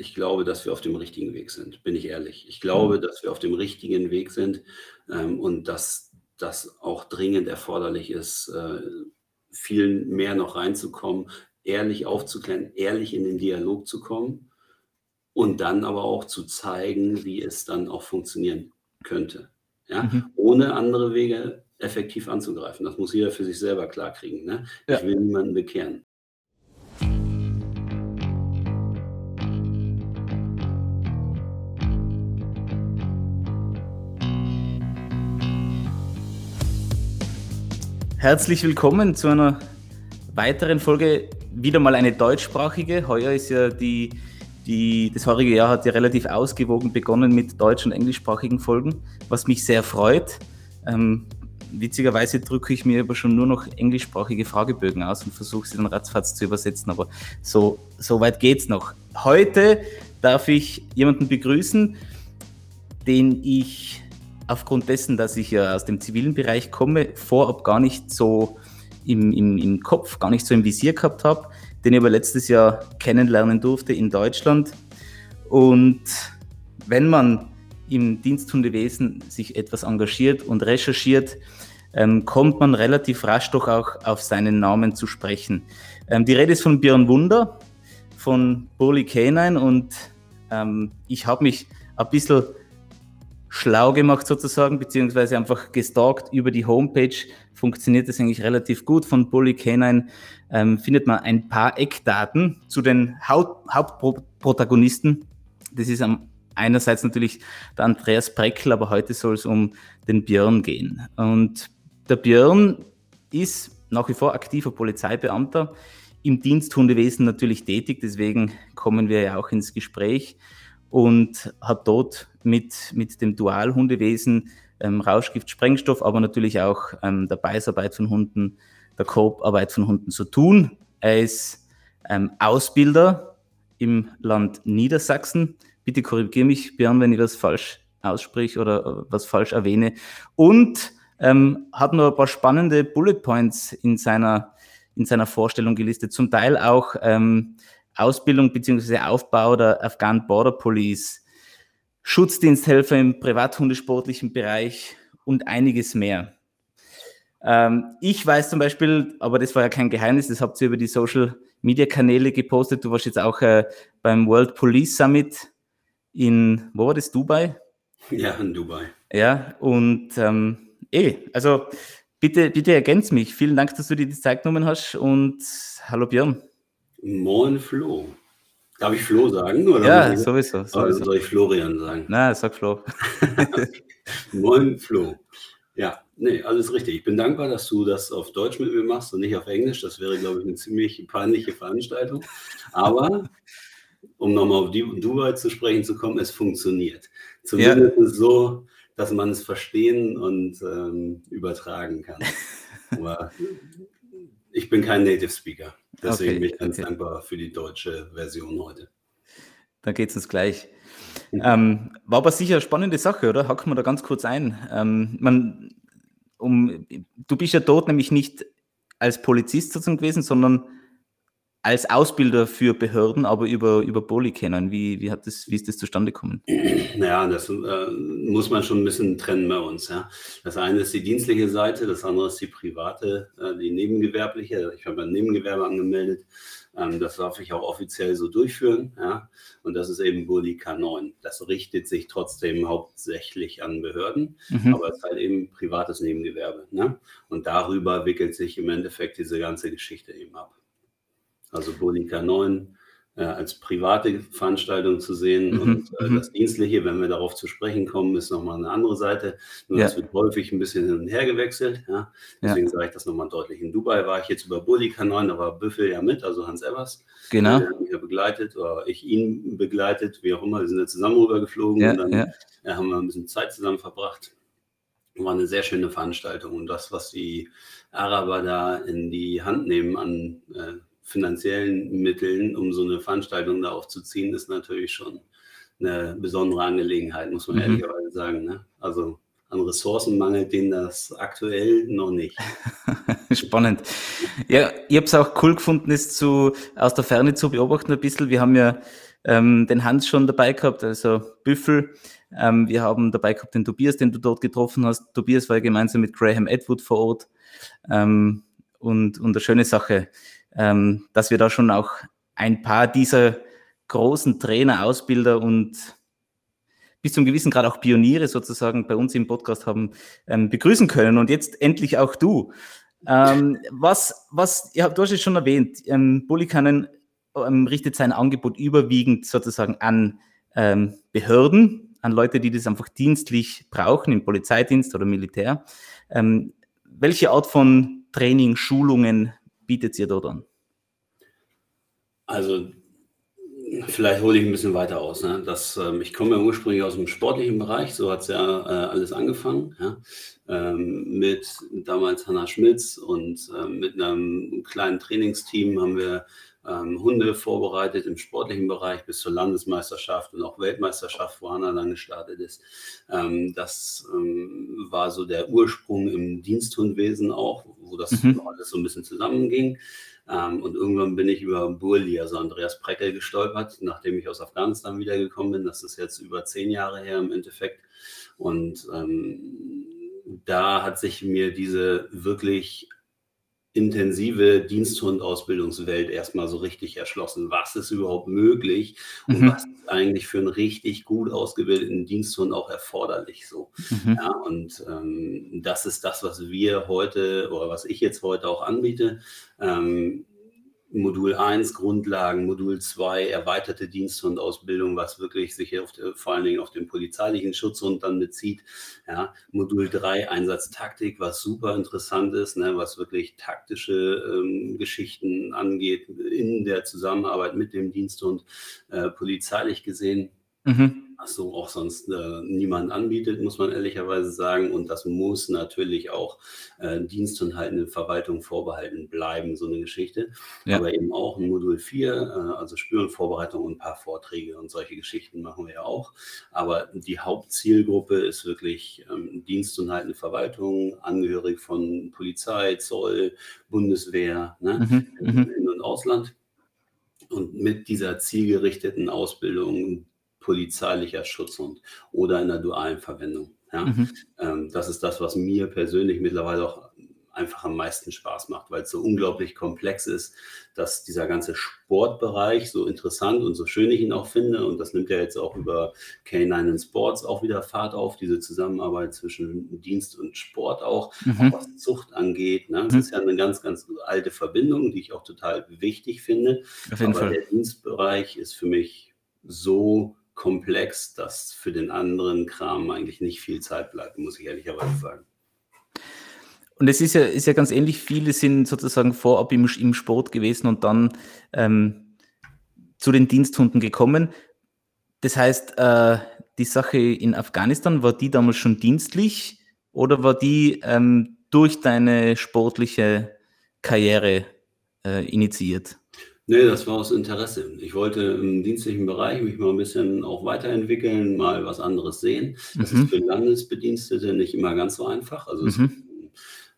ich glaube, dass wir auf dem richtigen Weg sind, bin ich ehrlich. Ich glaube, mhm. dass wir auf dem richtigen Weg sind ähm, und dass das auch dringend erforderlich ist, äh, viel mehr noch reinzukommen, ehrlich aufzuklären, ehrlich in den Dialog zu kommen und dann aber auch zu zeigen, wie es dann auch funktionieren könnte. Ja? Mhm. Ohne andere Wege effektiv anzugreifen. Das muss jeder für sich selber klarkriegen. Ne? Ja. Ich will niemanden bekehren. Herzlich willkommen zu einer weiteren Folge, wieder mal eine deutschsprachige. Heuer ist ja die, die, das heurige Jahr hat ja relativ ausgewogen begonnen mit deutsch- und englischsprachigen Folgen, was mich sehr freut. Ähm, witzigerweise drücke ich mir aber schon nur noch englischsprachige Fragebögen aus und versuche sie dann ratzfatz zu übersetzen, aber so, so weit geht's noch. Heute darf ich jemanden begrüßen, den ich aufgrund dessen, dass ich ja aus dem zivilen Bereich komme, vorab gar nicht so im, im, im Kopf, gar nicht so im Visier gehabt habe, den ich aber letztes Jahr kennenlernen durfte in Deutschland. Und wenn man im Diensthundewesen sich etwas engagiert und recherchiert, ähm, kommt man relativ rasch doch auch auf seinen Namen zu sprechen. Ähm, die Rede ist von Björn Wunder, von Bully Canine und ähm, ich habe mich ein bisschen schlau gemacht sozusagen, beziehungsweise einfach gestalkt über die Homepage. Funktioniert das eigentlich relativ gut. Von Bully Canine ähm, findet man ein paar Eckdaten zu den Haupt Hauptprotagonisten. Das ist am einerseits natürlich der Andreas Breckel, aber heute soll es um den Björn gehen. Und der Björn ist nach wie vor aktiver Polizeibeamter, im Diensthundewesen natürlich tätig, deswegen kommen wir ja auch ins Gespräch und hat dort mit, mit dem Dualhundewesen ähm, Rauschgift, Sprengstoff, aber natürlich auch ähm, der Beißarbeit von Hunden, der Korbarbeit von Hunden zu tun. Er ist ähm, Ausbilder im Land Niedersachsen. Bitte korrigiere mich, Björn, wenn ich was falsch aussprich oder äh, was falsch erwähne. Und ähm, hat noch ein paar spannende Bullet Points in seiner, in seiner Vorstellung gelistet. Zum Teil auch ähm, Ausbildung bzw. Aufbau der Afghan Border Police, Schutzdiensthelfer im privathundesportlichen Bereich und einiges mehr. Ähm, ich weiß zum Beispiel, aber das war ja kein Geheimnis, das habt ihr über die Social Media Kanäle gepostet. Du warst jetzt auch äh, beim World Police Summit in, wo war das, Dubai? Ja, in Dubai. Ja, und ähm, eh, also bitte, bitte ergänz mich. Vielen Dank, dass du dir die Zeit genommen hast und hallo Björn. Moin Flo. Darf ich Flo sagen? Oder ja, sowieso, sowieso. Also soll ich Florian sagen? Na, sag Flo. Moin Flo. Ja, nee, alles richtig. Ich bin dankbar, dass du das auf Deutsch mit mir machst und nicht auf Englisch. Das wäre, glaube ich, eine ziemlich peinliche Veranstaltung. Aber um nochmal auf die Dubai zu sprechen zu kommen, es funktioniert. Zumindest ja. so, dass man es verstehen und ähm, übertragen kann. Aber ich bin kein Native Speaker. Deswegen okay, bin ich ganz okay. dankbar für die deutsche Version heute. Dann geht es uns gleich. Ähm, war aber sicher eine spannende Sache, oder? Hacken wir da ganz kurz ein. Ähm, man, um, du bist ja dort nämlich nicht als Polizist sozusagen gewesen, sondern als Ausbilder für Behörden, aber über, über Poli kennen. Wie, wie, hat das, wie ist das zustande gekommen? Ja, das äh, muss man schon ein bisschen trennen bei uns. Ja. Das eine ist die dienstliche Seite, das andere ist die private, äh, die nebengewerbliche. Ich habe ein Nebengewerbe angemeldet. Ähm, das darf ich auch offiziell so durchführen. Ja. Und das ist eben Bulli K9. Das richtet sich trotzdem hauptsächlich an Behörden, mhm. aber es ist halt eben privates Nebengewerbe. Ne? Und darüber wickelt sich im Endeffekt diese ganze Geschichte eben ab also Bolika 9 äh, als private Veranstaltung zu sehen. Mhm, und äh, mhm. das Dienstliche, wenn wir darauf zu sprechen kommen, ist nochmal eine andere Seite. Nur ja. das wird häufig ein bisschen hin und her gewechselt. Ja? Deswegen ja. sage ich das nochmal deutlich. In Dubai war ich jetzt über Bolika 9, da war Büffel ja mit, also Hans Evers. Genau. Der hat mich ja begleitet oder ich ihn begleitet, wie auch immer. Wir sind ja zusammen rübergeflogen ja, und dann ja. Ja, haben wir ein bisschen Zeit zusammen verbracht. War eine sehr schöne Veranstaltung und das, was die Araber da in die Hand nehmen an äh, finanziellen Mitteln, um so eine Veranstaltung da aufzuziehen, ist natürlich schon eine besondere Angelegenheit, muss man mhm. ehrlicherweise sagen. Ne? Also an Ressourcen mangelt denen das aktuell noch nicht. Spannend. Ja, ich habe es auch cool gefunden, es zu, aus der Ferne zu beobachten ein bisschen. Wir haben ja ähm, den Hans schon dabei gehabt, also Büffel. Ähm, wir haben dabei gehabt den Tobias, den du dort getroffen hast. Tobias war ja gemeinsam mit Graham Edward vor Ort. Ähm, und, und eine schöne Sache, ähm, dass wir da schon auch ein paar dieser großen Trainer, Ausbilder und bis zum gewissen Grad auch Pioniere sozusagen bei uns im Podcast haben ähm, begrüßen können. Und jetzt endlich auch du. Ähm, was, was, ja, du hast es schon erwähnt, ähm, Bullikanen ähm, richtet sein Angebot überwiegend sozusagen an ähm, Behörden, an Leute, die das einfach dienstlich brauchen, im Polizeidienst oder Militär. Ähm, welche Art von Training, Schulungen bietet ihr dort an? Also Vielleicht hole ich ein bisschen weiter aus. Ne? Das, ähm, ich komme ja ursprünglich aus dem sportlichen Bereich, so hat es ja äh, alles angefangen. Ja? Ähm, mit damals Hanna Schmitz und ähm, mit einem kleinen Trainingsteam haben wir ähm, Hunde vorbereitet im sportlichen Bereich bis zur Landesmeisterschaft und auch Weltmeisterschaft, wo Hanna dann gestartet ist. Ähm, das ähm, war so der Ursprung im Diensthundwesen auch, wo das mhm. alles so ein bisschen zusammenging. Ähm, und irgendwann bin ich über Burli, also Andreas Preckel, gestolpert, nachdem ich aus Afghanistan wiedergekommen bin. Das ist jetzt über zehn Jahre her im Endeffekt. Und ähm, da hat sich mir diese wirklich intensive Diensthund-Ausbildungswelt erstmal so richtig erschlossen. Was ist überhaupt möglich und mhm. was ist eigentlich für einen richtig gut ausgebildeten Diensthund auch erforderlich so. Mhm. Ja, und ähm, das ist das, was wir heute oder was ich jetzt heute auch anbiete. Ähm, Modul 1 Grundlagen, Modul 2 erweiterte Diensthundausbildung, was wirklich sich auf, vor allen Dingen auf den polizeilichen Schutzhund dann bezieht. Ja, Modul 3 Einsatztaktik, was super interessant ist, ne, was wirklich taktische ähm, Geschichten angeht in der Zusammenarbeit mit dem Diensthund, äh, polizeilich gesehen. Mhm was so auch sonst äh, niemand anbietet, muss man ehrlicherweise sagen. Und das muss natürlich auch äh, Dienst und halt eine Verwaltung vorbehalten bleiben, so eine Geschichte. Ja. Aber eben auch ein Modul 4, äh, also Spürenvorbereitung und ein paar Vorträge und solche Geschichten machen wir ja auch. Aber die Hauptzielgruppe ist wirklich ähm, Dienst und halt eine Verwaltung, angehörig von Polizei, Zoll, Bundeswehr, ne, mhm. mhm. In- und Ausland. Und mit dieser zielgerichteten Ausbildung polizeilicher Schutzhund oder in der dualen Verwendung. Ja? Mhm. Ähm, das ist das, was mir persönlich mittlerweile auch einfach am meisten Spaß macht, weil es so unglaublich komplex ist, dass dieser ganze Sportbereich so interessant und so schön ich ihn auch finde, und das nimmt ja jetzt auch über K9 Sports auch wieder Fahrt auf, diese Zusammenarbeit zwischen Dienst und Sport auch, mhm. was Zucht angeht. Ne? Das mhm. ist ja eine ganz, ganz alte Verbindung, die ich auch total wichtig finde. Aber Fall. der Dienstbereich ist für mich so komplex, dass für den anderen Kram eigentlich nicht viel Zeit bleibt, muss ich ehrlicherweise sagen. Und es ist ja, ist ja ganz ähnlich, viele sind sozusagen vorab im, im Sport gewesen und dann ähm, zu den Diensthunden gekommen. Das heißt, äh, die Sache in Afghanistan, war die damals schon dienstlich oder war die ähm, durch deine sportliche Karriere äh, initiiert? Nee, das war aus Interesse. Ich wollte im dienstlichen Bereich mich mal ein bisschen auch weiterentwickeln, mal was anderes sehen. Das mhm. ist für Landesbedienstete nicht immer ganz so einfach. Also mhm.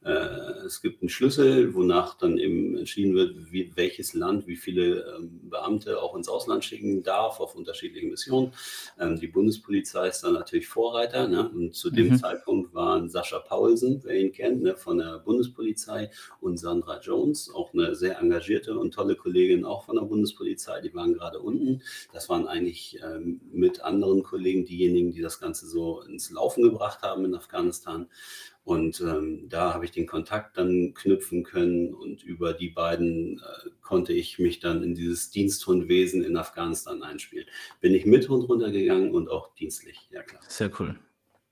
Es äh, es gibt einen Schlüssel, wonach dann eben entschieden wird, wie, welches Land wie viele ähm, Beamte auch ins Ausland schicken darf auf unterschiedliche Missionen. Ähm, die Bundespolizei ist dann natürlich Vorreiter. Ne? Und zu dem mhm. Zeitpunkt waren Sascha Paulsen, wer ihn kennt, ne, von der Bundespolizei und Sandra Jones, auch eine sehr engagierte und tolle Kollegin auch von der Bundespolizei. Die waren gerade unten. Das waren eigentlich ähm, mit anderen Kollegen diejenigen, die das Ganze so ins Laufen gebracht haben in Afghanistan. Und ähm, da habe ich den Kontakt dann knüpfen können und über die beiden äh, konnte ich mich dann in dieses Diensthundwesen in Afghanistan einspielen. Bin ich mit Hund runtergegangen und auch dienstlich, ja klar. Sehr cool.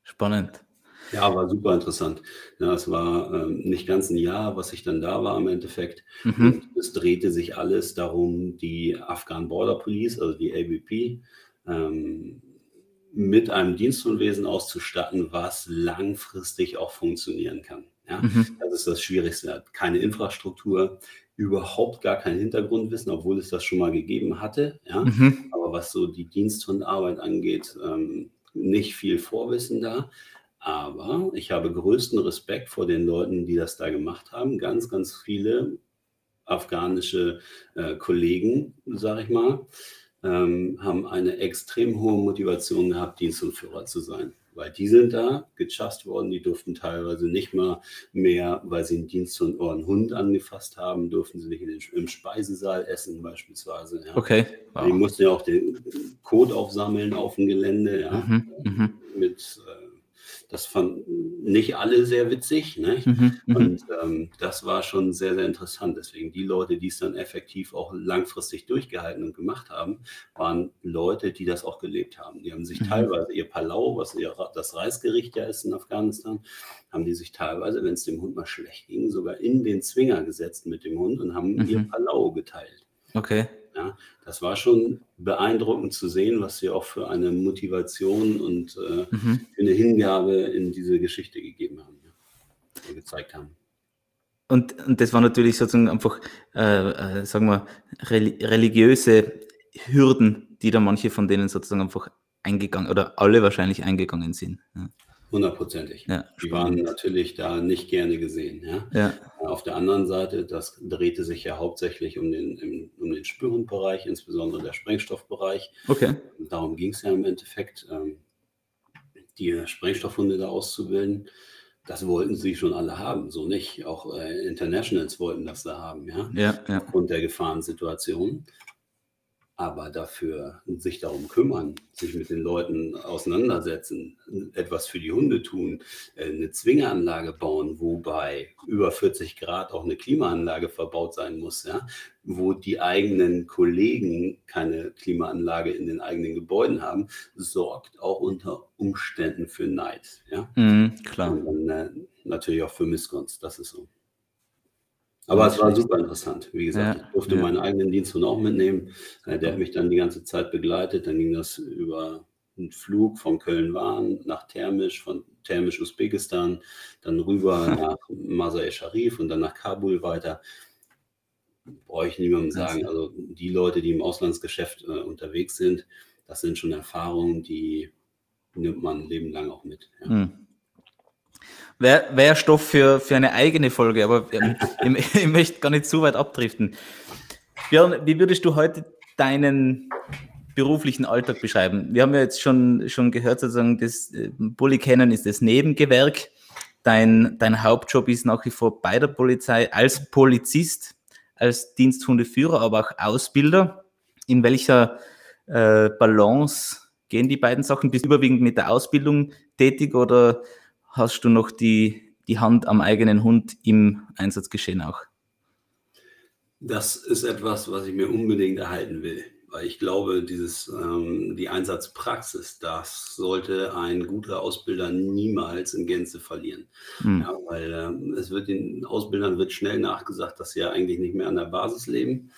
Spannend. Ja, war super interessant. Ja, es war ähm, nicht ganz ein Jahr, was ich dann da war im Endeffekt. Mhm. es drehte sich alles darum, die Afghan Border Police, also die ABP, ähm, mit einem Dienstunwesen auszustatten, was langfristig auch funktionieren kann. Ja? Mhm. Das ist das Schwierigste. Keine Infrastruktur, überhaupt gar kein Hintergrundwissen, obwohl es das schon mal gegeben hatte. Ja? Mhm. Aber was so die Diensthundarbeit angeht, ähm, nicht viel Vorwissen da. Aber ich habe größten Respekt vor den Leuten, die das da gemacht haben. Ganz, ganz viele afghanische äh, Kollegen, sage ich mal, ähm, haben eine extrem hohe Motivation gehabt, Dienst und Führer zu sein. Weil die sind da gechast worden, die durften teilweise nicht mal mehr, weil sie einen Dienst und einen Hund angefasst haben, durften sie nicht den, im Speisesaal essen beispielsweise. Ja. Okay. Wow. Die mussten ja auch den Code aufsammeln auf dem Gelände, ja, mhm, mhm. mit äh, das fanden nicht alle sehr witzig. Ne? Mhm, mhm, und ähm, das war schon sehr, sehr interessant. Deswegen die Leute, die es dann effektiv auch langfristig durchgehalten und gemacht haben, waren Leute, die das auch gelebt haben. Die haben sich mhm. teilweise ihr Palau, was ihr, das Reisgericht ja ist in Afghanistan, haben die sich teilweise, wenn es dem Hund mal schlecht ging, sogar in den Zwinger gesetzt mit dem Hund und haben mhm. ihr Palau geteilt. Okay. Ja, das war schon beeindruckend zu sehen, was sie auch für eine Motivation und äh, mhm. für eine Hingabe in diese Geschichte gegeben haben, ja, gezeigt haben. Und, und das war natürlich sozusagen einfach, äh, äh, sagen wir, religiöse Hürden, die da manche von denen sozusagen einfach eingegangen oder alle wahrscheinlich eingegangen sind. Ja. Hundertprozentig. Ja, die waren natürlich da nicht gerne gesehen. Ja? ja? Auf der anderen Seite, das drehte sich ja hauptsächlich um den, um den Spürhundbereich, insbesondere der Sprengstoffbereich. Okay. darum ging es ja im Endeffekt, ähm, die Sprengstoffhunde da auszubilden. Das wollten sie schon alle haben, so nicht. Auch äh, Internationals wollten das da haben, ja, ja, ja. aufgrund der Gefahrensituation aber dafür sich darum kümmern, sich mit den Leuten auseinandersetzen, etwas für die Hunde tun, äh, eine Zwingeranlage bauen, wobei über 40 Grad auch eine Klimaanlage verbaut sein muss, ja, wo die eigenen Kollegen keine Klimaanlage in den eigenen Gebäuden haben, sorgt auch unter Umständen für Neid. Ja? Mhm, klar. Und dann, äh, natürlich auch für Missgunst, das ist so. Aber es war super interessant. Wie gesagt, ja, ich durfte ja. meinen eigenen Diensthund auch mitnehmen. Äh, der hat mich dann die ganze Zeit begleitet. Dann ging das über einen Flug von Köln-Wahn nach Termisch, von Termisch Usbekistan, dann rüber nach Masai Sharif und dann nach Kabul weiter. Brauche ich niemandem sagen. Also die Leute, die im Auslandsgeschäft äh, unterwegs sind, das sind schon Erfahrungen, die nimmt man ein Leben lang auch mit. Ja. Wäre wär Stoff für, für eine eigene Folge, aber ähm, ich, ich, möchte gar nicht zu weit abdriften. Björn, wie würdest du heute deinen beruflichen Alltag beschreiben? Wir haben ja jetzt schon, schon gehört, sozusagen, das äh, Bulli kennen ist das Nebengewerk. Dein, dein Hauptjob ist nach wie vor bei der Polizei als Polizist, als Diensthundeführer, aber auch Ausbilder. In welcher äh, Balance gehen die beiden Sachen? Bist du überwiegend mit der Ausbildung tätig oder hast du noch die, die Hand am eigenen Hund im Einsatzgeschehen auch? Das ist etwas, was ich mir unbedingt erhalten will, weil ich glaube, dieses, ähm, die Einsatzpraxis, das sollte ein guter Ausbilder niemals in Gänze verlieren. Mhm. Ja, weil ähm, es wird den Ausbildern wird schnell nachgesagt, dass sie ja eigentlich nicht mehr an der Basis leben.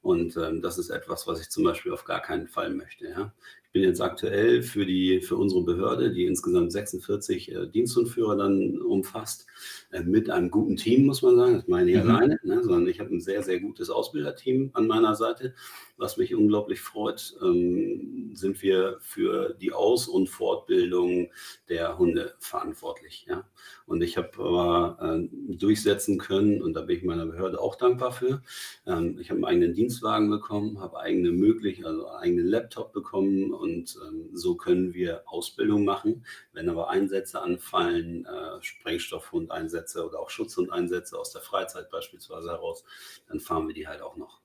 Und ähm, das ist etwas, was ich zum Beispiel auf gar keinen Fall möchte. Ja? Ich bin jetzt aktuell für, die, für unsere Behörde, die insgesamt 46 äh, Diensthundführer dann umfasst, äh, mit einem guten Team, muss man sagen. Das meine ich mhm. alleine, ne? sondern ich habe ein sehr, sehr gutes Ausbilderteam an meiner Seite. Was mich unglaublich freut, ähm, sind wir für die Aus- und Fortbildung der Hunde verantwortlich. Ja? Und ich habe aber äh, durchsetzen können, und da bin ich meiner Behörde auch dankbar für. Ähm, ich habe einen eigenen Dienstwagen bekommen, habe eigene Möglichkeiten, also eigenen Laptop bekommen und ähm, so können wir Ausbildung machen. Wenn aber Einsätze anfallen, äh, Sprengstoffhundeinsätze oder auch Schutzhundeinsätze aus der Freizeit beispielsweise heraus, dann fahren wir die halt auch noch.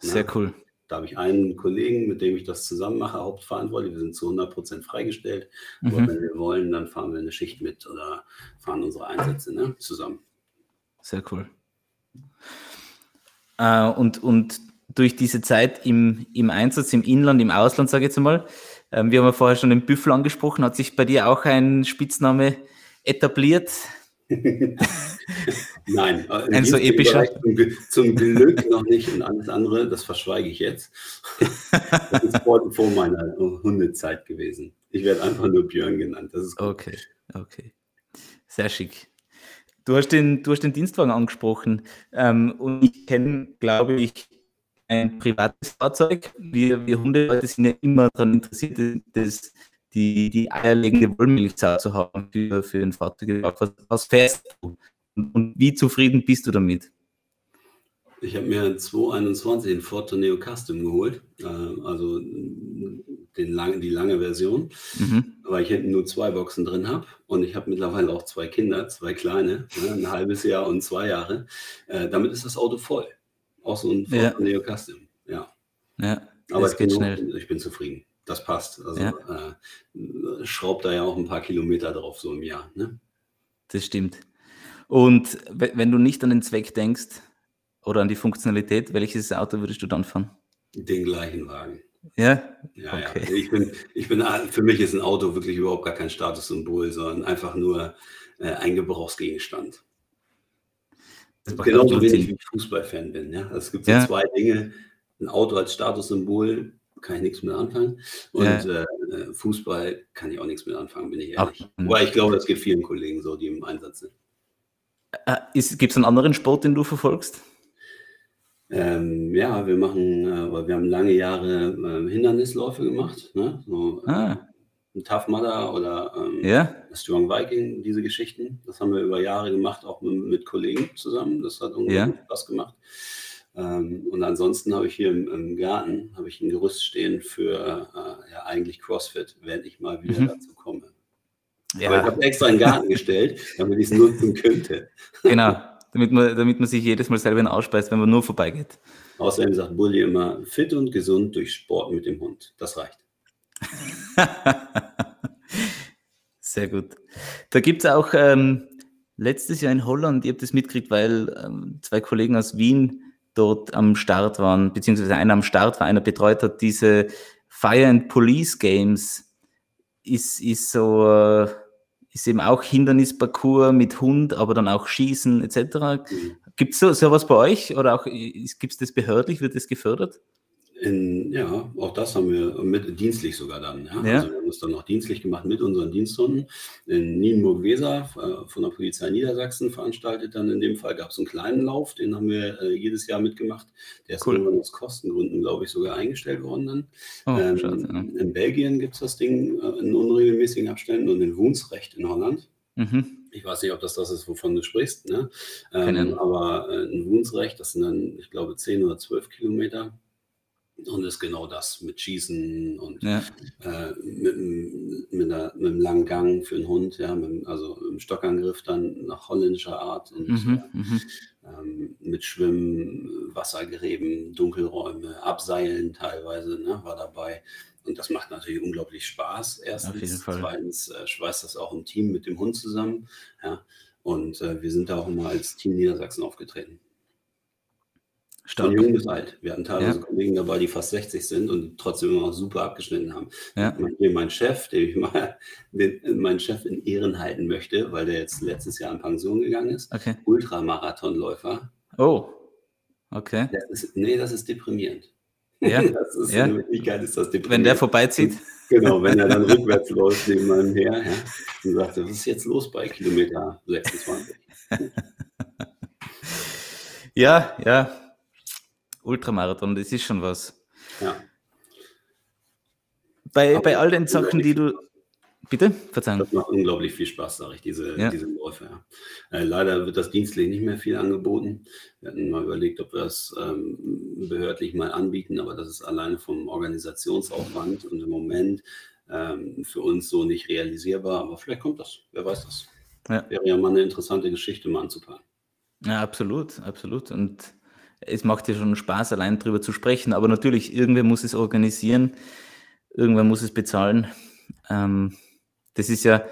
Sehr ja? cool. Da habe ich einen Kollegen, mit dem ich das zusammen mache, hauptverantwortlich. Wir sind zu 100 Prozent freigestellt. Mhm. Aber wenn wir wollen, dann fahren wir eine Schicht mit oder fahren unsere Einsätze ne, zusammen. Sehr cool. Äh, und, und durch diese Zeit im, im Einsatz, im Inland, im Ausland, sage ich jetzt mal, äh, wir haben ja vorher schon den Büffel angesprochen, hat sich bei dir auch ein Spitzname etabliert? Nein, äh, ein so epischer. Zum, zum, Glück noch nicht und alles andere, das verschweige ich jetzt. Das ist vor, vor meiner Hundezeit gewesen. Ich werde einfach nur Björn genannt. Das ist gut. Okay, okay. Sehr schick. Du hast den, du hast den Dienstwagen angesprochen ähm, und ich kenne, glaube ich, ein privates Fahrzeug. Wir, wir Hundeleute sind ja immer daran interessiert, das die, die eierlegende Wollmilchsau zu haben für, für ein Fahrzeug. Was, was fährst du? Und, und wie zufrieden bist du damit? Ich habe mir 2021 den Ford Tourneo Custom geholt, äh, also den lang, die lange Version, mhm. weil ich hinten nur zwei Boxen drin habe und ich habe mittlerweile auch zwei Kinder, zwei kleine, ne, ein halbes Jahr und zwei Jahre. Äh, damit ist das Auto voll. Auch so ein Ford ja. Tourneo Custom, ja. Ja, aber es geht schnell. ich bin zufrieden. Das passt. Also ja. äh, schraubt da ja auch ein paar Kilometer drauf so im Jahr. Ne? Das stimmt. Und wenn du nicht an den Zweck denkst, oder an die Funktionalität, welches Auto würdest du dann fahren? Den gleichen Wagen. Ja? Ja, okay. ja. Ich bin, ich bin, für mich ist ein Auto wirklich überhaupt gar kein Statussymbol, sondern einfach nur äh, ein Gebrauchsgegenstand. Genauso wenig wie ich Fußballfan bin. Ja? Es gibt so ja. zwei Dinge. Ein Auto als Statussymbol kann ich nichts mehr anfangen. Und ja. äh, Fußball kann ich auch nichts mehr anfangen, bin ich ehrlich. Ach, Wobei ich glaube, es gibt vielen Kollegen so, die im Einsatz sind. Äh, Gibt es einen anderen Sport, den du verfolgst? Ähm, ja, wir machen, äh, wir haben lange Jahre äh, Hindernisläufe gemacht, ne? so, äh, ah. ein Tough Mudder oder ähm, ja. Strong Viking, diese Geschichten. Das haben wir über Jahre gemacht, auch mit, mit Kollegen zusammen. Das hat unglaublich ja. Spaß gemacht. Ähm, und ansonsten habe ich hier im, im, Garten habe ich ein Gerüst stehen für äh, ja, eigentlich CrossFit, wenn ich mal wieder mhm. dazu komme. Ja. Aber ich habe extra einen Garten gestellt, damit ich es nutzen könnte. Genau damit man, damit man sich jedes Mal selber ausspeist, wenn man nur vorbeigeht. Außerdem sagt Bulli immer, fit und gesund durch Sport mit dem Hund. Das reicht. Sehr gut. Da gibt es auch ähm, letztes Jahr in Holland, ihr habt das mitgekriegt, weil ähm, zwei Kollegen aus Wien dort am Start waren, beziehungsweise einer am Start war, einer betreut hat, diese Fire and Police Games ist, ist so, äh, ist eben auch Hindernisparcours mit Hund, aber dann auch Schießen etc. Mhm. Gibt es so, sowas bei euch oder auch gibt es das behördlich, wird das gefördert? In, ja, auch das haben wir mit, dienstlich sogar dann. Ja? ja. Also wir haben es dann noch dienstlich gemacht mit unseren Diensthunden. In Nienburg-Weser äh, von der Polizei Niedersachsen veranstaltet dann in dem Fall gab es einen kleinen Lauf, den haben wir äh, jedes Jahr mitgemacht. Der ist cool. irgendwann aus Kostengründen, glaube ich, sogar eingestellt worden dann. Oh, ähm, schade, ja. In Belgien gibt es das Ding äh, in unregelmäßigen Abständen und in Wunsrecht in Holland. Mhm. Ich weiß nicht, ob das das ist, wovon du sprichst, ne? Ähm, aber äh, in Wunsrecht, das sind dann, ich glaube, 10 oder 12 Kilometer und ist genau das mit Schießen und ja. äh, mit, mit, einer, mit, einem langen Gang für einen Hund, ja, mit, also im Stockangriff dann nach holländischer Art und mhm, äh, mhm. ähm, mit Schwimmen, Wassergräben, Dunkelräume, Abseilen teilweise ne, war dabei. Und das macht natürlich unglaublich Spaß. Erstens, zweitens äh, schweißt das auch im Team mit dem Hund zusammen. Ja. Und äh, wir sind da auch immer als Team Niedersachsen aufgetreten. Stark. Von jung bis alt. Wir hatten teilweise ja. Kollegen dabei, die fast 60 sind und trotzdem immer noch super abgeschnitten haben. Ja. Mein Chef, den ich mal den, meinen Chef in Ehren halten möchte, weil der jetzt letztes Jahr in Pension gegangen ist. Okay. Ultramarathonläufer. Oh, okay. Das ist, nee, das ist deprimierend. Ja. Das ist ja. in Wirklichkeit ist das deprimierend. Wenn der vorbeizieht. Genau, wenn er dann rückwärts läuft neben einem her ja, und sagt, was ist jetzt los bei Kilometer 26? ja, ja, Ultramarathon, das ist schon was. Ja. Bei, bei all den Sachen, die du. Bitte? Verzeihung. Das macht unglaublich viel Spaß, sage ich, diese, ja. diese Läufe. Ja. Äh, leider wird das dienstlich nicht mehr viel angeboten. Wir hatten mal überlegt, ob wir das ähm, behördlich mal anbieten, aber das ist alleine vom Organisationsaufwand und im Moment ähm, für uns so nicht realisierbar. Aber vielleicht kommt das, wer weiß das. Ja. Wäre ja mal eine interessante Geschichte mal anzupacken. Ja, absolut, absolut. Und es macht ja schon Spaß, allein darüber zu sprechen, aber natürlich, irgendwer muss es organisieren, irgendwer muss es bezahlen. Ähm, das ist ja,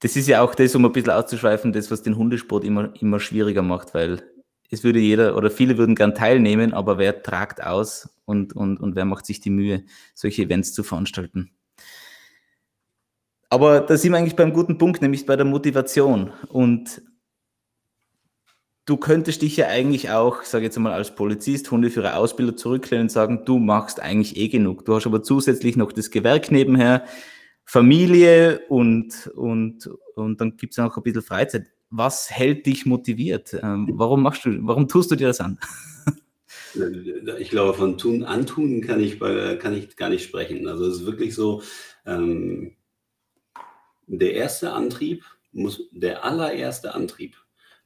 das ist ja auch das, um ein bisschen auszuschweifen, das, was den Hundesport immer, immer schwieriger macht, weil es würde jeder oder viele würden gern teilnehmen, aber wer tragt aus und, und, und wer macht sich die Mühe, solche Events zu veranstalten? Aber da sind wir eigentlich beim guten Punkt, nämlich bei der Motivation. Und du könntest dich ja eigentlich auch, sage jetzt mal als Polizist, Hundeführer, Ausbilder zurücklehnen und sagen, du machst eigentlich eh genug. Du hast aber zusätzlich noch das Gewerk nebenher, Familie und, und, und dann gibt es noch ein bisschen Freizeit. Was hält dich motiviert? Ähm, warum machst du, warum tust du dir das an? Ich glaube, von tun, antun kann ich, kann ich gar nicht sprechen. Also es ist wirklich so, ähm, der erste Antrieb muss, der allererste Antrieb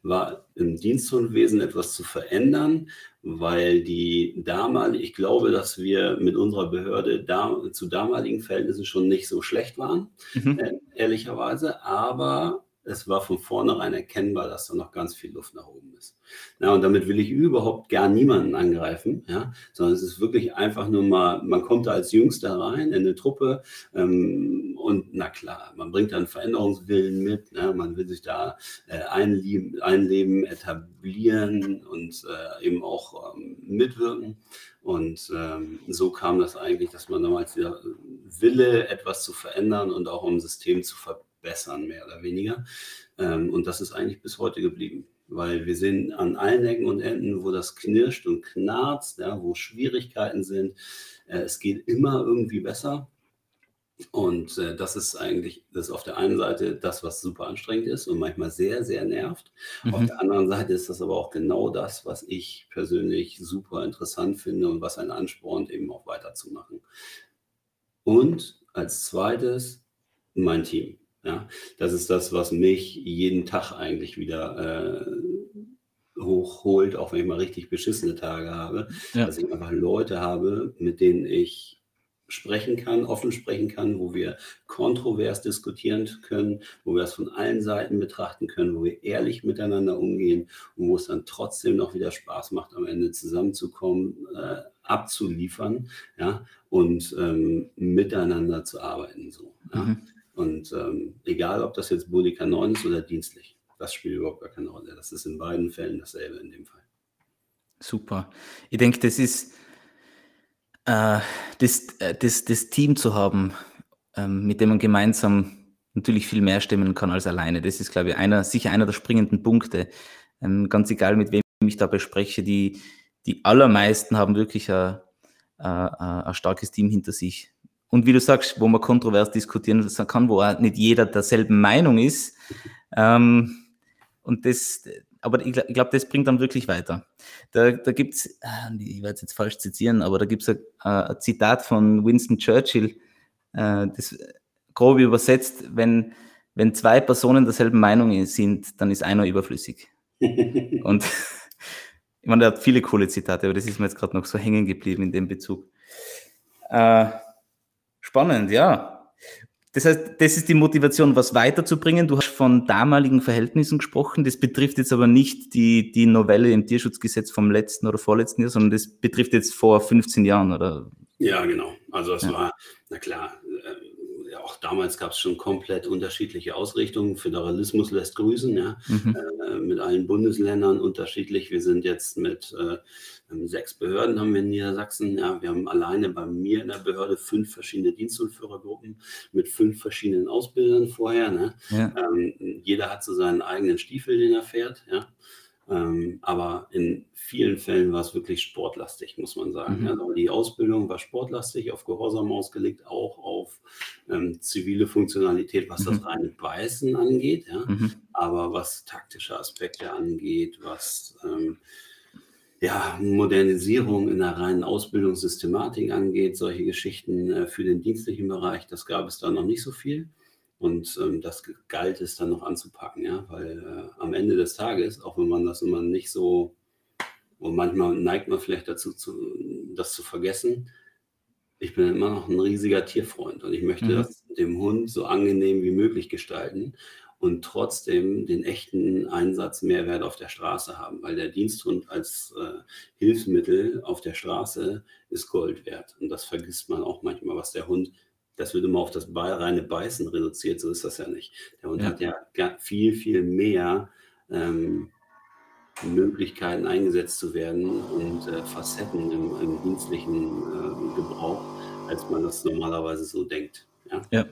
war im Diensthundwesen etwas zu verändern, weil die damalige, ich glaube, dass wir mit unserer Behörde da, zu damaligen Verhältnissen schon nicht so schlecht waren, mhm. äh, ehrlicherweise, aber es war von vornherein erkennbar, dass da noch ganz viel Luft nach oben ist. Ja, und damit will ich überhaupt gar niemanden angreifen, ja, sondern es ist wirklich einfach nur mal, man kommt da als Jüngster rein in eine Truppe ähm, und na klar, man bringt dann Veränderungswillen mit, ja, man will sich da äh, einleben, einleben, etablieren und äh, eben auch ähm, mitwirken. Und ähm, so kam das eigentlich, dass man damals dieser Wille, etwas zu verändern und auch um System zu verbessern, bessern, mehr oder weniger. Ähm, und das ist eigentlich bis heute geblieben, weil wir sehen an allen Ecken und Enden, wo das knirscht und knarzt, ja, wo Schwierigkeiten sind. Äh, es geht immer irgendwie besser. Und äh, das ist eigentlich, das ist auf der einen Seite das, was super anstrengend ist und manchmal sehr, sehr nervt. Mhm. Auf der anderen Seite ist das aber auch genau das, was ich persönlich super interessant finde und was einen anspornt, eben auch weiterzumachen. Und als zweites mein Team. Ja, das ist das, was mich jeden Tag eigentlich wieder äh, hochholt, auch wenn ich mal richtig beschissene Tage habe, ja. dass ich einfach Leute habe, mit denen ich sprechen kann, offen sprechen kann, wo wir kontrovers diskutieren können, wo wir es von allen Seiten betrachten können, wo wir ehrlich miteinander umgehen und wo es dann trotzdem noch wieder Spaß macht, am Ende zusammenzukommen, äh, abzuliefern, ja, und ähm, miteinander zu arbeiten. So, ja. Mhm. Und ähm, egal, ob das jetzt Bodika 9 ist oder dienstlich, das spielt überhaupt gar keine Rolle. Das ist in beiden Fällen dasselbe in dem Fall. Super. Ich denke, das ist äh, das, äh, das, das Team zu haben, ähm, mit dem man gemeinsam natürlich viel mehr stimmen kann als alleine. Das ist, glaube ich, einer, sicher einer der springenden Punkte. Ähm, ganz egal, mit wem ich da bespreche, die, die allermeisten haben wirklich ein, ein, ein starkes Team hinter sich und wie du sagst, wo man kontrovers diskutieren kann, wo auch nicht jeder derselben Meinung ist. Ähm, und das, aber ich, ich glaube, das bringt dann wirklich weiter. Da, da gibt es, äh, ich werde es jetzt falsch zitieren, aber da gibt es ein, ein, Zitat von Winston Churchill, äh, das grob übersetzt, wenn, wenn zwei Personen derselben Meinung sind, dann ist einer überflüssig. und ich meine, er hat viele coole Zitate, aber das ist mir jetzt gerade noch so hängen geblieben in dem Bezug. Äh, Spannend, ja. Das heißt, das ist die Motivation, was weiterzubringen. Du hast von damaligen Verhältnissen gesprochen. Das betrifft jetzt aber nicht die, die Novelle im Tierschutzgesetz vom letzten oder vorletzten Jahr, sondern das betrifft jetzt vor 15 Jahren, oder? Ja, genau. Also es ja. war, na klar, auch damals gab es schon komplett unterschiedliche Ausrichtungen. Föderalismus lässt grüßen, ja, mhm. äh, mit allen Bundesländern unterschiedlich. Wir sind jetzt mit äh, sechs Behörden haben wir in Niedersachsen. Ja, wir haben alleine bei mir in der Behörde fünf verschiedene Dienst- und Führergruppen mit fünf verschiedenen Ausbildern vorher. Ne? Ja. Ähm, jeder hat so seinen eigenen Stiefel, den er fährt. Ja. Ähm, aber in vielen Fällen war es wirklich sportlastig, muss man sagen. Mhm. Also die Ausbildung war sportlastig, auf Gehorsam ausgelegt, auch auf ähm, zivile Funktionalität, was mhm. das reine Beißen angeht. Ja? Mhm. Aber was taktische Aspekte angeht, was ähm, ja, Modernisierung in der reinen Ausbildungssystematik angeht, solche Geschichten äh, für den dienstlichen Bereich, das gab es da noch nicht so viel. Und ähm, das galt es dann noch anzupacken, ja, weil äh, am Ende des Tages, auch wenn man das immer nicht so, und manchmal neigt man vielleicht dazu, zu, das zu vergessen, ich bin immer noch ein riesiger Tierfreund und ich möchte mhm. das dem Hund so angenehm wie möglich gestalten und trotzdem den echten Einsatz Mehrwert auf der Straße haben, weil der Diensthund als äh, Hilfsmittel auf der Straße ist Gold wert. Und das vergisst man auch manchmal, was der Hund das wird immer auf das reine Beißen reduziert, so ist das ja nicht. Der Hund ja. hat ja viel, viel mehr ähm, Möglichkeiten eingesetzt zu werden und äh, Facetten im, im dienstlichen äh, Gebrauch, als man das normalerweise so denkt. Ja. ja.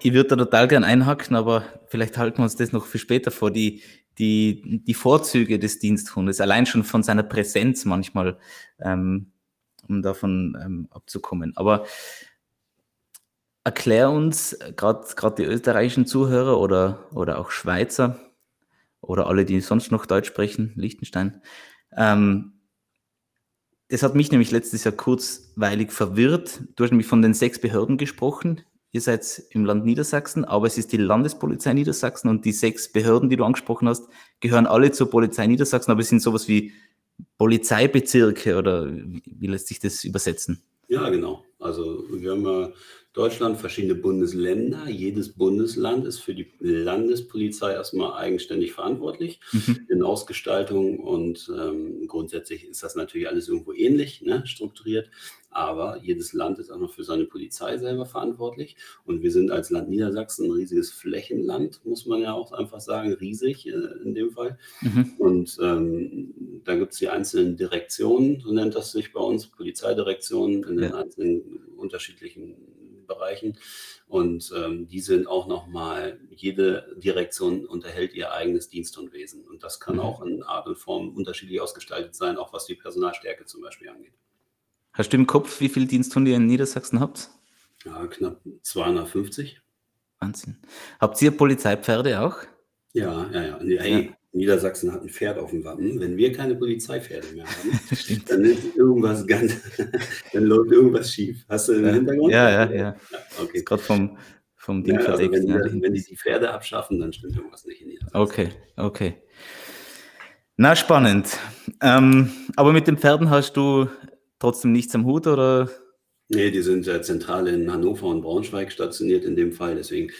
Ich würde da total gern einhaken, aber vielleicht halten wir uns das noch für später vor. Die, die, die Vorzüge des Diensthundes, allein schon von seiner Präsenz manchmal, ähm, um davon ähm, abzukommen. Aber erklär uns, gerade die österreichischen Zuhörer oder, oder auch Schweizer oder alle, die sonst noch Deutsch sprechen, Liechtenstein, ähm, das hat mich nämlich letztes Jahr kurzweilig verwirrt. Du hast nämlich von den sechs Behörden gesprochen. ihr seid im Land Niedersachsen, aber es ist die Landespolizei Niedersachsen und die sechs Behörden, die du angesprochen hast, gehören alle zur Polizei Niedersachsen, aber es sind sowas wie Polizeibezirke oder wie, lässt sich das übersetzen? Ja, genau. Also wir haben ja Deutschland verschiedene Bundesländer. Jedes Bundesland ist für die Landespolizei erstmal eigenständig verantwortlich mhm. in Ausgestaltung und ähm, grundsätzlich ist das natürlich alles irgendwo ähnlich ne, strukturiert. Aber jedes Land ist auch noch für seine Polizei selber verantwortlich. Und wir sind als Land Niedersachsen ein riesiges Flächenland, muss man ja auch einfach sagen, riesig äh, in dem Fall. Mhm. Und ähm, da gibt es die einzelnen Direktionen, so nennt das sich bei uns, Polizeidirektionen in den ja. einzelnen unterschiedlichen Bereichen. Und ähm, die sind auch nochmal, jede Direktion unterhält ihr eigenes Dienstunwesen. Und das kann mhm. auch in Art und Form unterschiedlich ausgestaltet sein, auch was die Personalstärke zum Beispiel angeht. Hast du im Kopf, wie viele Diensthunde ihr in Niedersachsen habt? Ja, knapp 250. Wahnsinn. Habt ihr Polizeipferde auch? Ja, ja, ja. Hey, ja. Niedersachsen hat ein Pferd auf dem Wappen. Wenn wir keine Polizeipferde mehr haben, dann ist irgendwas ganz, dann läuft irgendwas schief. Hast du den ja. Hintergrund? Ja, ja, ja. ja okay. Ist gerade vom, vom Ding ja, also wenn, die, wenn die die Pferde abschaffen, dann stimmt irgendwas nicht in Niedersachsen. Okay, okay. Na, spannend. Ähm, aber mit den Pferden hast du trotzdem nichts am Hut oder? Nee, die sind ja zentral in Hannover und Braunschweig stationiert in dem Fall. Deswegen,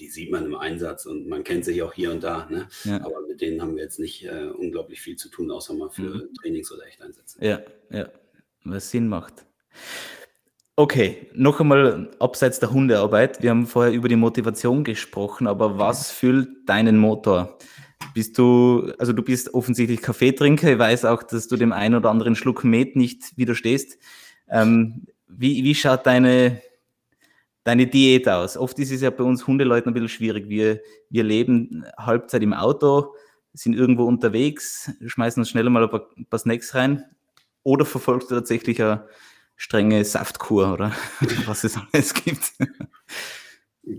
die sieht man im Einsatz und man kennt sich auch hier und da. Ne? Ja. Aber mit denen haben wir jetzt nicht äh, unglaublich viel zu tun, außer mal für mhm. Trainings- oder Echteinsätze. Ja, ja, was Sinn macht. Okay, noch einmal abseits der Hundearbeit. Wir haben vorher über die Motivation gesprochen, aber was füllt deinen Motor? Bist du, also du bist offensichtlich Kaffeetrinker. Ich weiß auch, dass du dem einen oder anderen Schluck Met nicht widerstehst. Ähm, wie, wie schaut deine, deine Diät aus? Oft ist es ja bei uns Hundeleuten ein bisschen schwierig. Wir, wir leben Halbzeit im Auto, sind irgendwo unterwegs, schmeißen uns schnell mal ein paar, ein paar Snacks rein. Oder verfolgst du tatsächlich eine strenge Saftkur oder was es alles gibt?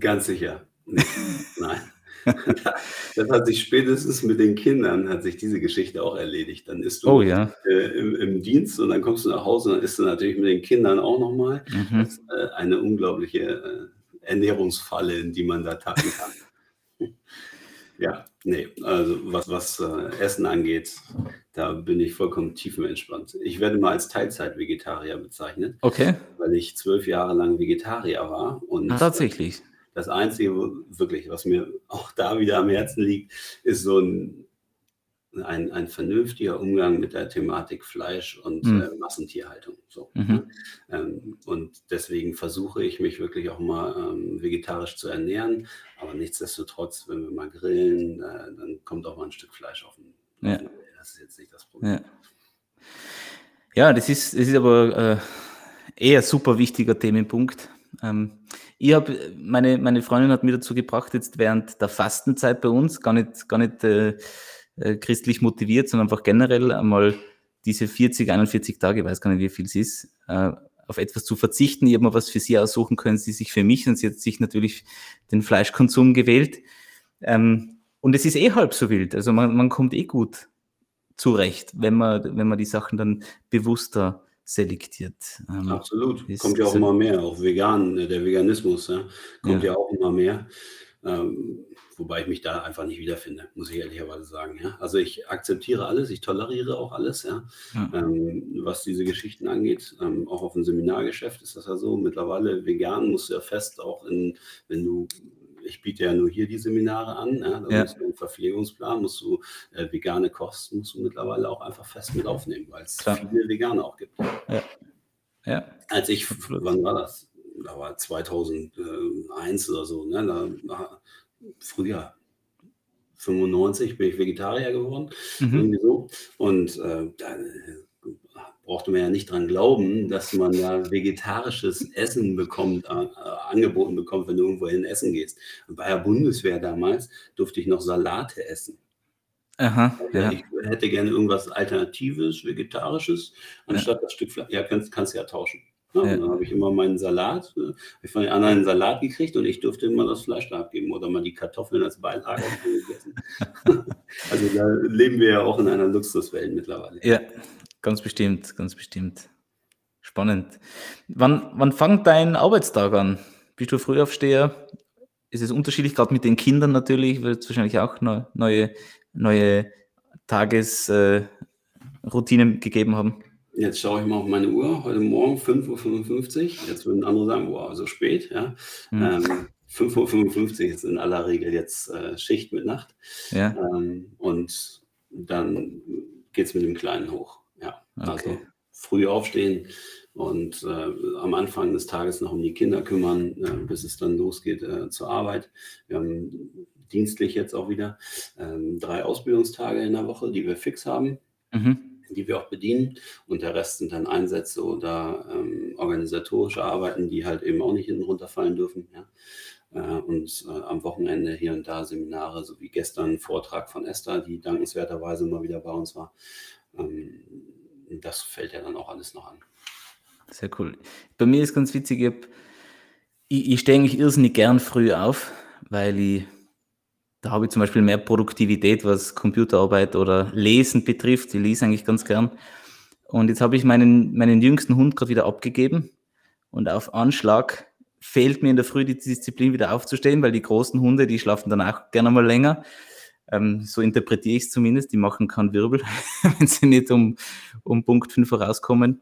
Ganz sicher. Nein. das hat sich spätestens mit den Kindern, hat sich diese Geschichte auch erledigt. Dann ist du oh, ja. äh, im, im, Dienst und dann kommst du nach Hause und dann isst du natürlich mit den Kindern auch nochmal. Mhm. Das ist äh, eine unglaubliche äh, Ernährungsfalle, in die man da tappen kann. ja, nee, also was, was äh, Essen angeht, da bin ich vollkommen tiefenentspannt. Ich werde mal als Teilzeit-Vegetarier bezeichnet, okay. weil ich zwölf Jahre lang Vegetarier war. Und, Tatsächlich. Das Einzige, wirklich, was mir auch da wieder am Herzen liegt, ist so ein, ein, ein vernünftiger Umgang mit der Thematik Fleisch und mhm. äh, Massentierhaltung. So, mhm. Ne? ähm, und deswegen versuche ich mich wirklich auch mal ähm, vegetarisch zu ernähren. Aber nichtsdestotrotz, wenn wir mal grillen, äh, dann kommt auch mal ein Stück Fleisch auf den. Ja. Das ist jetzt nicht das Problem. Ja, ja das, ist, das ist aber äh, eher super wichtiger Themenpunkt. Ähm, ich habe, meine, meine Freundin hat mir dazu gebracht, jetzt während der Fastenzeit bei uns, gar nicht, gar nicht äh, äh christlich motiviert, sondern einfach generell einmal diese 40, 41 Tage, ich weiß gar nicht, wie viel es ist, äh, auf etwas zu verzichten. Ich habe mal was für sie aussuchen können, sie sich für mich und sie hat sich natürlich den Fleischkonsum gewählt. Ähm, und es ist eh halb so wild. Also man, man kommt eh gut zurecht, wenn man, wenn man die Sachen dann bewusster selektiert. Ähm, Absolut. Kommt ja auch immer mehr. Auch vegan, äh, der Veganismus ja, kommt ja. ja. auch immer mehr. Ähm, wobei ich mich da einfach nicht wiederfinde, muss ich ehrlicherweise sagen. Ja? Also ich akzeptiere alles, ich toleriere auch alles, ja? ja. Ähm, was diese Geschichten angeht. Ähm, auch auf dem Seminargeschäft ist das ja so. Mittlerweile vegan musst du ja fest auch in, wenn du ich biete ja nur hier die Seminare an. Ja, da ja. musst du einen Verpflegungsplan, musst du äh, vegane Kosten, musst du mittlerweile auch einfach fest mit aufnehmen, weil es viele Veganer auch gibt. Ja. ja. Als ich, wann war das? Da war 2001 oder so, ne? da früher, 95 bin ich Vegetarier geworden, mhm. irgendwie so. Und äh, da brauchte man ja nicht dran glauben, dass man da vegetarisches Essen bekommt, äh, angeboten bekommt, wenn du irgendwo hin essen gehst. Und bei der Bundeswehr damals durfte ich noch Salate essen. Aha, ja. Ich hätte gerne irgendwas Alternatives, Vegetarisches, anstatt ja. das Stück Fleisch. Ja, kannst, kannst ja tauschen. Ja, ja. Dann habe ich immer meinen Salat, äh, ich von den anderen einen Salat gekriegt und ich durfte immer das Fleisch da abgeben oder mal die Kartoffeln als Beilage gegessen. also da leben wir ja auch in einer Luxuswelt mittlerweile. Ja, Ganz bestimmt, ganz bestimmt. Spannend. Wann, wann fängt dein Arbeitstag an? bist du Frühaufsteher? Ist es unterschiedlich, gerade mit den Kindern natürlich, wird es wahrscheinlich auch neue, neue Tagesroutinen äh, gegeben haben? Jetzt schaue ich mal auf meine Uhr. Heute Morgen 5.55 Uhr. Jetzt würden andere sagen, wow, so spät. Ja. Mhm. Ähm, 5.55 Uhr ist in aller Regel jetzt äh, Schicht mit Nacht. Ja. Ähm, und dann geht es mit dem Kleinen hoch. Okay. Also früh aufstehen und äh, am Anfang des Tages noch um die Kinder kümmern, äh, bis es dann losgeht äh, zur Arbeit. Wir haben dienstlich jetzt auch wieder ähm, drei Ausbildungstage in der Woche, die wir fix haben. Mhm die wir auch bedienen. Und der Rest sind dann Einsätze oder ähm, organisatorische Arbeiten, die halt eben auch nicht hinten runterfallen dürfen. Ja. Äh, und äh, am Wochenende hier und da Seminare, so wie gestern ein Vortrag von Esther, die dankenswerterweise mal wieder bei uns war. Ähm, das fällt ja dann auch alles noch an. Sehr cool. Bei mir ist ganz witzig, ich, ich stehe eigentlich irrsinnig gern früh auf, weil ich da habe ich zum Beispiel mehr Produktivität, was Computerarbeit oder Lesen betrifft. Ich lese eigentlich ganz gern. Und jetzt habe ich meinen, meinen jüngsten Hund gerade wieder abgegeben. Und auf Anschlag fehlt mir in der Früh die Disziplin wieder aufzustehen, weil die großen Hunde, die schlafen dann auch gerne mal länger. Ähm, so interpretiere ich es zumindest. Die machen keinen Wirbel, wenn sie nicht um, um Punkt 5 rauskommen.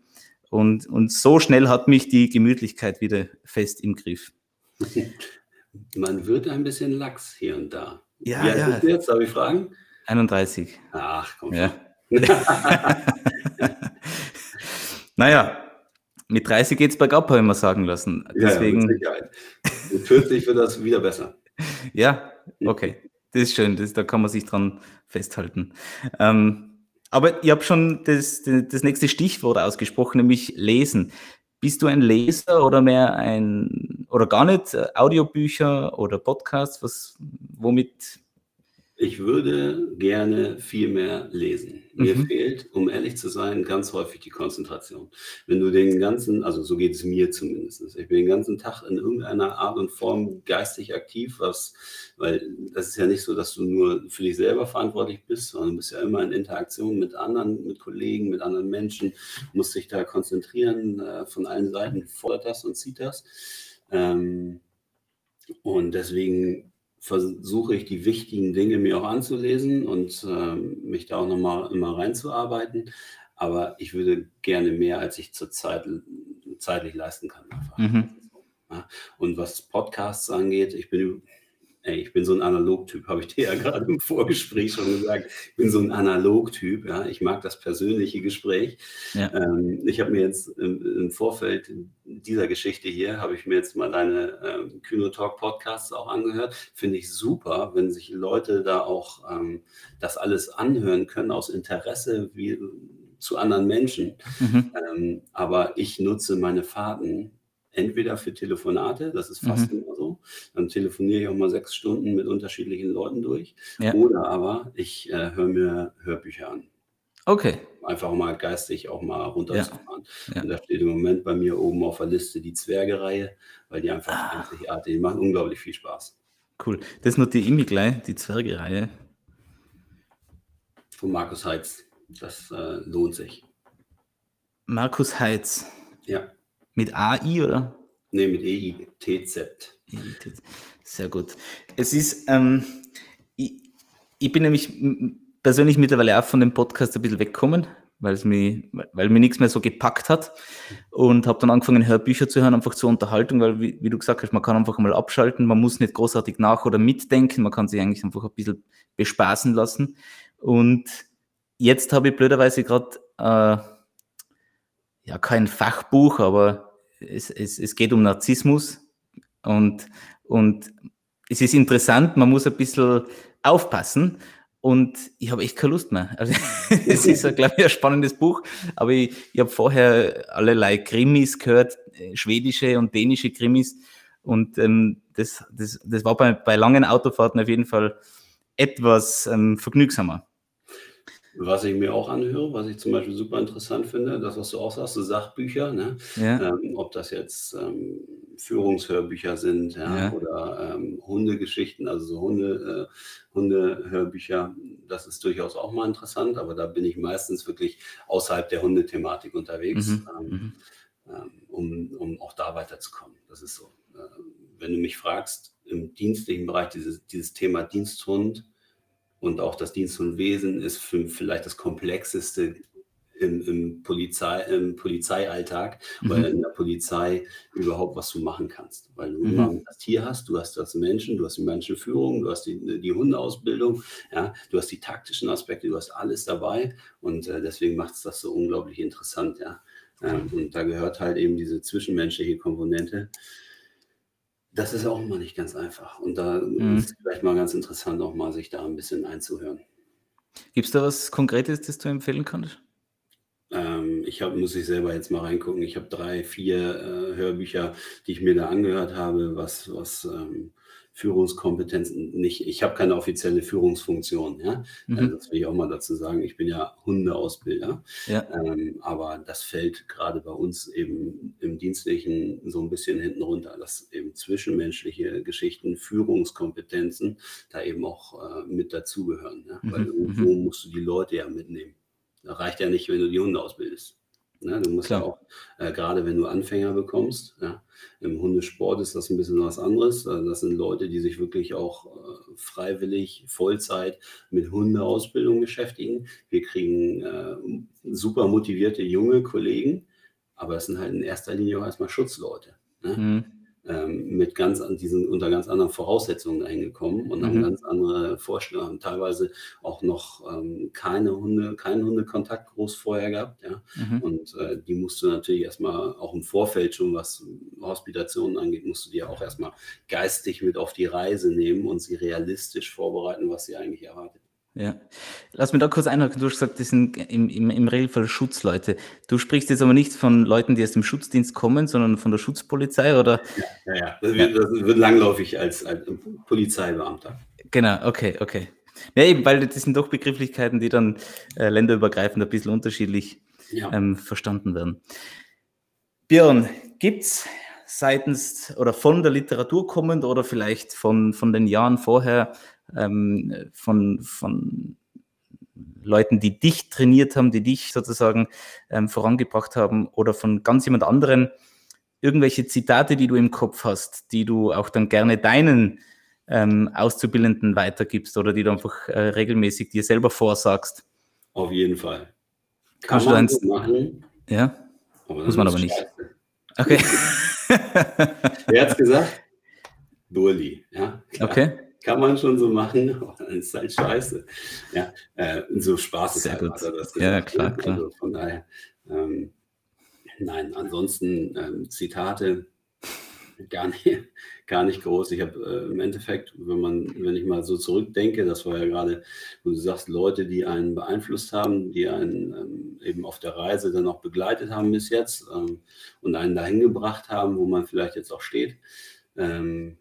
Und, und so schnell hat mich die Gemütlichkeit wieder fest im Griff. Man wird ein bisschen lax hier und da. Ja, Wie alt ja. bist du jetzt? Darf ich fragen? 31. Ach, komm. Ja. naja, mit 30 geht es bergab, habe ich mal sagen lassen. Deswegen... Ja, mit. Mit 40 wird das wieder besser. ja, okay. Das ist schön, das, da kann man sich dran festhalten. Ähm, aber ich habe schon das, das nächste Stichwort ausgesprochen, nämlich lesen. Bist du ein Leser oder mehr ein, oder gar nicht, äh, Audiobücher oder Podcasts? Was, womit ich würde gerne viel mehr lesen. Mir mhm. fehlt, um ehrlich zu sein, ganz häufig die Konzentration. Wenn du den ganzen, also so geht es mir zumindest, ich bin den ganzen Tag in irgendeiner Art und Form geistig aktiv, was, weil das ist ja nicht so, dass du nur für dich selber verantwortlich bist, sondern du bist ja immer in Interaktion mit anderen, mit Kollegen, mit anderen Menschen, musst dich da konzentrieren, äh, von allen Seiten fordert das und zieht das. Ähm, und deswegen versuche ich die wichtigen Dinge mir auch anzulesen und äh, mich da auch nochmal immer reinzuarbeiten. Aber ich würde gerne mehr, als ich zurzeit zeitlich leisten kann. Mhm. Und was Podcasts angeht, ich bin Ey, ich bin so ein Analogtyp, habe ich dir ja gerade im Vorgespräch schon gesagt. Ich bin so ein Analogtyp, ja. Ich mag das persönliche Gespräch. Ja. Ähm, ich habe mir jetzt im, im, Vorfeld dieser Geschichte hier, habe ich mir jetzt mal deine ähm, Kühno Talk Podcasts auch angehört. Finde ich super, wenn sich Leute da auch ähm, das alles anhören können aus Interesse wie zu anderen Menschen. Mhm. Ähm, aber ich nutze meine Fahrten entweder für Telefonate, das ist fast mhm. immer so, dann telefoniere ich auch mal sechs Stunden mit unterschiedlichen Leuten durch, ja. oder aber ich äh, höre mir Hörbücher an. Okay. Einfach mal geistig auch mal runterzufahren. Ja. Ja. Und da steht im Moment bei mir oben auf der Liste die Zwergereihe, weil die einfach ah. einzigartig, die machen unglaublich viel Spaß. Cool. Das notiere ich mir gleich, die Zwergereihe. Von Markus Heitz. Das äh, lohnt sich. Markus Heitz. Ja. Mit AI oder? Nee, mit EITZ. Sehr gut. Es ist, ähm, ich, ich, bin nämlich persönlich mittlerweile auch von dem Podcast ein bisschen weggekommen, weil es mich, weil mir nichts mehr so gepackt hat und habe dann angefangen, Hörbücher zu hören, einfach zur Unterhaltung, weil, wie, wie, du gesagt hast, man kann einfach mal abschalten, man muss nicht großartig nach- oder mitdenken, man kann sich eigentlich einfach ein bisschen bespaßen lassen. Und jetzt habe ich blöderweise gerade äh, ja kein Fachbuch, aber es, es, es geht um Narzissmus und, und es ist interessant, man muss ein bisschen aufpassen und ich habe echt keine Lust mehr. Also, es ist, glaube ich, ein spannendes Buch, aber ich, ich habe vorher allerlei Krimis gehört, äh, schwedische und dänische Krimis und ähm, das, das, das war bei, bei langen Autofahrten auf jeden Fall etwas ähm, vergnügsamer. Was ich mir auch anhöre, was ich zum Beispiel super interessant finde, das, was du auch sagst, so Sachbücher, ne? Ja. Ähm, ob das jetzt ähm, Führungshörbücher sind ja, ja. oder ähm, Hundegeschichten, also so Hunde, äh, Hundehörbücher, das ist durchaus auch mal interessant, aber da bin ich meistens wirklich außerhalb der Hundethematik unterwegs, mhm. Ähm, mhm. Ähm, um, um auch da weiterzukommen. Das ist so. Äh, wenn du mich fragst, im dienstlichen Bereich dieses, dieses Thema Diensthund und auch das Diensthundwesen ist für, vielleicht das komplexeste im, im, Polizei, im Polizeialltag mhm. oder in der Polizei überhaupt was du machen kannst. Weil du mhm. immer das Tier hast, du hast das Menschen, du hast die Menschenführung, du hast die, die Hundeausbildung, ja, du hast die taktischen Aspekte, du hast alles dabei und äh, deswegen macht es das so unglaublich interessant, ja. Ähm, und da gehört halt eben diese zwischenmenschliche Komponente. Das ist auch immer nicht ganz einfach. Und da mhm. ist es vielleicht mal ganz interessant, auch mal sich da ein bisschen einzuhören. Gibt es da was Konkretes, das du empfehlen kannst? Ähm, ich habe, muss ich selber jetzt mal reingucken. Ich habe drei, vier äh, Hörbücher, die ich mir da angehört habe, was, was ähm, Führungskompetenzen nicht. Ich habe keine offizielle Führungsfunktion. Ja? Mhm. Also das will ich auch mal dazu sagen. Ich bin ja Hundeausbilder. Ja. Ähm, aber das fällt gerade bei uns eben im Dienstlichen so ein bisschen hinten runter, dass eben zwischenmenschliche Geschichten, Führungskompetenzen da eben auch äh, mit dazugehören. Ja? Mhm. Weil irgendwo mhm. musst du die Leute ja mitnehmen. Da reicht ja nicht, wenn du die Hunde ausbildest. Ne? Du musst Klar. ja auch, äh, gerade wenn du Anfänger bekommst, ja, im Hundesport ist das ein bisschen was anderes. Also das sind Leute, die sich wirklich auch äh, freiwillig Vollzeit mit Hundeausbildung beschäftigen. Wir kriegen äh, super motivierte junge Kollegen, aber es sind halt in erster Linie auch erstmal Schutzleute. Ne? Mhm ähm, mit ganz an diesen, unter ganz anderen Voraussetzungen dahin gekommen und mhm. haben ganz andere Vorstellungen, haben teilweise auch noch ähm, keine Hunde, keinen Hundekontakt groß vorher gehabt, ja. Mhm. Und äh, die musst du natürlich erstmal auch im Vorfeld schon, was Hospitationen angeht, musst du dir auch erstmal geistig mit auf die Reise nehmen und sie realistisch vorbereiten, was sie eigentlich erwartet. Ja. Lass mich da kurz einhaken. Du hast gesagt, das sind im, im, im Regelfall Schutzleute. Du sprichst jetzt aber nicht von Leuten, die aus dem Schutzdienst kommen, sondern von der Schutzpolizei, oder? Ja, ja, ja. Das, wird, das wird langläufig als, als Polizeibeamter. Genau, okay, okay. Ja, eben, weil das sind doch Begrifflichkeiten, die dann äh, länderübergreifend ein bisschen unterschiedlich ja. ähm, verstanden werden. Björn, gibt es seitens oder von der Literatur kommend oder vielleicht von, von den Jahren vorher ähm, von, von Leuten, die dich trainiert haben, die dich sozusagen ähm, vorangebracht haben oder von ganz jemand anderen irgendwelche Zitate, die du im Kopf hast, die du auch dann gerne deinen ähm, Auszubildenden weitergibst oder die du einfach äh, regelmäßig dir selber vorsagst? Auf jeden Fall. Kann Kannst du eins machen? Ja. Muss man aber nicht. Scheiße. Okay. Wer hat's gesagt? Burli. Ja, klar. Okay kann man schon so machen, aber dann ist halt scheiße. Ja, äh, so Spaß ist halt, hat er das gesagt. Ja, klar, klar. Also von daher, ähm, nein, ansonsten ähm, Zitate gar nicht, gar nicht groß. Ich habe äh, im Endeffekt, wenn man, wenn ich mal so zurückdenke, das war ja gerade, wo du sagst, Leute, die einen beeinflusst haben, die einen ähm, eben auf der Reise dann auch begleitet haben bis jetzt ähm, und einen dahin gebracht haben, wo man vielleicht jetzt auch steht. Ähm,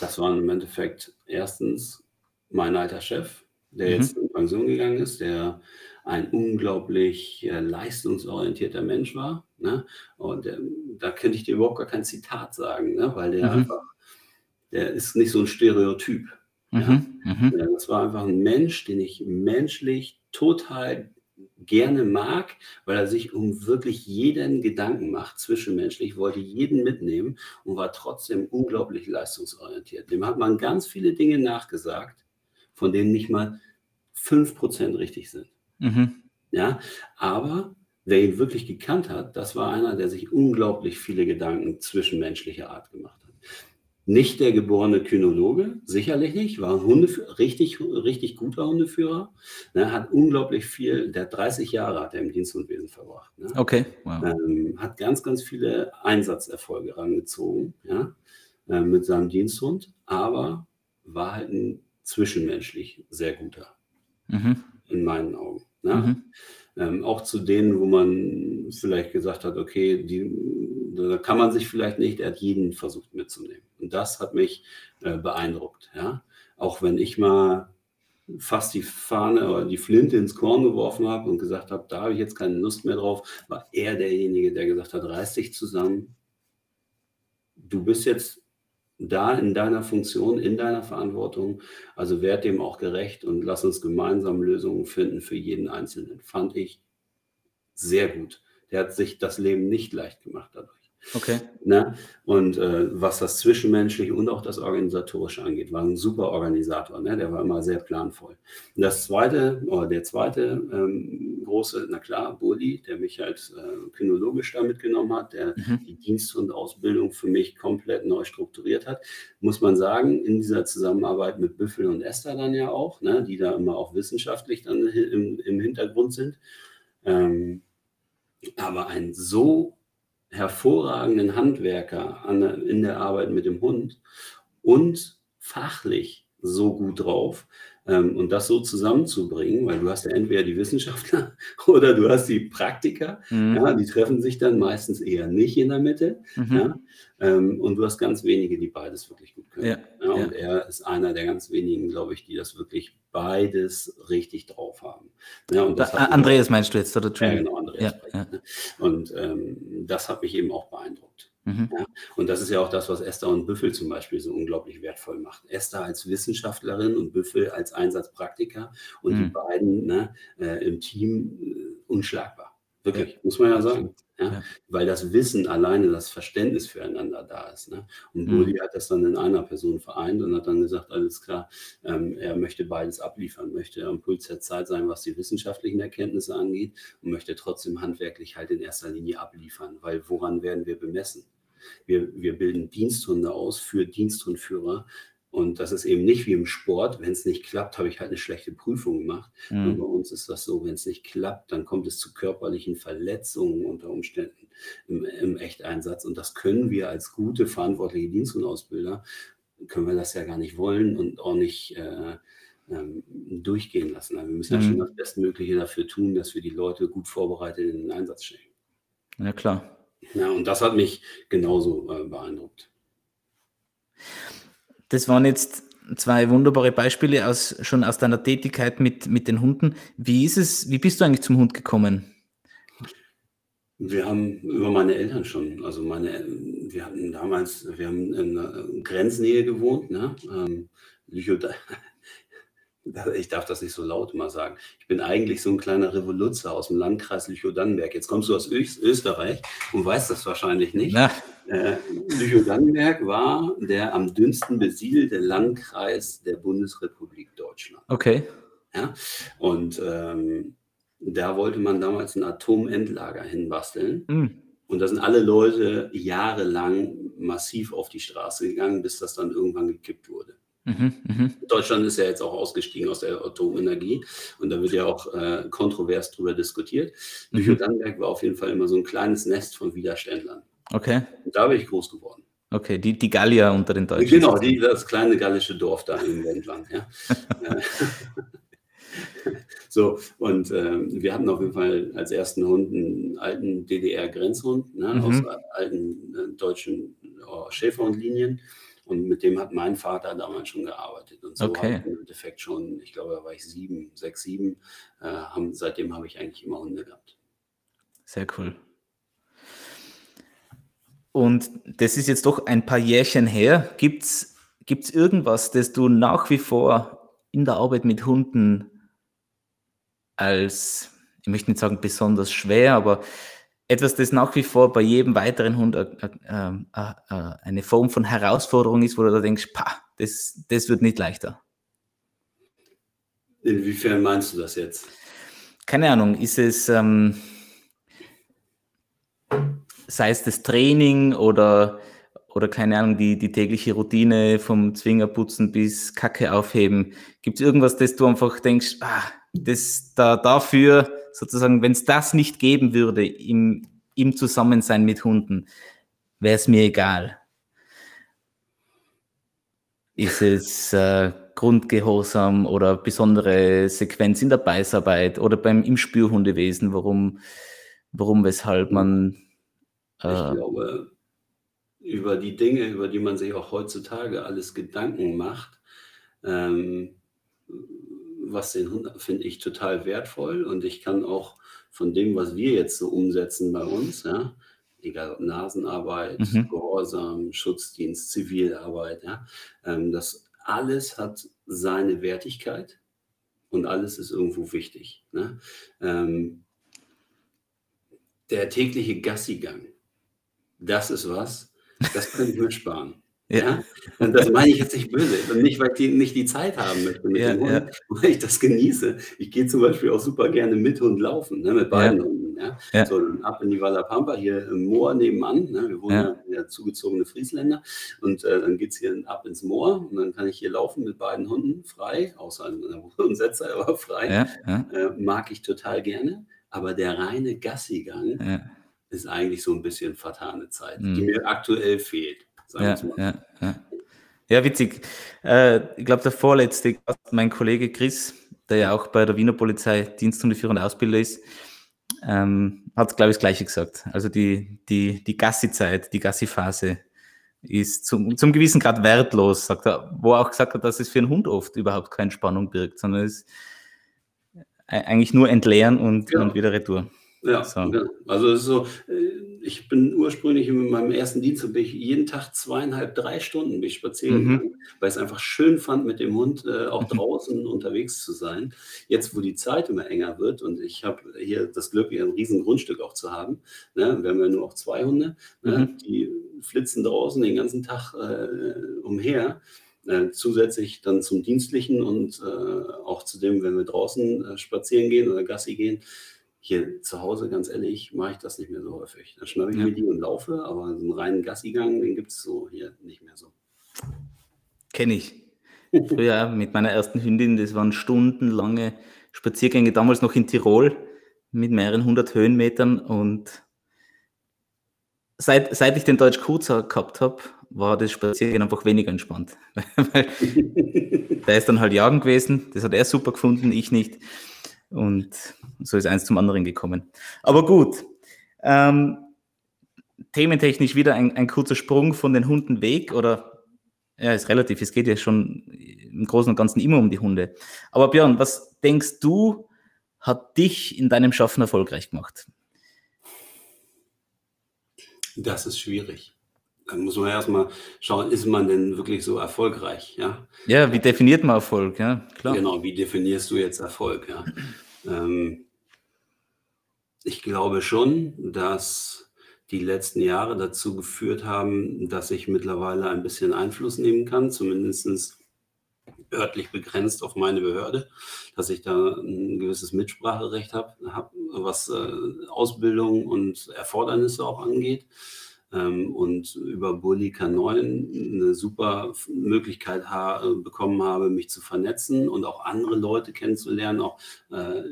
das waren im Endeffekt erstens mein alter Chef, der mhm. jetzt in Pension gegangen ist, der ein unglaublich äh, leistungsorientierter Mensch war. Ne? Und äh, da könnte ich dir überhaupt gar kein Zitat sagen, ne? weil der mhm. einfach, der ist nicht so ein Stereotyp. Mhm. Ja? Mhm. Das war einfach ein Mensch, den ich menschlich total gerne mag, weil er sich um wirklich jeden Gedanken macht, zwischenmenschlich, wollte jeden mitnehmen und war trotzdem unglaublich leistungsorientiert. Dem hat man ganz viele Dinge nachgesagt, von denen nicht mal 5% richtig sind. Mhm. Ja, aber wer ihn wirklich gekannt hat, das war einer, der sich unglaublich viele Gedanken zwischenmenschlicher Art gemacht hat. Nicht der geborene Kynologe, sicherlich nicht, war ein Hundeführer, richtig, richtig guter Hundeführer. Ne, hat unglaublich viel, der 30 Jahre hat er im Diensthundwesen verbracht. Ne? Okay, wow. Ähm, hat ganz, ganz viele Einsatzerfolge rangezogen ja, äh, mit seinem Diensthund, aber war halt ein zwischenmenschlich sehr guter. Mhm. In meinen Augen. Ne? Mhm. Ähm, auch zu denen, wo man vielleicht gesagt hat, okay, die, da kann man sich vielleicht nicht, er hat jeden versucht mitzunehmen. Und das hat mich äh, beeindruckt. Ja? Auch wenn ich mal fast die Fahne oder die Flinte ins Korn geworfen habe und gesagt habe, da habe ich jetzt keine Lust mehr drauf, war er derjenige, der gesagt hat, reiß dich zusammen. Du bist jetzt da in deiner Funktion, in deiner Verantwortung, also werd dem auch gerecht und lass uns gemeinsam Lösungen finden für jeden Einzelnen. Fand ich sehr gut. Der hat sich das Leben nicht leicht gemacht dadurch. Okay. Ne? Und äh, was das Zwischenmenschliche und auch das Organisatorische angeht, war ein super Organisator. Ne? Der war immer sehr planvoll. Und das zweite, oder der zweite ähm, große, na klar, Bulli, der mich halt äh, kynologisch da mitgenommen hat, der mhm. die Dienst- und Ausbildung für mich komplett neu strukturiert hat, muss man sagen, in dieser Zusammenarbeit mit Büffel und Esther dann ja auch, ne? die da immer auch wissenschaftlich dann im, im Hintergrund sind. Ähm, aber ein so hervorragenden Handwerker an, in der Arbeit mit dem Hund und fachlich so gut drauf. Ähm, und das so zusammenzubringen, weil du hast ja entweder die Wissenschaftler oder du hast die Praktiker, mhm. ja, die treffen sich dann meistens eher nicht in der Mitte. Mhm. Ja, ähm, und du hast ganz wenige, die beides wirklich gut können. Ja, und er ist einer der ganz wenigen, glaube ich, die das wirklich beides richtig drauf haben. Und das da, Andreas meinst du jetzt, oder? Ja, genau, Andreas. Ja, Und ähm, das hat mich eben auch beeindruckt. Mhm. Ja, und das ist ja auch das, was Esther und Büffel zum Beispiel so unglaublich wertvoll macht. Esther als Wissenschaftlerin und Büffel als Einsatzpraktiker und mhm. die beiden ne, äh, im Team äh, unschlagbar. Wirklich, ja. muss man ja sagen. Ja? Weil das Wissen alleine, das Verständnis füreinander da ist. Ne? Und mhm. Bulli hat das dann in einer Person vereint und hat dann gesagt, alles klar, ähm, er möchte beides abliefern, möchte am Puls der Zeit sein, was die wissenschaftlichen Erkenntnisse angeht und möchte trotzdem handwerklich halt in erster Linie abliefern, weil woran werden wir bemessen? Wir, wir bilden Diensthunde aus für Diensthundführer, und das ist eben nicht wie im Sport, wenn es nicht klappt, habe ich halt eine schlechte Prüfung gemacht. Mhm. Und bei uns ist das so, wenn es nicht klappt, dann kommt es zu körperlichen Verletzungen unter Umständen im, im Echteinsatz. Und das können wir als gute, verantwortliche Dienst- und Ausbilder, können wir das ja gar nicht wollen und auch nicht äh, ähm, durchgehen lassen. Also wir müssen mhm. ja schon das Bestmögliche dafür tun, dass wir die Leute gut vorbereitet in den Einsatz stellen. Ja, klar. Ja, und das hat mich genauso äh, beeindruckt. Das waren jetzt zwei wunderbare Beispiele aus, schon aus deiner Tätigkeit mit, mit den Hunden. Wie ist es, wie bist du eigentlich zum Hund gekommen? Wir haben über meine Eltern schon, also meine, wir hatten damals, wir haben in einer Grenznähe gewohnt, ne? Ähm, ich darf das nicht so laut mal sagen. Ich bin eigentlich so ein kleiner Revoluzzer aus dem Landkreis Lüchow-Dannenberg. Jetzt kommst du aus Österreich und weißt das wahrscheinlich nicht. Na. Äh, Lüchow-Dannenberg war der am dünnsten besiedelte Landkreis der Bundesrepublik Deutschland. Okay. Ja? Und ähm, da wollte man damals ein Atomendlager hinbasteln. Mm. Und da sind alle Leute jahrelang massiv auf die Straße gegangen, bis das dann irgendwann gekippt wurde. Mhm, mh. Deutschland ist ja jetzt auch ausgestiegen aus der Atomenergie und da wird ja auch äh, kontrovers darüber diskutiert. Mhm. Lüchow-Dannenberg war auf jeden Fall immer so ein kleines Nest von Widerständlern. Okay. Und da bin ich groß geworden. Okay, die, die Gallier unter den Deutschen. Genau, die, das kleine gallische Dorf da im Wendland. Ja. so, und ähm, wir hatten auf jeden Fall als ersten Hund einen alten DDR-Grenzhund ne, mhm. aus alten äh, deutschen oh, Schäferhundlinien. Und mit dem hat mein Vater damals schon gearbeitet. Und so okay. habe ich im Endeffekt schon, ich glaube, da war ich sieben, sechs, sieben. Äh, haben, seitdem habe ich eigentlich immer Hunde gehabt. Sehr cool. Und das ist jetzt doch ein paar Jährchen her. Gibt es irgendwas, das du nach wie vor in der Arbeit mit Hunden als, ich möchte nicht sagen besonders schwer, aber etwas, das nach wie vor bei jedem weiteren Hund äh, äh, äh, eine Form von Herausforderung ist, wo du da denkst, pah, das, das wird nicht leichter. Inwiefern meinst du das jetzt? Keine Ahnung, ist es, ähm, sei es das Training oder, oder keine Ahnung, die, die tägliche Routine vom Zwingerputzen bis Kacke aufheben. Gibt es irgendwas, das du einfach denkst, ah, das da dafür sozusagen, wenn es das nicht geben würde im, im Zusammensein mit Hunden, wäre es mir egal. Ist es äh, Grundgehorsam oder besondere Sequenz in der Beißarbeit oder beim im Spürhundewesen, warum, warum, weshalb man. Äh, ich glaube, über die Dinge, über die man sich auch heutzutage alles Gedanken macht, ähm, was den Hund finde ich total wertvoll und ich kann auch von dem, was wir jetzt so umsetzen bei uns, ja, egal ob Nasenarbeit, mhm. Gehorsam, Schutzdienst, Zivilarbeit, ja, ähm, das alles hat seine Wertigkeit und alles ist irgendwo wichtig. Ne? Ähm, der tägliche Gassigang, das ist was, das könnte ich mir sparen. Ja. ja. Und das meine ich jetzt nicht böse. Und nicht, weil ich nicht die Zeit haben möchte mit ja, dem Hund, ja. weil ich das genieße. Ich gehe zum Beispiel auch super gerne mit Hund laufen, ne, mit beiden Hunden. Ja. So ab in die Walla Pampa, hier im Moor nebenan. Ne, wir wohnen ja, ja zugezogene Friesländer. Und äh, dann geht es hier ab ins Moor und dann kann ich hier laufen mit beiden Hunden frei, außer einem Hundsetzer, aber frei. Äh, mag ich total gerne. Aber der reine Gassigang ist eigentlich so ein bisschen vertane Zeit, mhm. die mir aktuell fehlt. Ja, ja, ja. ja, witzig. Äh, ich glaube, der vorletzte Gast, mein Kollege Chris, der ja auch bei der Wiener Polizei Diensthundeführer und Ausbilder ist, ähm, hat, glaube ich, das Gleiche gesagt. Also die, die, die Gassi-Zeit, die Gassi-Phase ist zum, zum gewissen Grad wertlos, sagt er, wo er auch gesagt hat, dass es für einen Hund oft überhaupt keine Spannung birgt, sondern es ist eigentlich nur entleeren und, ja. und wieder retour. Ja, so. ja, also es ist so, äh, ich bin ursprünglich in meinem ersten Dienst, bin ich jeden Tag zweieinhalb, drei Stunden bin ich spazieren mhm. gegangen, weil ich es einfach schön fand, mit dem Hund äh, auch mhm. draußen unterwegs zu sein. Jetzt, wo die Zeit immer enger wird und ich habe hier das Glück, hier ein riesen Grundstück auch zu haben, ne, wir haben ja nur auch zwei Hunde, ne, mhm. ne, die flitzen draußen den ganzen Tag äh, umher. Äh, zusätzlich dann zum Dienstlichen und äh, auch zu dem, wenn wir draußen äh, spazieren gehen oder Gassi gehen, hier zu Hause, ganz ehrlich, mache ich das nicht mehr so häufig. Da schnappe ich ja. mir die und laufe, aber so einen reinen Gassigang, den gibt es so hier nicht mehr so. Kenne ich. Früher mit meiner ersten Hündin, das waren stundenlange Spaziergänge, damals noch in Tirol mit mehreren hundert Höhenmetern und seit, seit ich den Deutsch Kurzer gehabt habe, war das Spaziergehen einfach weniger entspannt. der ist dann halt jagen gewesen, das hat er super gefunden, ich nicht. Und so ist eins zum anderen gekommen. Aber gut, ähm, thementechnisch wieder ein, ein kurzer Sprung von den Hunden weg oder ja, ist relativ. Es geht ja schon im Großen und Ganzen immer um die Hunde. Aber Björn, was denkst du, hat dich in deinem Schaffen erfolgreich gemacht? Das ist schwierig. Dann muss man erstmal schauen, ist man denn wirklich so erfolgreich? Ja, ja wie definiert man Erfolg? Ja, klar. Genau, wie definierst du jetzt Erfolg? Ja? Ähm, ich glaube schon, dass die letzten Jahre dazu geführt haben, dass ich mittlerweile ein bisschen Einfluss nehmen kann, zumindest örtlich begrenzt auf meine Behörde, dass ich da ein gewisses Mitspracherecht habe, hab, was äh, Ausbildung und Erfordernisse auch angeht und über Burlika 9 eine super Möglichkeit ha bekommen habe, mich zu vernetzen und auch andere Leute kennenzulernen, auch äh,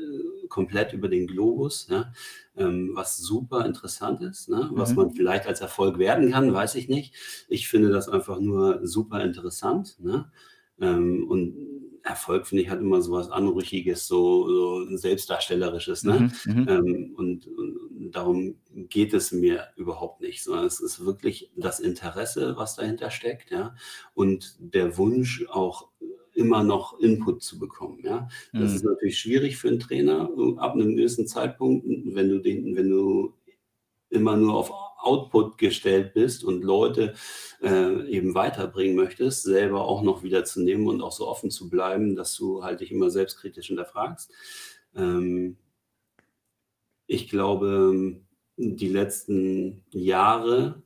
komplett über den Globus, ja, ähm, was super interessant ist, ne? was mhm. man vielleicht als Erfolg werden kann, weiß ich nicht. Ich finde das einfach nur super interessant. Ne? Ähm, und Erfolg, finde ich, hat immer so was Anrüchiges, so, so Selbstdarstellerisches. Ne? Mhm, mhm, ähm, und, und, darum geht es mir überhaupt nicht, sondern es ist wirklich das Interesse, was dahinter steckt, ja, und der Wunsch auch immer noch Input zu bekommen. Ja, das mhm. ist natürlich schwierig für einen Trainer ab einem gewissen Zeitpunkt, wenn du den, wenn du immer nur auf Output gestellt bist und Leute äh, eben weiterbringen möchtest, selber auch noch wieder zu nehmen und auch so offen zu bleiben, dass du halt dich immer selbstkritisch hinterfragst. Ähm, ich glaube, die letzten Jahre,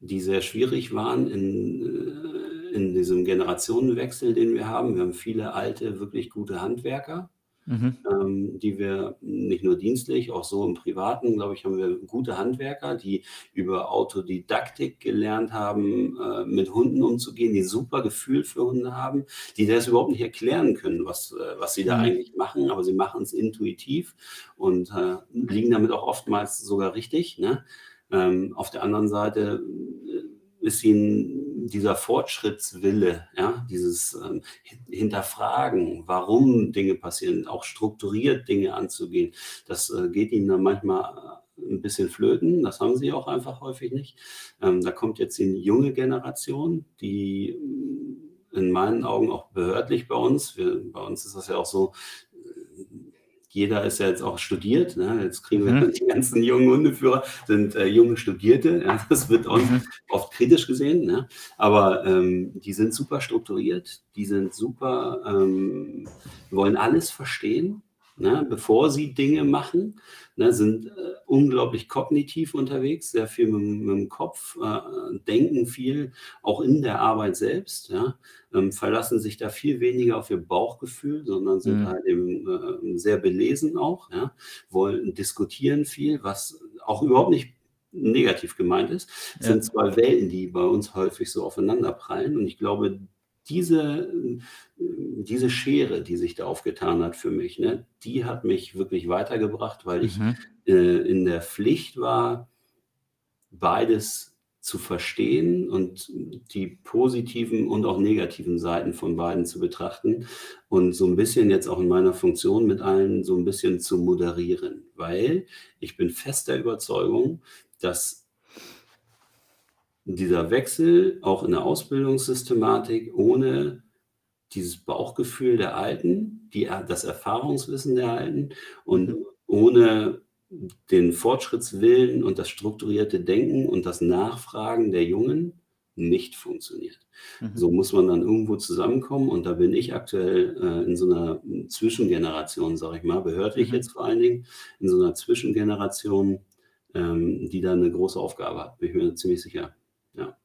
die sehr schwierig waren in, äh, in diesem Generationenwechsel, den wir haben, wir haben viele alte, wirklich gute Handwerker mhm. ähm, die wir nicht nur dienstlich, auch so im Privaten, glaube ich, haben wir gute Handwerker, die über Autodidaktik gelernt haben, äh, mit Hunden umzugehen, die super Gefühl für Hunde haben, die das überhaupt nicht erklären können, was, äh, was sie da mhm. eigentlich machen, aber sie machen es intuitiv und äh, liegen damit auch oftmals sogar richtig. Ne? Ähm, auf der anderen Seite äh, ist ihnen dieser Fortschrittswille, ja, dieses ähm, Hinterfragen, warum Dinge passieren, auch strukturiert Dinge anzugehen, das äh, geht ihnen dann manchmal äh, ein bisschen flöten. Das haben sie auch einfach häufig nicht. Ähm, da kommt jetzt die junge Generation, die äh, in meinen Augen auch behördlich bei uns, wir, bei uns ist das ja auch so, jeder ist ja jetzt auch studiert. Ne? Jetzt kriegen wir mhm. die ganzen jungen Hundeführer, sind äh, junge Studierte. Ja? Das wird oft, mhm. oft kritisch gesehen. Ne? Aber ähm, die sind super strukturiert, die sind super, ähm, wollen alles verstehen. Ne, bevor sie Dinge machen, ne, sind äh, unglaublich kognitiv unterwegs, sehr viel mit, mit dem Kopf, äh, denken viel, auch in der Arbeit selbst, ja, ähm, verlassen sich da viel weniger auf ihr Bauchgefühl, sondern sind mhm. halt eben äh, sehr belesen auch, ja, wollen diskutieren viel, was auch überhaupt nicht negativ gemeint ist. Ja. sind zwei Welten, die bei uns häufig so aufeinander prallen und ich glaube, diese, diese Schere, die sich da aufgetan hat für mich, ne, die hat mich wirklich weitergebracht, weil ich mhm. äh, in der Pflicht war, beides zu verstehen und die positiven und auch negativen Seiten von beiden zu betrachten und so ein bisschen jetzt auch in meiner Funktion mit allen so ein bisschen zu moderieren, weil ich bin fester Überzeugung, dass dieser Wechsel auch in der Ausbildungssystematik ohne dieses Bauchgefühl der Alten, die, das Erfahrungswissen der Alten und mhm. ohne den Fortschrittswillen und das strukturierte Denken und das Nachfragen der Jungen nicht funktioniert. Mhm. So muss man dann irgendwo zusammenkommen und da bin ich aktuell äh, in so einer Zwischengeneration, sage ich mal, behördlich mhm. jetzt vor allen Dingen, in so einer Zwischengeneration, ähm, die da eine große Aufgabe hat, bin ich mir ziemlich sicher. Ja.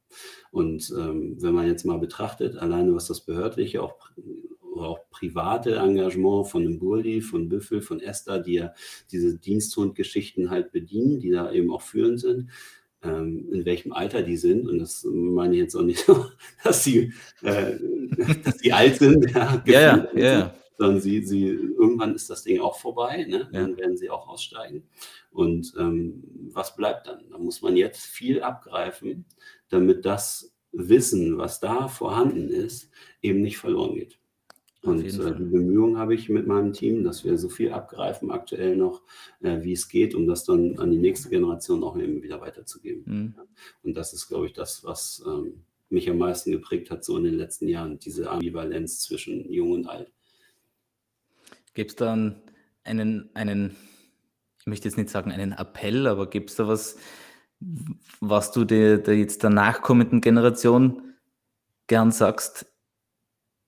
Und ähm, wenn man jetzt mal betrachtet, alleine was das behördliche, auch, auch private Engagement von dem Burdi, von Büffel, von Esther, die ja diese Diensthundgeschichten halt bedienen, die da eben auch führend sind, ähm, in welchem Alter die sind. Und das meine ich jetzt auch nicht so, dass sie, äh, dass sie alt sind, ja, ja, ja, ja. Sondern sie, sie, irgendwann ist das Ding auch vorbei, ne? dann werden sie auch aussteigen. Und ähm, was bleibt dann? Da muss man jetzt viel abgreifen, damit das Wissen, was da vorhanden ist, eben nicht verloren geht. Und äh, die Bemühungen habe ich mit meinem Team, dass wir so viel abgreifen aktuell noch, äh, wie es geht, um das dann an die nächste Generation auch eben wieder weiterzugeben. Mhm. Und das ist, glaube ich, das, was ähm, mich am meisten geprägt hat, so in den letzten Jahren, diese Ambivalenz zwischen Jung und Alt. Gibt es dann einen, einen ich möchte jetzt nicht sagen einen Appell, aber gibt es da was, was du der, der jetzt der nachkommenden Generation gern sagst?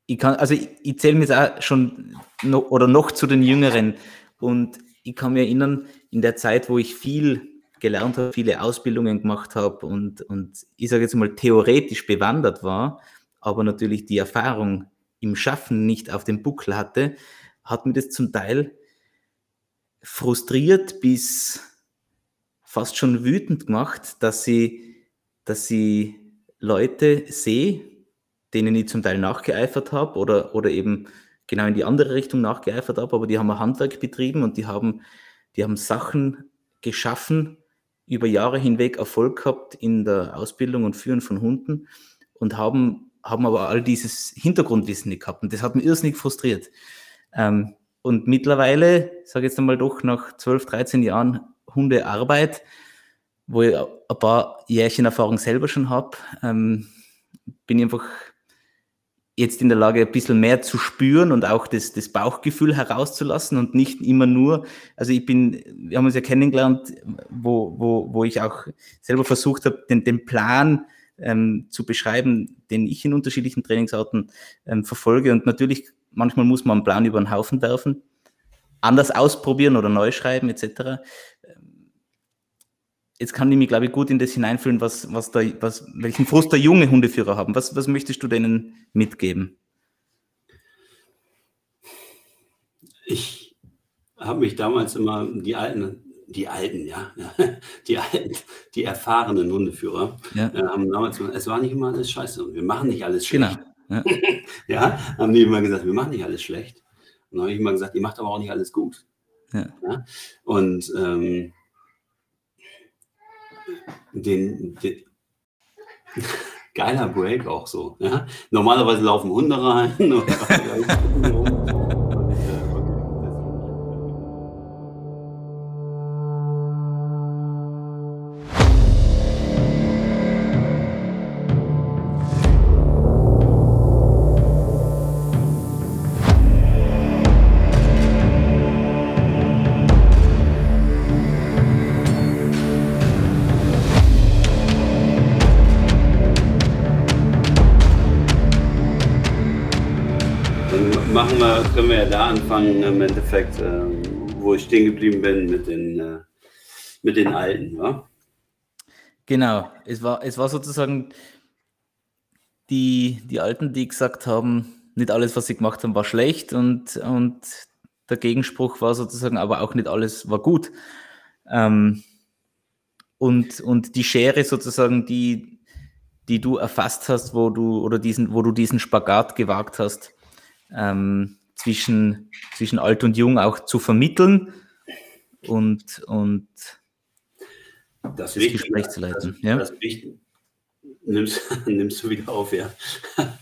Ich kann, also ich, ich zähle mich auch schon noch, oder noch zu den Jüngeren und ich kann mich erinnern, in der Zeit, wo ich viel gelernt habe, viele Ausbildungen gemacht habe und, und ich sage jetzt mal theoretisch bewandert war, aber natürlich die Erfahrung im Schaffen nicht auf dem Buckel hatte, hat mir das zum Teil frustriert bis fast schon wütend gemacht, dass sie, dass sie Leute sehe, denen ich zum Teil nachgeeifert habe oder, oder eben genau in die andere Richtung nachgeeifert habe, aber die haben ein Handwerk betrieben und die haben, die haben Sachen geschaffen, über Jahre hinweg Erfolg gehabt in der Ausbildung und Führen von Hunden und haben, haben aber all dieses Hintergrundwissen nicht gehabt. Und das hat mich irrsinnig frustriert. Ähm, und mittlerweile, sage jetzt einmal doch nach 12, 13 Jahren Hundearbeit, wo ich ein paar Jährchen Erfahrung selber schon habe, ähm, bin ich einfach jetzt in der Lage, ein bisschen mehr zu spüren und auch das, das Bauchgefühl herauszulassen und nicht immer nur, also ich bin, wir haben uns ja kennengelernt, wo, wo, wo ich auch selber versucht habe, den, den Plan ähm, zu beschreiben, den ich in unterschiedlichen Trainingsarten ähm, verfolge. Und natürlich manchmal muss man einen Plan über den Haufen werfen, anders ausprobieren oder neu schreiben etc. Jetzt kann ich mich, glaube ich, gut in das hineinfühlen, was, was da, was, welchen Frust der junge Hundeführer haben. Was, was möchtest du denen mitgeben? Ich habe mich damals immer, die alten, die alten, ja, die alten, die erfahrenen Hundeführer ja. äh, haben damals, es war nicht immer alles scheiße und wir machen nicht alles schlecht. Genau. Ja. ja, haben die immer gesagt, wir machen nicht alles schlecht. Und dann habe ich immer gesagt, ihr macht aber auch nicht alles gut. Ja. ja? Und ähm, den, den geiler Break auch so. Ja? Normalerweise laufen Hunde rein. Machen wir, können wir ja da anfangen im Endeffekt, ähm, wo ich stehen geblieben bin mit den, äh, mit den Alten, ja? Genau, es war, es war sozusagen die, die Alten, die gesagt haben, nicht alles, was sie gemacht haben, war schlecht und, und der Gegenspruch war sozusagen, aber auch nicht alles war gut. Ähm, und, und die Schere sozusagen, die, die du erfasst hast, wo du, oder diesen, wo du diesen Spagat gewagt hast, ähm, zwischen, zwischen alt und jung auch zu vermitteln und, und das, das Gespräch zu leiten. Das, ja? das nimmst, nimmst du wieder auf, ja.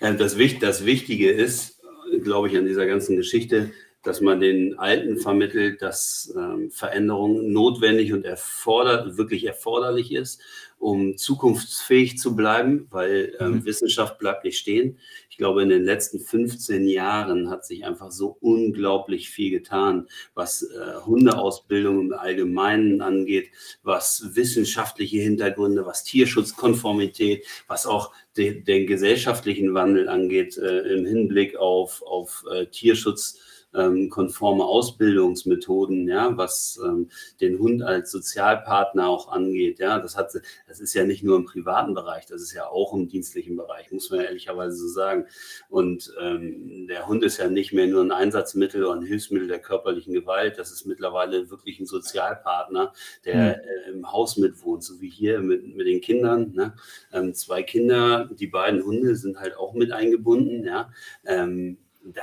Das, das Wichtige ist, glaube ich, an dieser ganzen Geschichte, dass man den Alten vermittelt, dass ähm, Veränderung notwendig und erforder wirklich erforderlich ist, um zukunftsfähig zu bleiben, weil ähm, mhm. Wissenschaft bleibt nicht stehen. Ich glaube, in den letzten 15 Jahren hat sich einfach so unglaublich viel getan, was äh, Hundeausbildung im Allgemeinen angeht, was wissenschaftliche Hintergründe, was Tierschutzkonformität, was auch de den gesellschaftlichen Wandel angeht äh, im Hinblick auf, auf äh, Tierschutz ähm, konforme Ausbildungsmethoden, ja, was ähm, den Hund als Sozialpartner auch angeht. Ja, das hat, das ist ja nicht nur im privaten Bereich, das ist ja auch im dienstlichen Bereich, muss man ja ehrlicherweise so sagen. Und ähm, der Hund ist ja nicht mehr nur ein Einsatzmittel oder ein Hilfsmittel der körperlichen Gewalt, das ist mittlerweile wirklich ein Sozialpartner, der mhm. äh, im Haus mitwohnt, so wie hier mit, mit den Kindern. Ne? Ähm, zwei Kinder, die beiden Hunde sind halt auch mit eingebunden. Ja, ähm, da,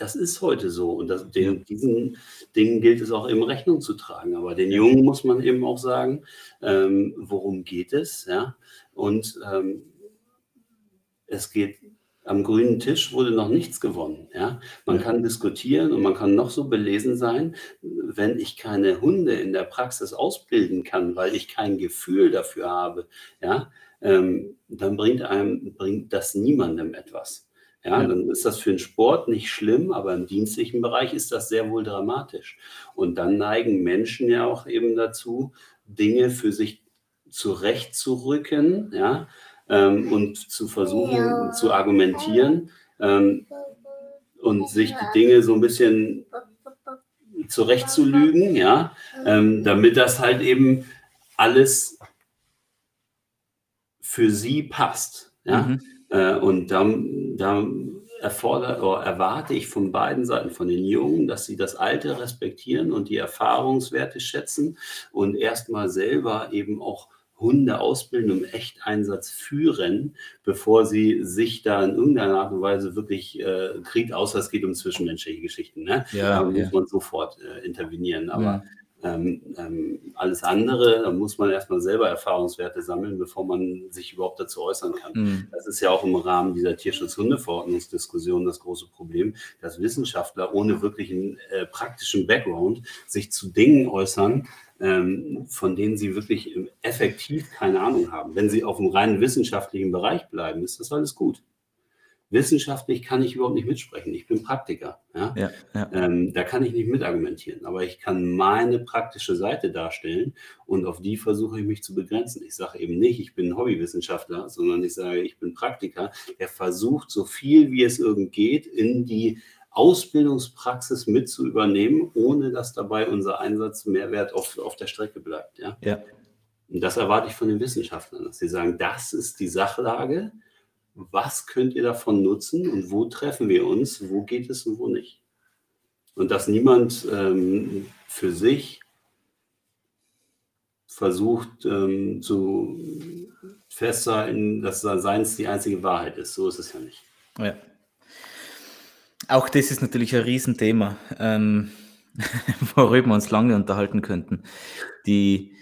das ist heute so. Und das, den, diesen Dingen gilt es auch eben Rechnung zu tragen. Aber den Jungen muss man eben auch sagen, ähm, worum geht es? Ja? Und ähm, es geht am grünen Tisch wurde noch nichts gewonnen. Ja? Man kann diskutieren und man kann noch so belesen sein, wenn ich keine Hunde in der Praxis ausbilden kann, weil ich kein Gefühl dafür habe, ja, ähm, dann bringt einem bringt das niemandem etwas. Ja, dann ist das für den Sport nicht schlimm, aber im dienstlichen Bereich ist das sehr wohl dramatisch. Und dann neigen Menschen ja auch eben dazu, Dinge für sich zurechtzurücken, ja, ähm, und zu versuchen ja. zu argumentieren ähm, und sich die Dinge so ein bisschen zurechtzulügen, ja, ähm, damit das halt eben alles für sie passt. Ja. Mhm. Äh, und da, da erfordert oder erwarte ich von beiden Seiten, von den Jungen, dass sie das Alte respektieren und die Erfahrungswerte schätzen und erstmal selber eben auch Hunde ausbilden, im Echteinsatz führen, bevor sie sich da in irgendeiner Art und Weise wirklich äh, kriegt, außer es geht um zwischenmenschliche Geschichten. Ne? Ja, da muss ja. man sofort äh, intervenieren. Aber ja. Ähm, ähm, alles andere, da muss man erstmal selber Erfahrungswerte sammeln, bevor man sich überhaupt dazu äußern kann. Mhm. Das ist ja auch im Rahmen dieser Tierschutzhundeverordnungsdiskussion das große Problem, dass Wissenschaftler ohne wirklichen äh, praktischen Background sich zu Dingen äußern, ähm, von denen sie wirklich effektiv keine Ahnung haben. Wenn sie auf dem reinen wissenschaftlichen Bereich bleiben, ist das alles gut wissenschaftlich kann ich überhaupt nicht mitsprechen. Ich bin Praktiker. Ja? ja, ja. Ähm, da kann ich nicht mitargumentieren. Aber ich kann meine praktische Seite darstellen und auf die versuche ich mich zu begrenzen. Ich sage eben nicht, ich bin Hobbywissenschaftler, sondern ich sage, ich bin Praktiker. Der versucht, so viel wie es irgend geht, in die Ausbildungspraxis mit zu übernehmen, ohne dass dabei unser Einsatz Mehrwert auf, auf der Strecke bleibt. Ja? ja. Und das erwarte ich von den Wissenschaftlern, dass sie sagen, das ist die Sachlage was könnt ihr davon nutzen und wo treffen wir uns, wo geht es und wo nicht. Und dass niemand ähm, für sich versucht ähm, zu festzuhalten, dass Seins die einzige Wahrheit ist. So ist es ja nicht. Ja. Auch das ist natürlich ein Riesenthema, ähm, worüber wir uns lange unterhalten könnten. Die,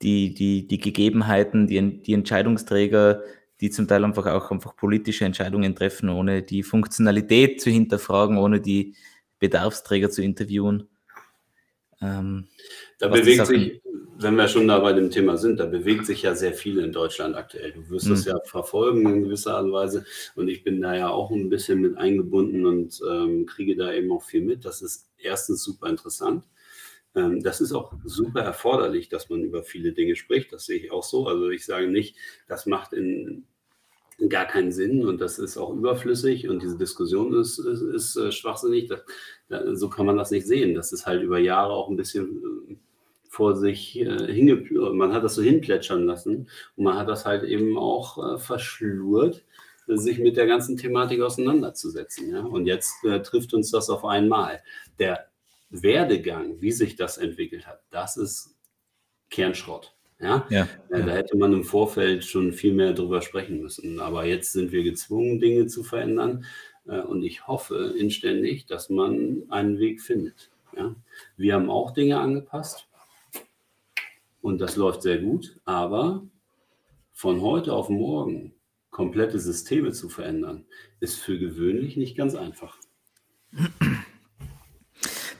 die, die, die Gegebenheiten, die, die Entscheidungsträger, die zum Teil einfach auch einfach politische Entscheidungen treffen, ohne die Funktionalität zu hinterfragen, ohne die Bedarfsträger zu interviewen. Ähm, da bewegt sich, wenn wir schon da bei dem Thema sind, da bewegt sich ja sehr viel in Deutschland aktuell. Du wirst mhm. das ja verfolgen in gewisser Art und Weise und ich bin da ja auch ein bisschen mit eingebunden und ähm, kriege da eben auch viel mit. Das ist erstens super interessant. Ähm, das ist auch super erforderlich, dass man über viele Dinge spricht. Das sehe ich auch so. Also ich sage nicht, das macht in gar keinen Sinn und das ist auch überflüssig und diese Diskussion ist, ist, ist äh, schwachsinnig. Das, da, so kann man das nicht sehen. Das ist halt über Jahre auch ein bisschen äh, vor sich äh, hinge man hat das so hinplätschern lassen und man hat das halt eben auch äh, verschlurt, sich mit der ganzen Thematik auseinanderzusetzen. Ja? Und jetzt äh, trifft uns das auf einmal. Der Werdegang, wie sich das entwickelt hat, das ist Kernschrott. Ja? Ja, ja, Da hätte man im Vorfeld schon viel mehr drüber sprechen müssen. Aber jetzt sind wir gezwungen, Dinge zu verändern. Äh, und ich hoffe inständig, dass man einen Weg findet. Ja? Wir haben auch Dinge angepasst. Und das läuft sehr gut. Aber von heute auf morgen komplette Systeme zu verändern, ist für gewöhnlich nicht ganz einfach.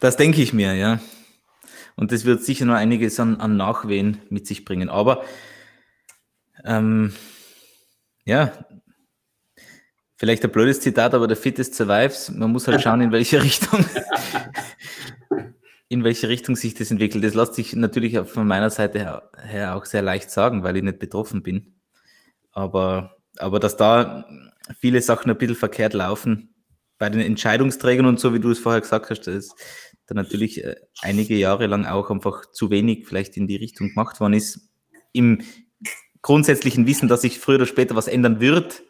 Das denke ich mir, ja. Und das wird sicher noch einiges an, an Nachwehen mit sich bringen. Aber ähm, ja, vielleicht ein blödes Zitat, aber der Fittest survives. Man muss halt schauen, in welche Richtung, in welche Richtung sich das entwickelt. Das lässt sich natürlich von meiner Seite her, her auch sehr leicht sagen, weil ich nicht betroffen bin. Aber, aber dass da viele Sachen ein bisschen verkehrt laufen, bei den Entscheidungsträgern und so, wie du es vorher gesagt hast, das, da natürlich äh, einige Jahre lang auch einfach zu wenig vielleicht in die Richtung gemacht worden ist. Im grundsätzlichen Wissen, dass sich früher oder später was ändern wird,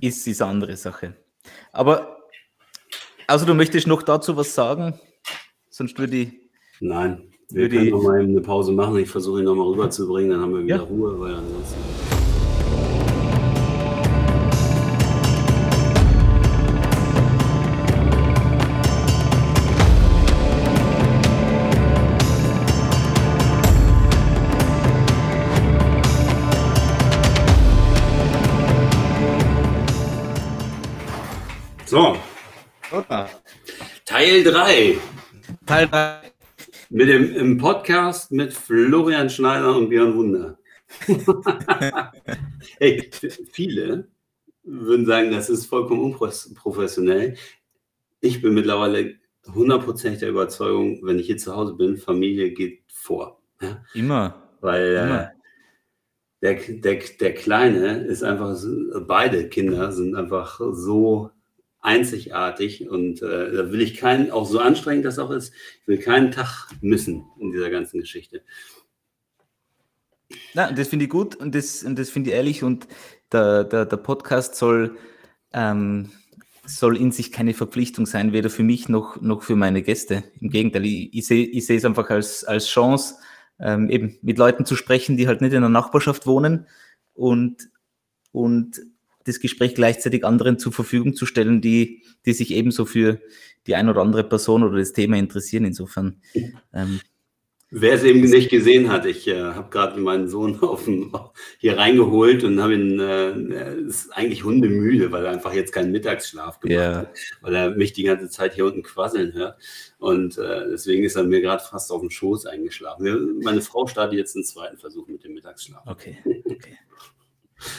ist, ist eine andere Sache. Aber, also du möchtest noch dazu was sagen? Sonst würde ich. Nein, wir würde können noch mal eine Pause machen. Ich versuche ihn noch mal rüberzubringen, dann haben wir wieder ja. Ruhe, weil ansonsten. So. Oder? Teil 3. Teil 3. Mit dem im Podcast mit Florian Schneider und Björn Wunder. hey, viele würden sagen, das ist vollkommen unprofessionell. Ich bin mittlerweile hundertprozentig der Überzeugung, wenn ich hier zu Hause bin, Familie geht vor. Ja? Immer. Weil Immer. Äh, der, der, der Kleine ist einfach, beide Kinder sind einfach so einzigartig und äh, da will ich keinen, auch so anstrengend das auch ist, ich will keinen Tag missen in dieser ganzen Geschichte. Na, das finde ich gut und das, und das finde ich ehrlich und der, der, der Podcast soll, ähm, soll in sich keine Verpflichtung sein, weder für mich noch, noch für meine Gäste. Im Gegenteil, ich, ich sehe ich es einfach als, als Chance, ähm, eben mit Leuten zu sprechen, die halt nicht in der Nachbarschaft wohnen und, und das Gespräch gleichzeitig anderen zur Verfügung zu stellen, die, die sich ebenso für die ein oder andere Person oder das Thema interessieren. Insofern. Ähm, Wer es eben nicht gesehen hat, ich äh, habe gerade meinen Sohn dem, hier reingeholt und habe ihn, äh, ist eigentlich hundemüde, weil er einfach jetzt keinen Mittagsschlaf gemacht yeah. hat, weil er mich die ganze Zeit hier unten quasseln hört. Und äh, deswegen ist er mir gerade fast auf dem Schoß eingeschlafen. Meine Frau startet jetzt einen zweiten Versuch mit dem Mittagsschlaf. Okay, okay.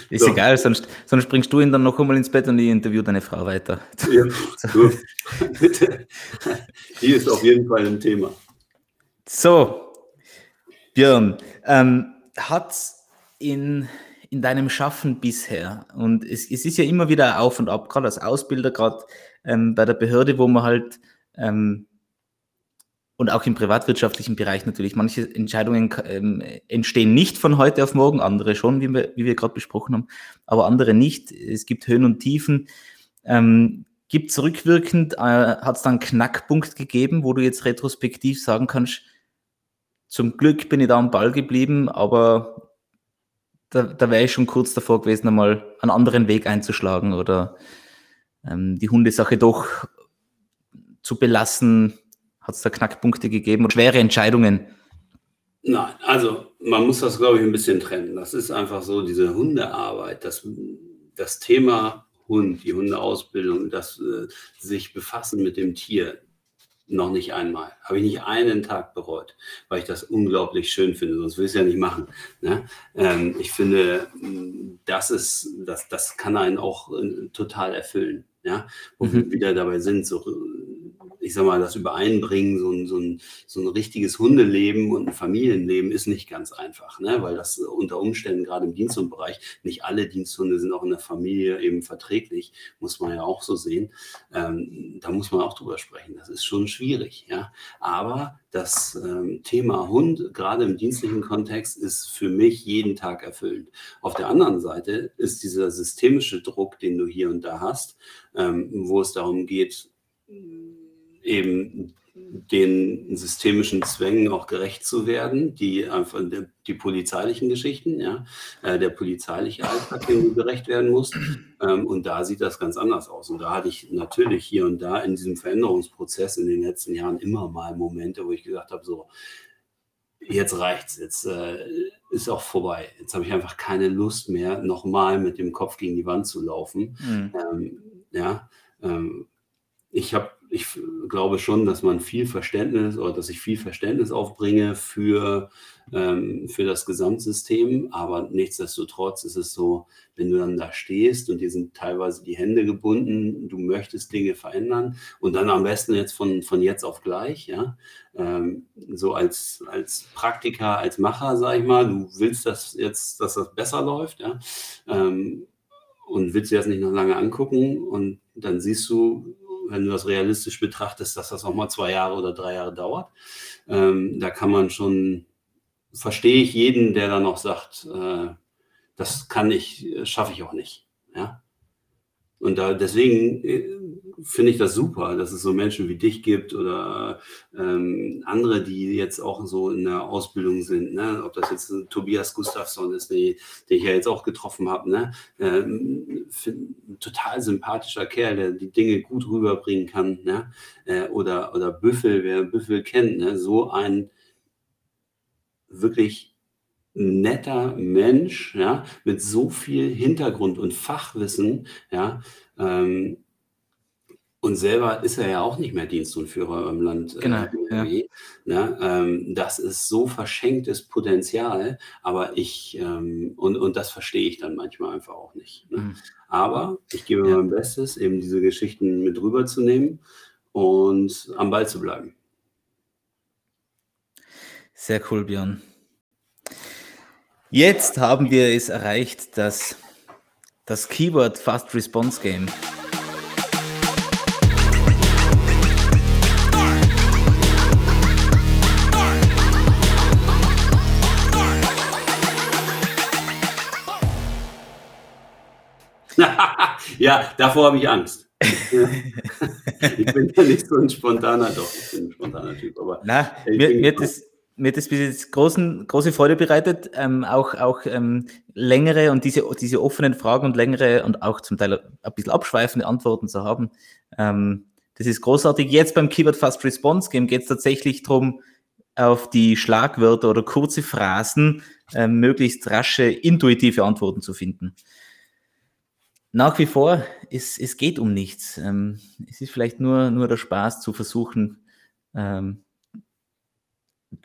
Ist so. egal, sonst, sonst bringst du ihn dann noch einmal ins Bett und ich interview deine Frau weiter. Ja, so. Bitte. Die ist auf jeden Fall ein Thema. So, Björn, ähm, hat in, in deinem Schaffen bisher, und es, es ist ja immer wieder auf und ab, gerade als Ausbilder, gerade ähm, bei der Behörde, wo man halt ähm, und auch im privatwirtschaftlichen Bereich natürlich. Manche Entscheidungen ähm, entstehen nicht von heute auf morgen, andere schon, wie wir, wie wir gerade besprochen haben, aber andere nicht. Es gibt Höhen und Tiefen. Ähm, gibt es rückwirkend, äh, hat es dann einen Knackpunkt gegeben, wo du jetzt retrospektiv sagen kannst, zum Glück bin ich da am Ball geblieben, aber da, da wäre ich schon kurz davor gewesen, einmal einen anderen Weg einzuschlagen oder ähm, die Hundesache doch zu belassen, hat es da Knackpunkte gegeben und schwere Entscheidungen? Nein, also man muss das, glaube ich, ein bisschen trennen. Das ist einfach so, diese Hundearbeit, das, das Thema Hund, die Hundeausbildung, das äh, sich befassen mit dem Tier, noch nicht einmal. Habe ich nicht einen Tag bereut, weil ich das unglaublich schön finde, sonst will ich es ja nicht machen. Ne? Ähm, ich finde, das ist, das, das kann einen auch äh, total erfüllen. Ja? Wo mhm. wir wieder dabei sind, so ich sag mal, das Übereinbringen, so ein, so, ein, so ein richtiges Hundeleben und ein Familienleben ist nicht ganz einfach, ne? weil das unter Umständen gerade im Diensthundbereich, nicht alle Diensthunde sind auch in der Familie eben verträglich, muss man ja auch so sehen. Ähm, da muss man auch drüber sprechen. Das ist schon schwierig, ja. Aber das ähm, Thema Hund, gerade im dienstlichen Kontext, ist für mich jeden Tag erfüllend. Auf der anderen Seite ist dieser systemische Druck, den du hier und da hast, ähm, wo es darum geht, eben den systemischen Zwängen auch gerecht zu werden, die einfach die polizeilichen Geschichten, ja, äh, der polizeiliche Alltag, dem du gerecht werden musst. Ähm, und da sieht das ganz anders aus. Und da hatte ich natürlich hier und da in diesem Veränderungsprozess in den letzten Jahren immer mal Momente, wo ich gesagt habe, so, jetzt reicht's, jetzt äh, ist auch vorbei. Jetzt habe ich einfach keine Lust mehr, nochmal mit dem Kopf gegen die Wand zu laufen. Mhm. Ähm, ja, ähm, ich habe ich glaube schon, dass man viel Verständnis oder dass ich viel Verständnis aufbringe für, ähm, für das Gesamtsystem. Aber nichtsdestotrotz ist es so, wenn du dann da stehst und dir sind teilweise die Hände gebunden, du möchtest Dinge verändern und dann am besten jetzt von, von jetzt auf gleich, ja. Ähm, so als, als Praktiker, als Macher, sag ich mal, du willst das jetzt, dass das besser läuft, ja. Ähm, und willst dir das nicht noch lange angucken und dann siehst du, wenn du das realistisch betrachtest, dass das auch mal zwei Jahre oder drei Jahre dauert. Ähm, da kann man schon, verstehe ich jeden, der dann noch sagt, äh, das kann ich, schaffe ich auch nicht. Ja? Und da deswegen äh, finde ich das super, dass es so Menschen wie dich gibt oder ähm, andere, die jetzt auch so in der Ausbildung sind. Ne? Ob das jetzt Tobias Gustafsson ist, den, den ich ja jetzt auch getroffen habe. Ne? Ähm, total sympathischer Kerl, der die Dinge gut rüberbringen kann. Ne? Äh, oder, oder Büffel, wer Büffel kennt, ne? so ein wirklich netter Mensch, ja, mit so viel Hintergrund und Fachwissen, ja, ähm, und selber ist er ja auch nicht mehr Dienstunführer im Land äh, genau, NRW. Ja. Ne? Ähm, das ist so verschenktes Potenzial, aber ich, ähm, und, und das verstehe ich dann manchmal einfach auch nicht. Ne? Mhm. Aber ich gebe ja. mein Bestes, eben diese Geschichten mit rüberzunehmen und am Ball zu bleiben. Sehr cool, Björn. Jetzt haben wir es erreicht, dass das Keyword Fast Response Game. Ja, davor habe ich Angst. ich bin ja nicht so ein spontaner, doch, ich bin ein spontaner Typ. Aber Na, mir, mir, das, mir hat das bis jetzt großen, große Freude bereitet, ähm, auch, auch ähm, längere und diese, diese offenen Fragen und längere und auch zum Teil ein bisschen abschweifende Antworten zu haben. Ähm, das ist großartig. Jetzt beim Keyword Fast Response Game geht es tatsächlich darum, auf die Schlagwörter oder kurze Phrasen äh, möglichst rasche, intuitive Antworten zu finden. Nach wie vor, es, es geht um nichts. Ähm, es ist vielleicht nur, nur der Spaß zu versuchen, ähm,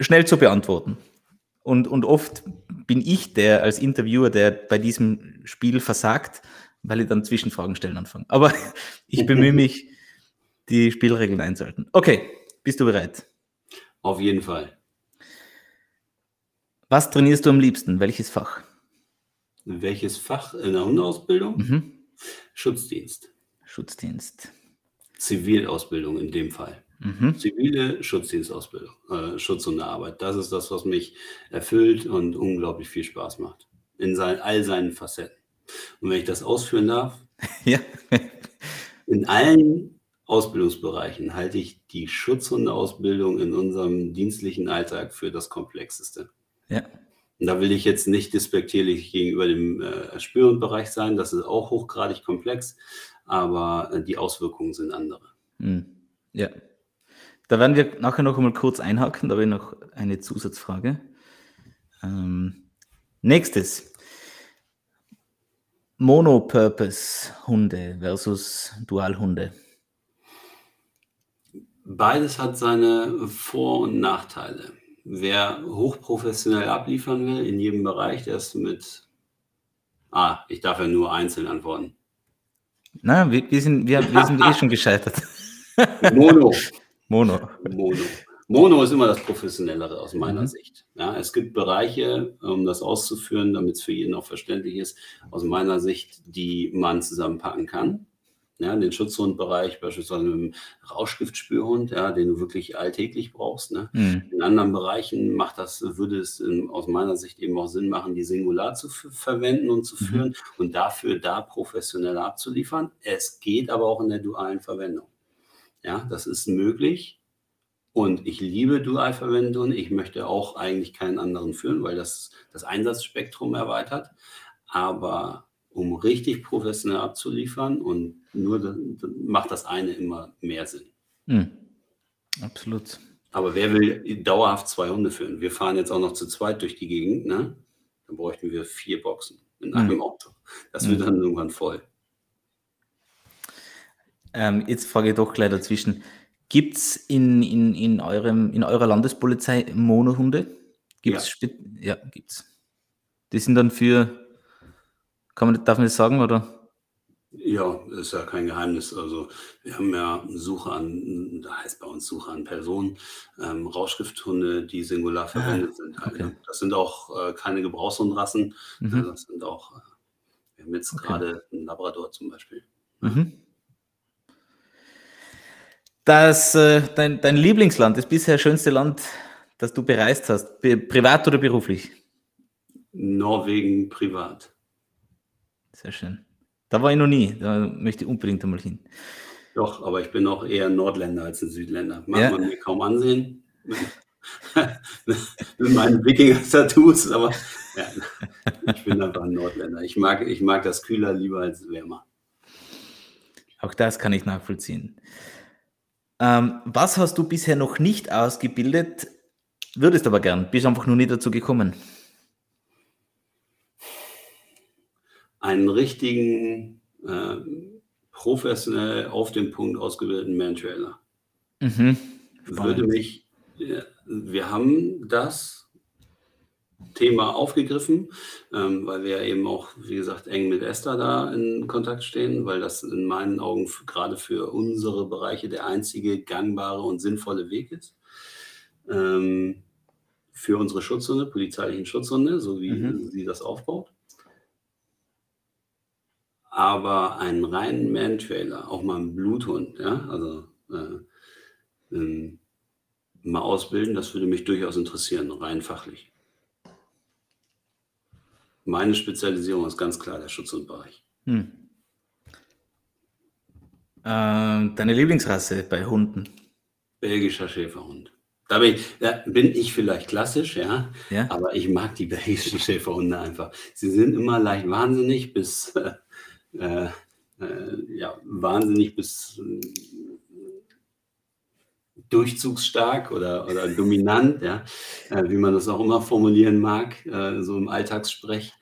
schnell zu beantworten. Und, und oft bin ich der als Interviewer, der bei diesem Spiel versagt, weil ich dann Zwischenfragen stellen anfange. Aber ich bemühe mich, die Spielregeln einzuhalten. Okay, bist du bereit? Auf jeden Fall. Was trainierst du am liebsten? Welches Fach? Welches Fach in der Hundeausbildung? Mhm. Schutzdienst. Schutzdienst. Zivilausbildung in dem Fall. Mhm. Zivile Schutzdienstausbildung, äh, Schutz und Arbeit. Das ist das, was mich erfüllt und unglaublich viel Spaß macht. In sein, all seinen Facetten. Und wenn ich das ausführen darf, ja. in allen Ausbildungsbereichen halte ich die Schutzhundeausbildung in unserem dienstlichen Alltag für das Komplexeste. Ja. Und da will ich jetzt nicht despektierlich gegenüber dem äh, Spürhundbereich sein, das ist auch hochgradig komplex, aber äh, die Auswirkungen sind andere. Mhm. Ja, da werden wir nachher noch einmal kurz einhaken, da habe ich noch eine Zusatzfrage. Ähm, nächstes. Monopurpose-Hunde versus Dualhunde. Beides hat seine Vor- und Nachteile. Wer hochprofessionell abliefern will in jedem Bereich, der ist mit. Ah, ich darf ja nur einzeln antworten. Na, wir, wir, sind, wir, wir sind eh schon gescheitert. Mono. Mono. Mono. Mono ist immer das Professionellere aus meiner mhm. Sicht. Ja, es gibt Bereiche, um das auszuführen, damit es für jeden auch verständlich ist, aus meiner Sicht, die man zusammenpacken kann. Ja, den Schutzhundbereich, beispielsweise mit dem Rauschgiftspürhund, ja, den du wirklich alltäglich brauchst. Ne? Mhm. In anderen Bereichen macht das, würde es in, aus meiner Sicht eben auch Sinn machen, die Singular zu verwenden und zu mhm. führen und dafür da professionell abzuliefern. Es geht aber auch in der dualen Verwendung. Ja, das ist möglich. Und ich liebe Dualverwendung. Ich möchte auch eigentlich keinen anderen führen, weil das das Einsatzspektrum erweitert. Aber um richtig professionell abzuliefern und nur dann, dann macht das eine immer mehr Sinn. Hm. Absolut. Aber wer will dauerhaft zwei Hunde führen? Wir fahren jetzt auch noch zu zweit durch die Gegend, ne? Dann bräuchten wir vier Boxen in einem hm. Auto. Das wird hm. dann irgendwann voll. Ähm, jetzt frage ich doch gleich dazwischen. Gibt es in, in, in, in eurer Landespolizei Monohunde? Gibt's ja, ja gibt es. Die sind dann für, kann man, darf man das sagen, oder? Ja, ist ja kein Geheimnis. Also wir haben ja Suche an, da heißt bei uns Suche an Personen, ähm, Rauschgifthunde, die singular ah, verwendet sind. Halt, okay. Ne? Das sind auch äh, keine Gebrauchshundrassen, mhm. das sind auch, äh, wir haben jetzt okay. gerade einen Labrador zum Beispiel. Mhm. Das, äh, dein, dein Lieblingsland, das bisher schönste Land, das du bereist hast, privat oder beruflich? Norwegen privat. Sehr schön. Da war ich noch nie, da möchte ich unbedingt einmal hin. Doch, aber ich bin auch eher Nordländer als ein Südländer. Mag ja. man mir kaum ansehen. mit meinen Wikinger-Tattoos, aber ja, ich bin einfach ein Nordländer. Ich mag, ich mag das kühler lieber als wärmer. Auch das kann ich nachvollziehen. Ähm, was hast du bisher noch nicht ausgebildet, würdest aber gern, bist einfach nur nie dazu gekommen? Einen richtigen, äh, professionell auf den Punkt ausgebildeten Man-Trailer. Mhm. Würde mich, wir haben das Thema aufgegriffen, ähm, weil wir eben auch, wie gesagt, eng mit Esther da in Kontakt stehen, weil das in meinen Augen gerade für unsere Bereiche der einzige gangbare und sinnvolle Weg ist. Ähm, für unsere Schutzhunde, polizeilichen Schutzhunde, so wie mhm. sie das aufbaut. Aber einen reinen Man-Trailer, auch mal einen Bluthund, ja, also äh, äh, mal ausbilden, das würde mich durchaus interessieren, rein fachlich. Meine Spezialisierung ist ganz klar der Schutzhundbereich. Hm. Ähm, deine Lieblingsrasse bei Hunden? Belgischer Schäferhund. Da bin ich, da bin ich vielleicht klassisch, ja, ja, aber ich mag die belgischen Schäferhunde einfach. Sie sind immer leicht wahnsinnig bis äh, äh, ja, wahnsinnig bis äh, durchzugsstark oder, oder dominant, ja, äh, wie man das auch immer formulieren mag, äh, so im Alltagssprech.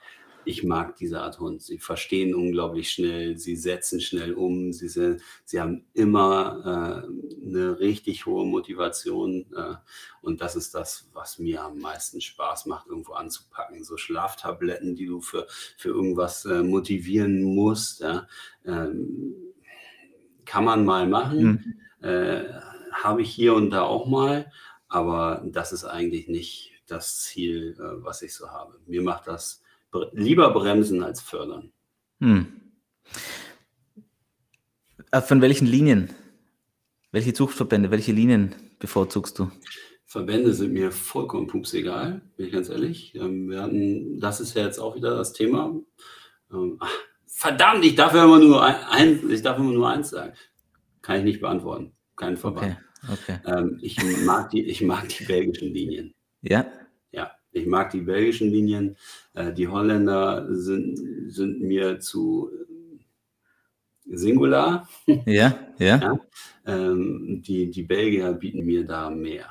Ich mag diese Art Hund. Sie verstehen unglaublich schnell, sie setzen schnell um, sie, sind, sie haben immer äh, eine richtig hohe Motivation äh, und das ist das, was mir am meisten Spaß macht, irgendwo anzupacken. So Schlaftabletten, die du für, für irgendwas äh, motivieren musst, ja, ähm, kann man mal machen. Mhm habe ich hier und da auch mal, aber das ist eigentlich nicht das Ziel, äh, was ich so habe. Mir macht das lieber bremsen als fördern. Hm. Äh, von welchen Linien? Welche Zuchtverbände, welche Linien bevorzugst du? Verbände sind mir vollkommen pups egal, bin ich ganz ehrlich. Ähm, wir hatten, das ist ja jetzt auch wieder das Thema. Ähm, verdammt, ich darf immer nur ein, ich darf immer nur eins sagen. Kann ich nicht beantworten. Kein Verband. Okay. Okay. Ähm, ich, mag die, ich mag die belgischen Linien. Ja? Ich mag die belgischen Linien. Äh, die Holländer sind, sind mir zu äh, singular. Ja, ja. ja? Ähm, die, die Belgier bieten mir da mehr.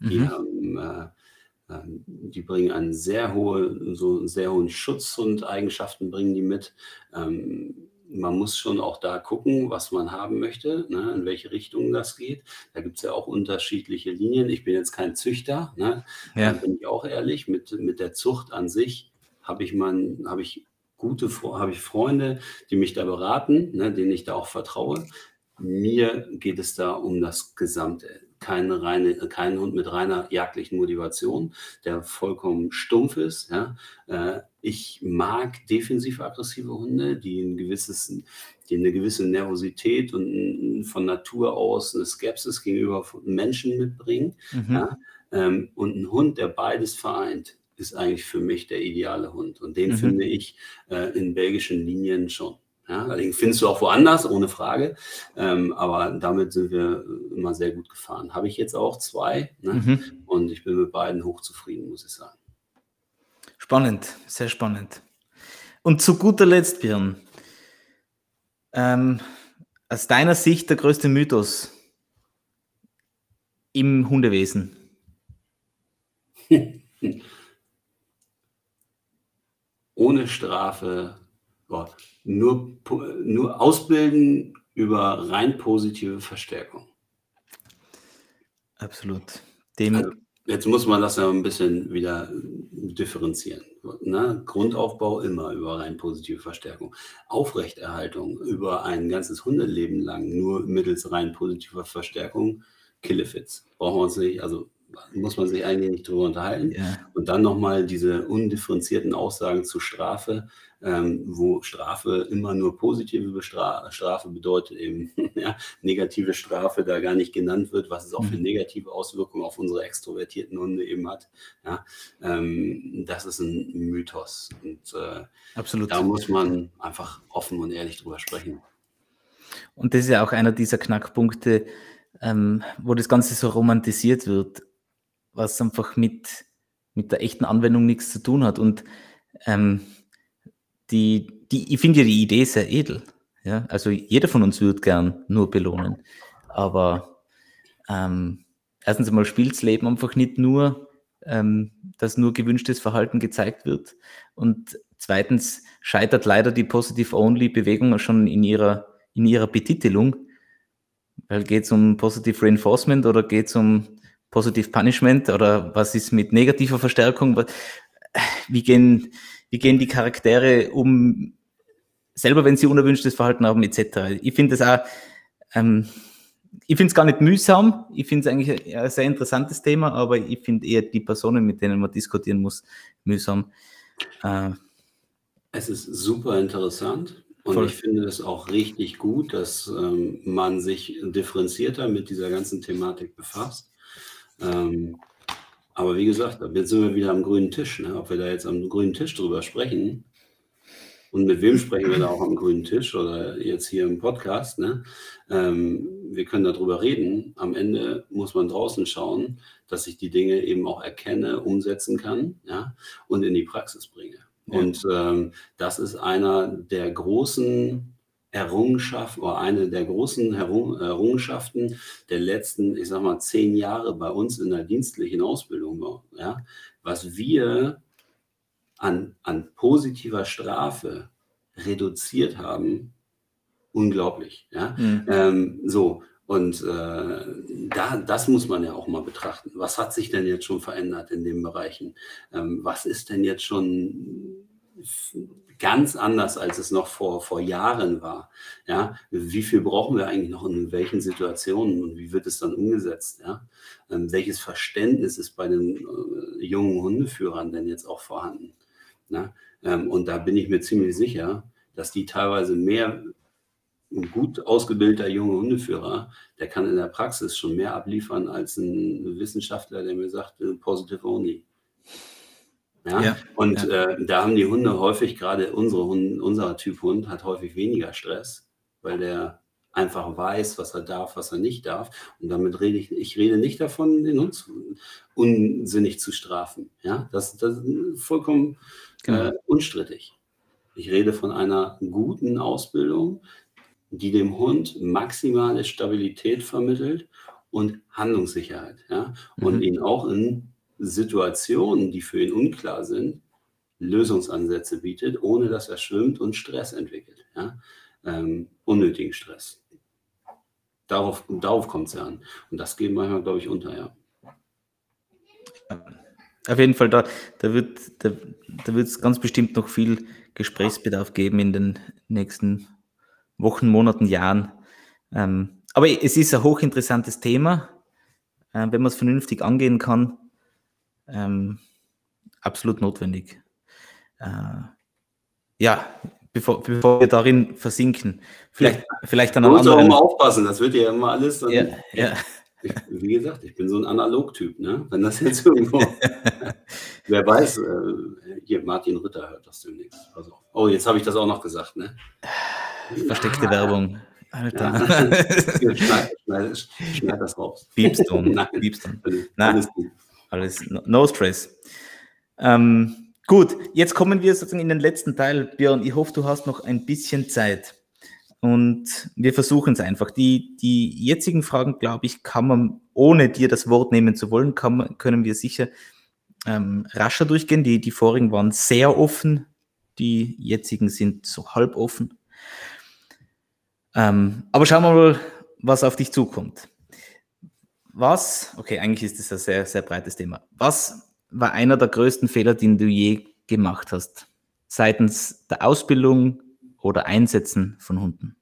Die, mhm. haben, äh, ähm, die bringen einen sehr hohe, so sehr hohen Schutz und Eigenschaften bringen die mit. Ähm, man muss schon auch da gucken, was man haben möchte, ne, in welche Richtung das geht. Da gibt es ja auch unterschiedliche Linien. Ich bin jetzt kein Züchter, ne, ja. bin ich auch ehrlich. Mit, mit der Zucht an sich habe ich, mein, hab ich gute habe ich Freunde, die mich da beraten, ne, denen ich da auch vertraue. Mir geht es da um das gesamte keine reine, keinen Hund mit reiner jagdlichen Motivation, der vollkommen stumpf ist. Ja. Äh, ich mag defensiv-aggressive Hunde, die ein gewisses, die eine gewisse Nervosität und von Natur aus eine Skepsis gegenüber Menschen mitbringen. Mhm. Ja. Ähm, und ein Hund, der beides vereint, ist eigentlich für mich der ideale Hund. Und den mhm. finde ich äh, in belgischen Linien schon. Ja, allerdings findest du auch woanders, ohne Frage. Ähm, aber damit sind wir immer sehr gut gefahren. Habe ich jetzt auch zwei ne? mhm. und ich bin mit beiden hochzufrieden, muss ich sagen. Spannend, sehr spannend. Und zu guter Letzt, Björn, ähm, aus deiner Sicht der größte Mythos im Hundewesen? Ohne Strafe Gott, nur, nur ausbilden über rein positive Verstärkung. Absolut. Dem also, jetzt muss man das ja ein bisschen wieder differenzieren. Ne? Grundaufbau immer über rein positive Verstärkung. Aufrechterhaltung über ein ganzes Hundeleben lang nur mittels rein positiver Verstärkung. Killefits. Brauchen wir uns nicht, also muss man sich eigentlich nicht drüber unterhalten. Ja. Und dann nochmal diese undifferenzierten Aussagen zur Strafe, ähm, wo Strafe immer nur positive Bestra Strafe bedeutet, eben ja, negative Strafe da gar nicht genannt wird, was es auch für mhm. negative Auswirkungen auf unsere extrovertierten Hunde eben hat. Ja, ähm, das ist ein Mythos. Und äh, Absolut. da muss man einfach offen und ehrlich drüber sprechen. Und das ist ja auch einer dieser Knackpunkte, ähm, wo das Ganze so romantisiert wird was einfach mit, mit der echten Anwendung nichts zu tun hat. Und ähm, die, die, ich finde ja die Idee sehr edel. Ja? Also jeder von uns würde gern nur belohnen. Aber ähm, erstens einmal spielt das Leben einfach nicht nur, ähm, dass nur gewünschtes Verhalten gezeigt wird. Und zweitens scheitert leider die Positive-Only-Bewegung schon in ihrer, in ihrer Betitelung. Weil geht es um Positive Reinforcement oder geht es um Positive Punishment oder was ist mit negativer Verstärkung? Wie gehen, wie gehen die Charaktere um, selber wenn sie unerwünschtes Verhalten haben, etc. Ich finde das auch, ähm, ich finde es gar nicht mühsam, ich finde es eigentlich ein sehr interessantes Thema, aber ich finde eher die Personen, mit denen man diskutieren muss, mühsam. Äh, es ist super interessant. Und Voll. ich finde es auch richtig gut, dass ähm, man sich differenzierter mit dieser ganzen Thematik befasst. Ähm, aber wie gesagt, jetzt sind wir wieder am grünen Tisch. Ne? Ob wir da jetzt am grünen Tisch drüber sprechen und mit wem sprechen wir da auch am grünen Tisch oder jetzt hier im Podcast. Ne? Ähm, wir können darüber reden. Am Ende muss man draußen schauen, dass ich die Dinge eben auch erkenne, umsetzen kann ja? und in die Praxis bringe. Ja. Und ähm, das ist einer der großen Errungenschaft oder eine der großen Errungenschaften der letzten, ich sag mal, zehn Jahre bei uns in der dienstlichen Ausbildung war. Ja? Was wir an, an positiver Strafe reduziert haben, unglaublich. Ja? Mhm. Ähm, so, und äh, da, das muss man ja auch mal betrachten. Was hat sich denn jetzt schon verändert in den Bereichen? Ähm, was ist denn jetzt schon ganz anders, als es noch vor, vor Jahren war. Ja, wie viel brauchen wir eigentlich noch in welchen Situationen und wie wird es dann umgesetzt? Ja, ähm, welches Verständnis ist bei den äh, jungen Hundeführern denn jetzt auch vorhanden? Ja, ähm, und da bin ich mir ziemlich sicher, dass die teilweise mehr ein gut ausgebildeter junger Hundeführer, der kann in der Praxis schon mehr abliefern als ein Wissenschaftler, der mir sagt, äh, positive only. Ja? ja und ja. Äh, da haben die Hunde häufig, gerade unsere Hunde, unser Typ Hund hat häufig weniger Stress, weil der einfach weiß, was er darf, was er nicht darf. Und damit rede ich, ich rede nicht davon, den Hund unsinnig zu strafen. Ja, das, das ist vollkommen genau. äh, unstrittig. Ich rede von einer guten Ausbildung, die dem Hund maximale Stabilität vermittelt und Handlungssicherheit. Ja? Und mhm. ihn auch in Situationen, die für ihn unklar sind, Lösungsansätze bietet, ohne dass er schwimmt und Stress entwickelt. Ja? Ähm, unnötigen Stress. Darauf, darauf kommt es ja an. Und das geht manchmal, glaube ich, unter, ja. Auf jeden Fall, da, da wird da, da es ganz bestimmt noch viel Gesprächsbedarf geben in den nächsten Wochen, Monaten, Jahren. Ähm, aber es ist ein hochinteressantes Thema äh, wenn man es vernünftig angehen kann, ähm, absolut notwendig. Äh, ja, bevor, bevor wir darin versinken, vielleicht, vielleicht an einem anderen... Man aufpassen, das wird ja immer alles... Dann, ja, ja. Ich, wie gesagt, ich bin so ein Analogtyp, ne? Wenn das jetzt irgendwo... wer weiß, äh, hier Martin Ritter hört das demnächst. Also, oh, jetzt habe ich das auch noch gesagt, ne? Versteckte ja. Werbung. Alter. Ja. schneid, schneid, schneid, das raus. Piepstone. Nein. Piepstone. Nein. Alles, alles no stress. Ähm, gut, jetzt kommen wir sozusagen in den letzten Teil. Björn, ich hoffe, du hast noch ein bisschen Zeit. Und wir versuchen es einfach. Die, die jetzigen Fragen, glaube ich, kann man, ohne dir das Wort nehmen zu wollen, kann, können wir sicher ähm, rascher durchgehen. Die, die vorigen waren sehr offen, die jetzigen sind so halb offen. Ähm, aber schauen wir mal, was auf dich zukommt. Was, okay, eigentlich ist das ein sehr, sehr breites Thema. Was war einer der größten Fehler, den du je gemacht hast? Seitens der Ausbildung oder Einsetzen von Hunden?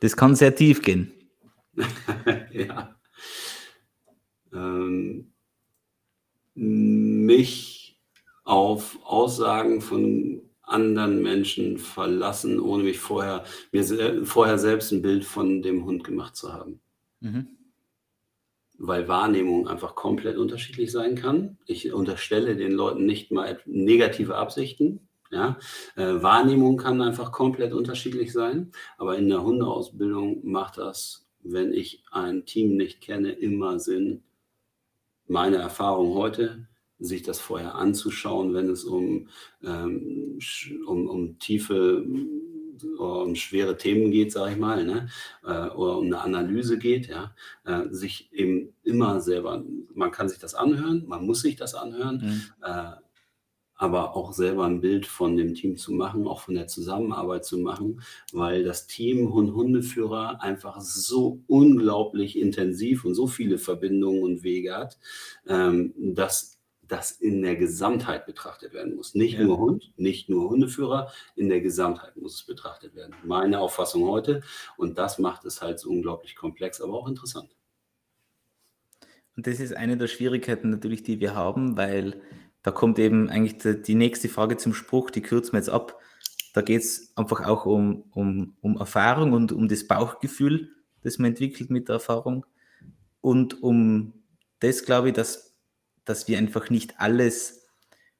Das kann sehr tief gehen. ja. Ähm, mich auf Aussagen von anderen Menschen verlassen, ohne mich vorher, mir vorher selbst ein Bild von dem Hund gemacht zu haben. Mhm. Weil Wahrnehmung einfach komplett unterschiedlich sein kann. Ich unterstelle den Leuten nicht mal negative Absichten. Ja? Äh, Wahrnehmung kann einfach komplett unterschiedlich sein. Aber in der Hundeausbildung macht das, wenn ich ein Team nicht kenne, immer Sinn. Meine Erfahrung heute, sich das vorher anzuschauen, wenn es um, ähm, um, um tiefe, um schwere Themen geht, sage ich mal, ne? Äh, oder um eine Analyse geht, ja, äh, sich eben immer selber, man kann sich das anhören, man muss sich das anhören, mhm. äh, aber auch selber ein Bild von dem Team zu machen, auch von der Zusammenarbeit zu machen, weil das Team Hund-Hundeführer einfach so unglaublich intensiv und so viele Verbindungen und Wege hat, ähm, dass das in der Gesamtheit betrachtet werden muss. Nicht ja. nur Hund, nicht nur Hundeführer, in der Gesamtheit muss es betrachtet werden. Meine Auffassung heute. Und das macht es halt so unglaublich komplex, aber auch interessant. Und das ist eine der Schwierigkeiten natürlich, die wir haben, weil da kommt eben eigentlich die, die nächste Frage zum Spruch, die kürzen wir jetzt ab. Da geht es einfach auch um, um, um Erfahrung und um das Bauchgefühl, das man entwickelt mit der Erfahrung. Und um das, glaube ich, dass dass wir einfach nicht alles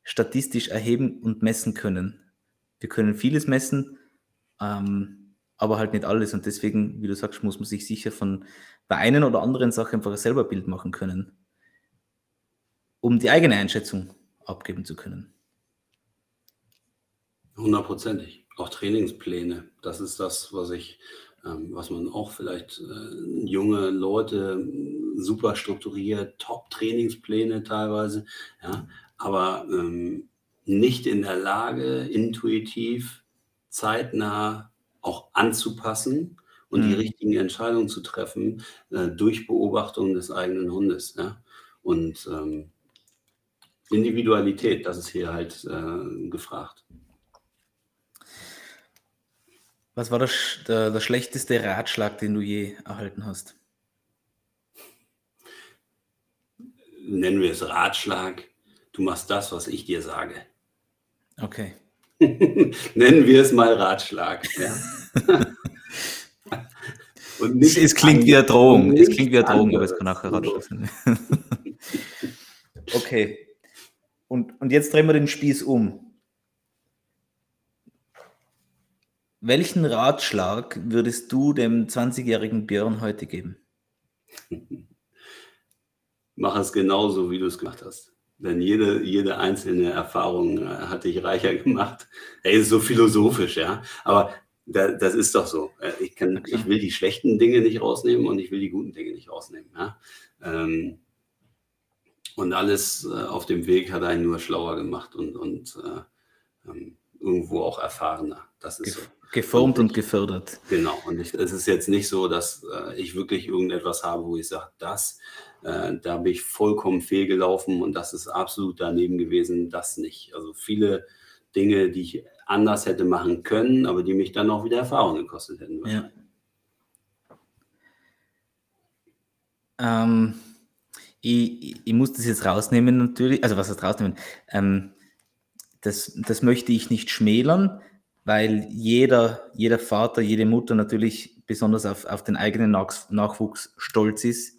statistisch erheben und messen können. Wir können vieles messen, ähm, aber halt nicht alles. Und deswegen, wie du sagst, muss man sich sicher von der einen oder anderen Sache einfach selber Bild machen können, um die eigene Einschätzung abgeben zu können. Hundertprozentig. Auch Trainingspläne. Das ist das, was ich was man auch vielleicht äh, junge Leute super strukturiert, Top-Trainingspläne teilweise, ja, aber ähm, nicht in der Lage, intuitiv, zeitnah auch anzupassen und mhm. die richtigen Entscheidungen zu treffen äh, durch Beobachtung des eigenen Hundes. Ja? Und ähm, Individualität, das ist hier halt äh, gefragt. Was war der, der, der schlechteste Ratschlag, den du je erhalten hast? Nennen wir es Ratschlag. Du machst das, was ich dir sage. Okay. Nennen wir es mal Ratschlag. Ja. Und nicht es, es klingt wie eine Drohung. Es klingt wie eine Drohung, aber es kann auch ein Ratschlag sein. okay. Und, und jetzt drehen wir den Spieß um. Welchen Ratschlag würdest du dem 20-jährigen Björn heute geben? Mach es genauso, wie du es gemacht hast. Denn jede, jede einzelne Erfahrung äh, hat dich reicher gemacht. Ey, ist so philosophisch, ja. Aber da, das ist doch so. Äh, ich, kann, okay. ich will die schlechten Dinge nicht rausnehmen und ich will die guten Dinge nicht rausnehmen. Ja? Ähm, und alles äh, auf dem Weg hat einen nur schlauer gemacht und, und äh, ähm, irgendwo auch erfahrener. Das ist so. Geformt und, und gefördert. Genau, und ich, es ist jetzt nicht so, dass äh, ich wirklich irgendetwas habe, wo ich sage, das, äh, da bin ich vollkommen fehlgelaufen und das ist absolut daneben gewesen, das nicht. Also viele Dinge, die ich anders hätte machen können, aber die mich dann auch wieder Erfahrung gekostet hätten. Ja. Ähm, ich, ich, muss das jetzt rausnehmen natürlich, also was heißt rausnehmen? Ähm, das, das möchte ich nicht schmälern, weil jeder, jeder Vater, jede Mutter natürlich besonders auf, auf den eigenen Nach Nachwuchs stolz ist.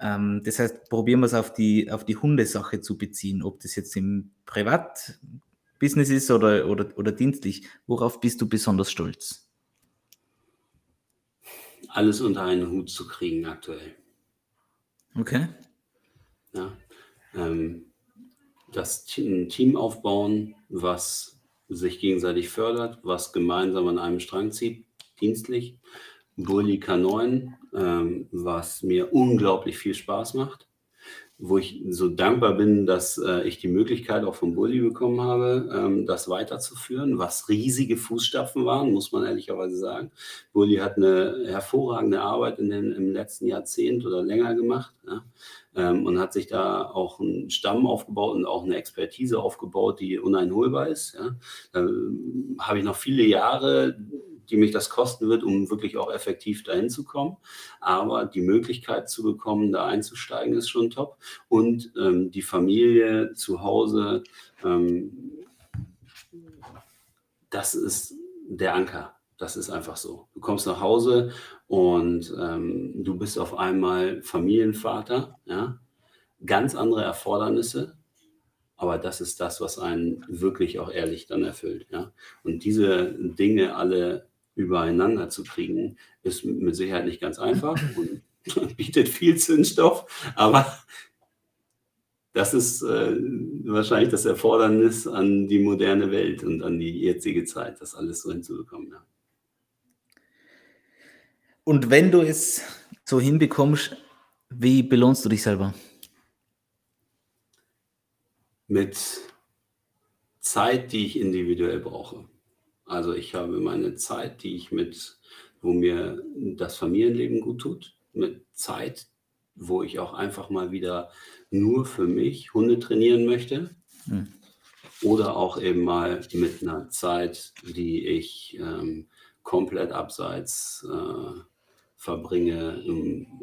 Ähm, das heißt, probieren wir es auf die, auf die Hundesache zu beziehen, ob das jetzt im Privatbusiness ist oder, oder, oder dienstlich. Worauf bist du besonders stolz? Alles unter einen Hut zu kriegen aktuell. Okay. Ja, ähm, das Team aufbauen, was sich gegenseitig fördert, was gemeinsam an einem Strang zieht, dienstlich. Bulli K9, ähm, was mir unglaublich viel Spaß macht, wo ich so dankbar bin, dass äh, ich die Möglichkeit auch vom Bulli bekommen habe, ähm, das weiterzuführen, was riesige Fußstapfen waren, muss man ehrlicherweise sagen. Bulli hat eine hervorragende Arbeit in den, im letzten Jahrzehnt oder länger gemacht. Ja ähm, und hat sich da auch einen Stamm aufgebaut und auch eine Expertise aufgebaut, die uneinholbar ist. Ja. Da ähm, habe ich noch viele Jahre, die mich das kosten wird, um wirklich auch effektiv dahin zu kommen. Aber die Möglichkeit zu bekommen, da einzusteigen, ist schon top. Und ähm, die Familie zu Hause, ähm, das ist der Anker. Das ist einfach so. Du kommst nach Hause und ähm, du bist auf einmal Familienvater, ja, ganz andere Erfordernisse, aber das ist das, was einen wirklich auch ehrlich dann erfüllt, ja. Und diese Dinge alle übereinander zu kriegen, ist mit Sicherheit nicht ganz einfach und bietet viel Zündstoff, aber das ist äh, wahrscheinlich das Erfordernis an die moderne Welt und an die jetzige Zeit, das alles so hinzubekommen. Ja. Und wenn du es so hinbekommst, wie belohnst du dich selber? Mit Zeit, die ich individuell brauche. Also ich habe meine Zeit, die ich mit, wo mir das Familienleben gut tut, mit Zeit, wo ich auch einfach mal wieder nur für mich Hunde trainieren möchte. Hm. Oder auch eben mal mit einer Zeit, die ich ähm, komplett abseits äh, verbringe,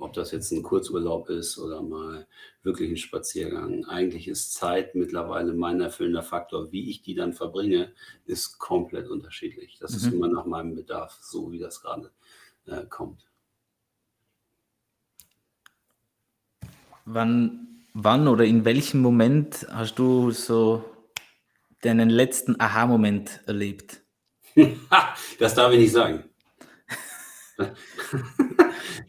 ob das jetzt ein Kurzurlaub ist oder mal wirklich ein Spaziergang. Eigentlich ist Zeit mittlerweile mein erfüllender Faktor. Wie ich die dann verbringe, ist komplett unterschiedlich. Das mhm. ist immer nach meinem Bedarf, so wie das gerade äh, kommt. Wann, wann oder in welchem Moment hast du so deinen letzten Aha-Moment erlebt? das darf ich nicht sagen.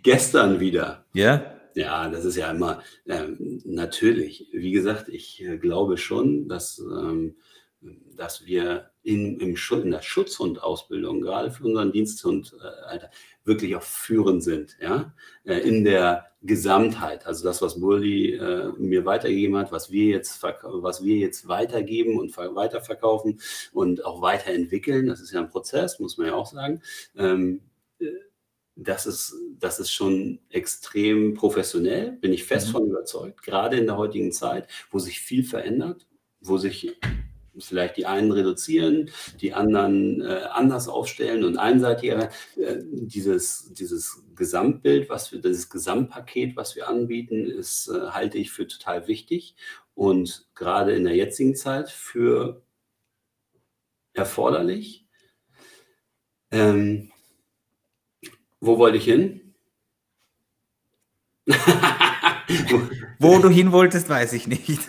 Gestern wieder. Ja? Ja, das ist ja immer ähm, natürlich. Wie gesagt, ich äh, glaube schon, dass, ähm, dass wir in, im Schutz, in der Schutzhundausbildung, gerade für unseren Diensthund, äh, Alter, wirklich auch führend sind. Ja? Äh, in der Gesamtheit. Also das, was Burli äh, mir weitergegeben hat, was wir jetzt, was wir jetzt weitergeben und weiterverkaufen und auch weiterentwickeln. Das ist ja ein Prozess, muss man ja auch sagen. Ähm, das ist, das ist schon extrem professionell, bin ich fest mhm. von überzeugt, gerade in der heutigen Zeit, wo sich viel verändert, wo sich vielleicht die einen reduzieren, die anderen äh, anders aufstellen und einseitiger. Äh, dieses, dieses Gesamtbild, was wir, dieses Gesamtpaket, was wir anbieten, ist, äh, halte ich für total wichtig und gerade in der jetzigen Zeit für erforderlich. Ähm, wo wollte ich hin? Wo du hin wolltest, weiß ich nicht.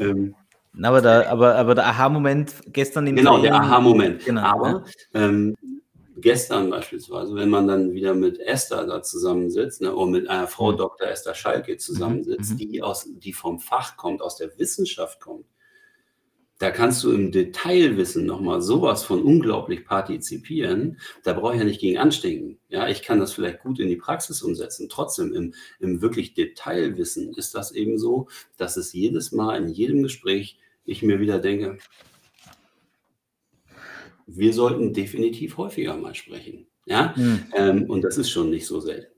ähm, aber, der, aber, aber der Aha-Moment gestern im Genau, Training, der Aha-Moment. Genau, aber ähm, gestern beispielsweise, wenn man dann wieder mit Esther da zusammensitzt, ne, oder mit einer Frau mhm. Dr. Esther Schalke zusammensitzt, mhm. die, aus, die vom Fach kommt, aus der Wissenschaft kommt, da kannst du im Detailwissen nochmal sowas von unglaublich partizipieren. Da brauche ich ja nicht gegen anstinken. Ja, ich kann das vielleicht gut in die Praxis umsetzen. Trotzdem im, im wirklich Detailwissen ist das eben so, dass es jedes Mal in jedem Gespräch ich mir wieder denke, wir sollten definitiv häufiger mal sprechen. Ja, mhm. ähm, und das ist schon nicht so selten.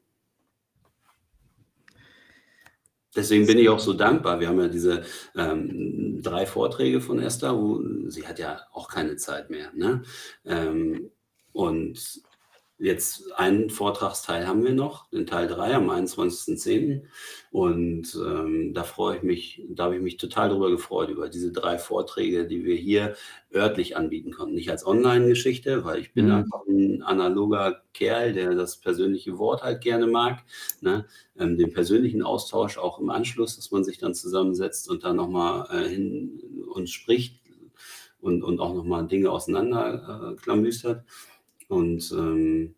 Deswegen bin ich auch so dankbar. Wir haben ja diese ähm, drei Vorträge von Esther, wo sie hat ja auch keine Zeit mehr. Ne? Ähm, und Jetzt einen Vortragsteil haben wir noch, den Teil 3 am 21.10. Und ähm, da freue ich mich, da habe ich mich total darüber gefreut, über diese drei Vorträge, die wir hier örtlich anbieten konnten. Nicht als Online-Geschichte, weil ich bin mhm. einfach ein analoger Kerl, der das persönliche Wort halt gerne mag. Ne? Ähm, den persönlichen Austausch auch im Anschluss, dass man sich dann zusammensetzt und dann nochmal äh, hin und spricht und, und auch nochmal Dinge auseinander äh, klamüstert. Und ähm,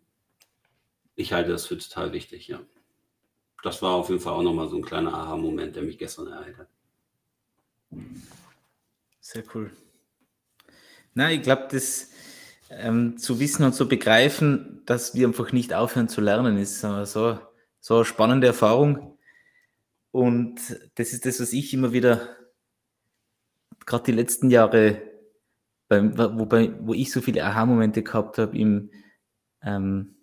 ich halte das für total wichtig, ja. Das war auf jeden Fall auch nochmal so ein kleiner Aha-Moment, der mich gestern ereilt hat. Sehr cool. Na, ich glaube, das ähm, zu wissen und zu begreifen, dass wir einfach nicht aufhören zu lernen, ist so, so eine spannende Erfahrung. Und das ist das, was ich immer wieder, gerade die letzten Jahre beim, wobei, wo ich so viele Aha-Momente gehabt habe im, ähm,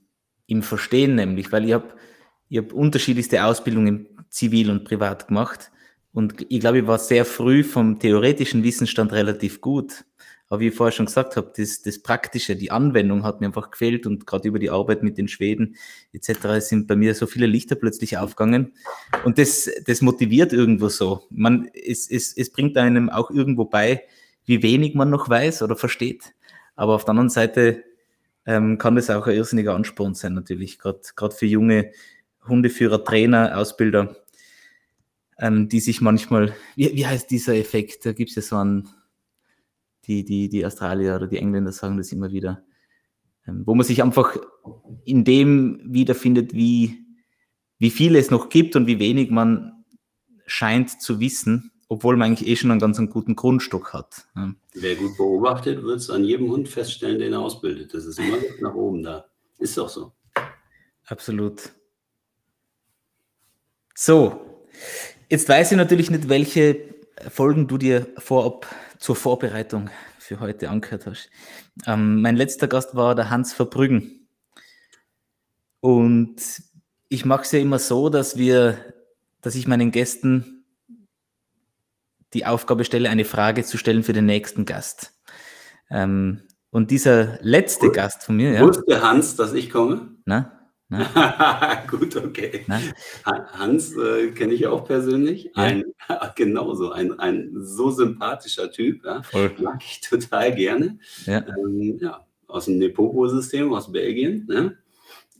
im Verstehen, nämlich, weil ich habe ich hab unterschiedlichste Ausbildungen zivil und privat gemacht und ich glaube, ich war sehr früh vom theoretischen Wissensstand relativ gut. Aber wie ich vorher schon gesagt habe, das, das Praktische, die Anwendung hat mir einfach gefehlt und gerade über die Arbeit mit den Schweden etc. sind bei mir so viele Lichter plötzlich aufgegangen und das, das motiviert irgendwo so. Man, es, es, es bringt einem auch irgendwo bei, wie wenig man noch weiß oder versteht. Aber auf der anderen Seite ähm, kann das auch ein irrsinniger Ansporn sein, natürlich, gerade für junge Hundeführer, Trainer, Ausbilder, ähm, die sich manchmal, wie, wie heißt dieser Effekt? Da gibt es ja so einen, die, die, die Australier oder die Engländer sagen das immer wieder, ähm, wo man sich einfach in dem wiederfindet, wie, wie viel es noch gibt und wie wenig man scheint zu wissen obwohl man eigentlich eh schon einen ganz einen guten Grundstock hat. Wer gut beobachtet, wird es an jedem Hund feststellen, den er ausbildet. Das ist immer nach oben da. Ist doch so. Absolut. So, jetzt weiß ich natürlich nicht, welche Folgen du dir vorab zur Vorbereitung für heute angehört hast. Ähm, mein letzter Gast war der Hans Verbrüggen. Und ich mache es ja immer so, dass wir, dass ich meinen Gästen die Aufgabe stelle, eine Frage zu stellen für den nächsten Gast. Ähm, und dieser letzte Gut. Gast von mir. Ja, Wusste Hans, dass ich komme? Na? Gut, okay. Na? Hans äh, kenne ich auch persönlich. Ja. Ein, genauso, ein, ein so sympathischer Typ. Ja. Mag ich total gerne. Ja. Ähm, ja aus dem Nepopo-System aus Belgien. Ne?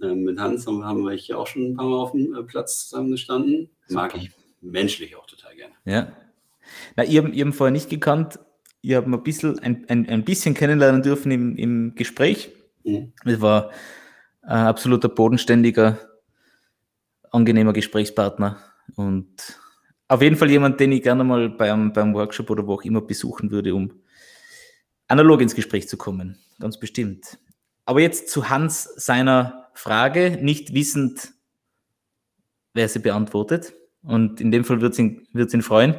Ähm, mit Hans haben, haben wir ja auch schon ein paar Mal auf dem äh, Platz zusammengestanden. Mag ich menschlich auch total gerne. Ja, na, ihr, ihr habt vorher nicht gekannt. Ihr habt ein bisschen, ein, ein, ein bisschen kennenlernen dürfen im, im Gespräch. Mhm. Es war ein absoluter bodenständiger, angenehmer Gesprächspartner und auf jeden Fall jemand, den ich gerne mal beim, beim Workshop oder wo auch immer besuchen würde, um analog ins Gespräch zu kommen. Ganz bestimmt. Aber jetzt zu Hans seiner Frage, nicht wissend, wer sie beantwortet. Und in dem Fall wird es ihn, wird's ihn freuen.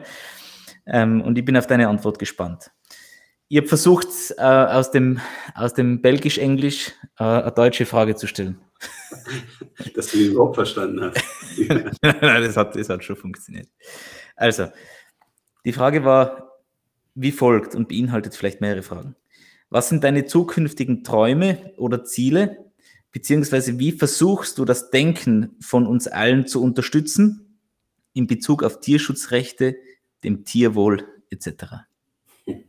Ähm, und ich bin auf deine Antwort gespannt. Ich habe versucht, äh, aus dem, aus dem Belgisch-Englisch äh, eine deutsche Frage zu stellen. Dass du ihn überhaupt verstanden hast. Nein, das hat, das hat schon funktioniert. Also, die Frage war wie folgt und beinhaltet vielleicht mehrere Fragen. Was sind deine zukünftigen Träume oder Ziele? Beziehungsweise wie versuchst du das Denken von uns allen zu unterstützen in Bezug auf Tierschutzrechte dem Tierwohl etc.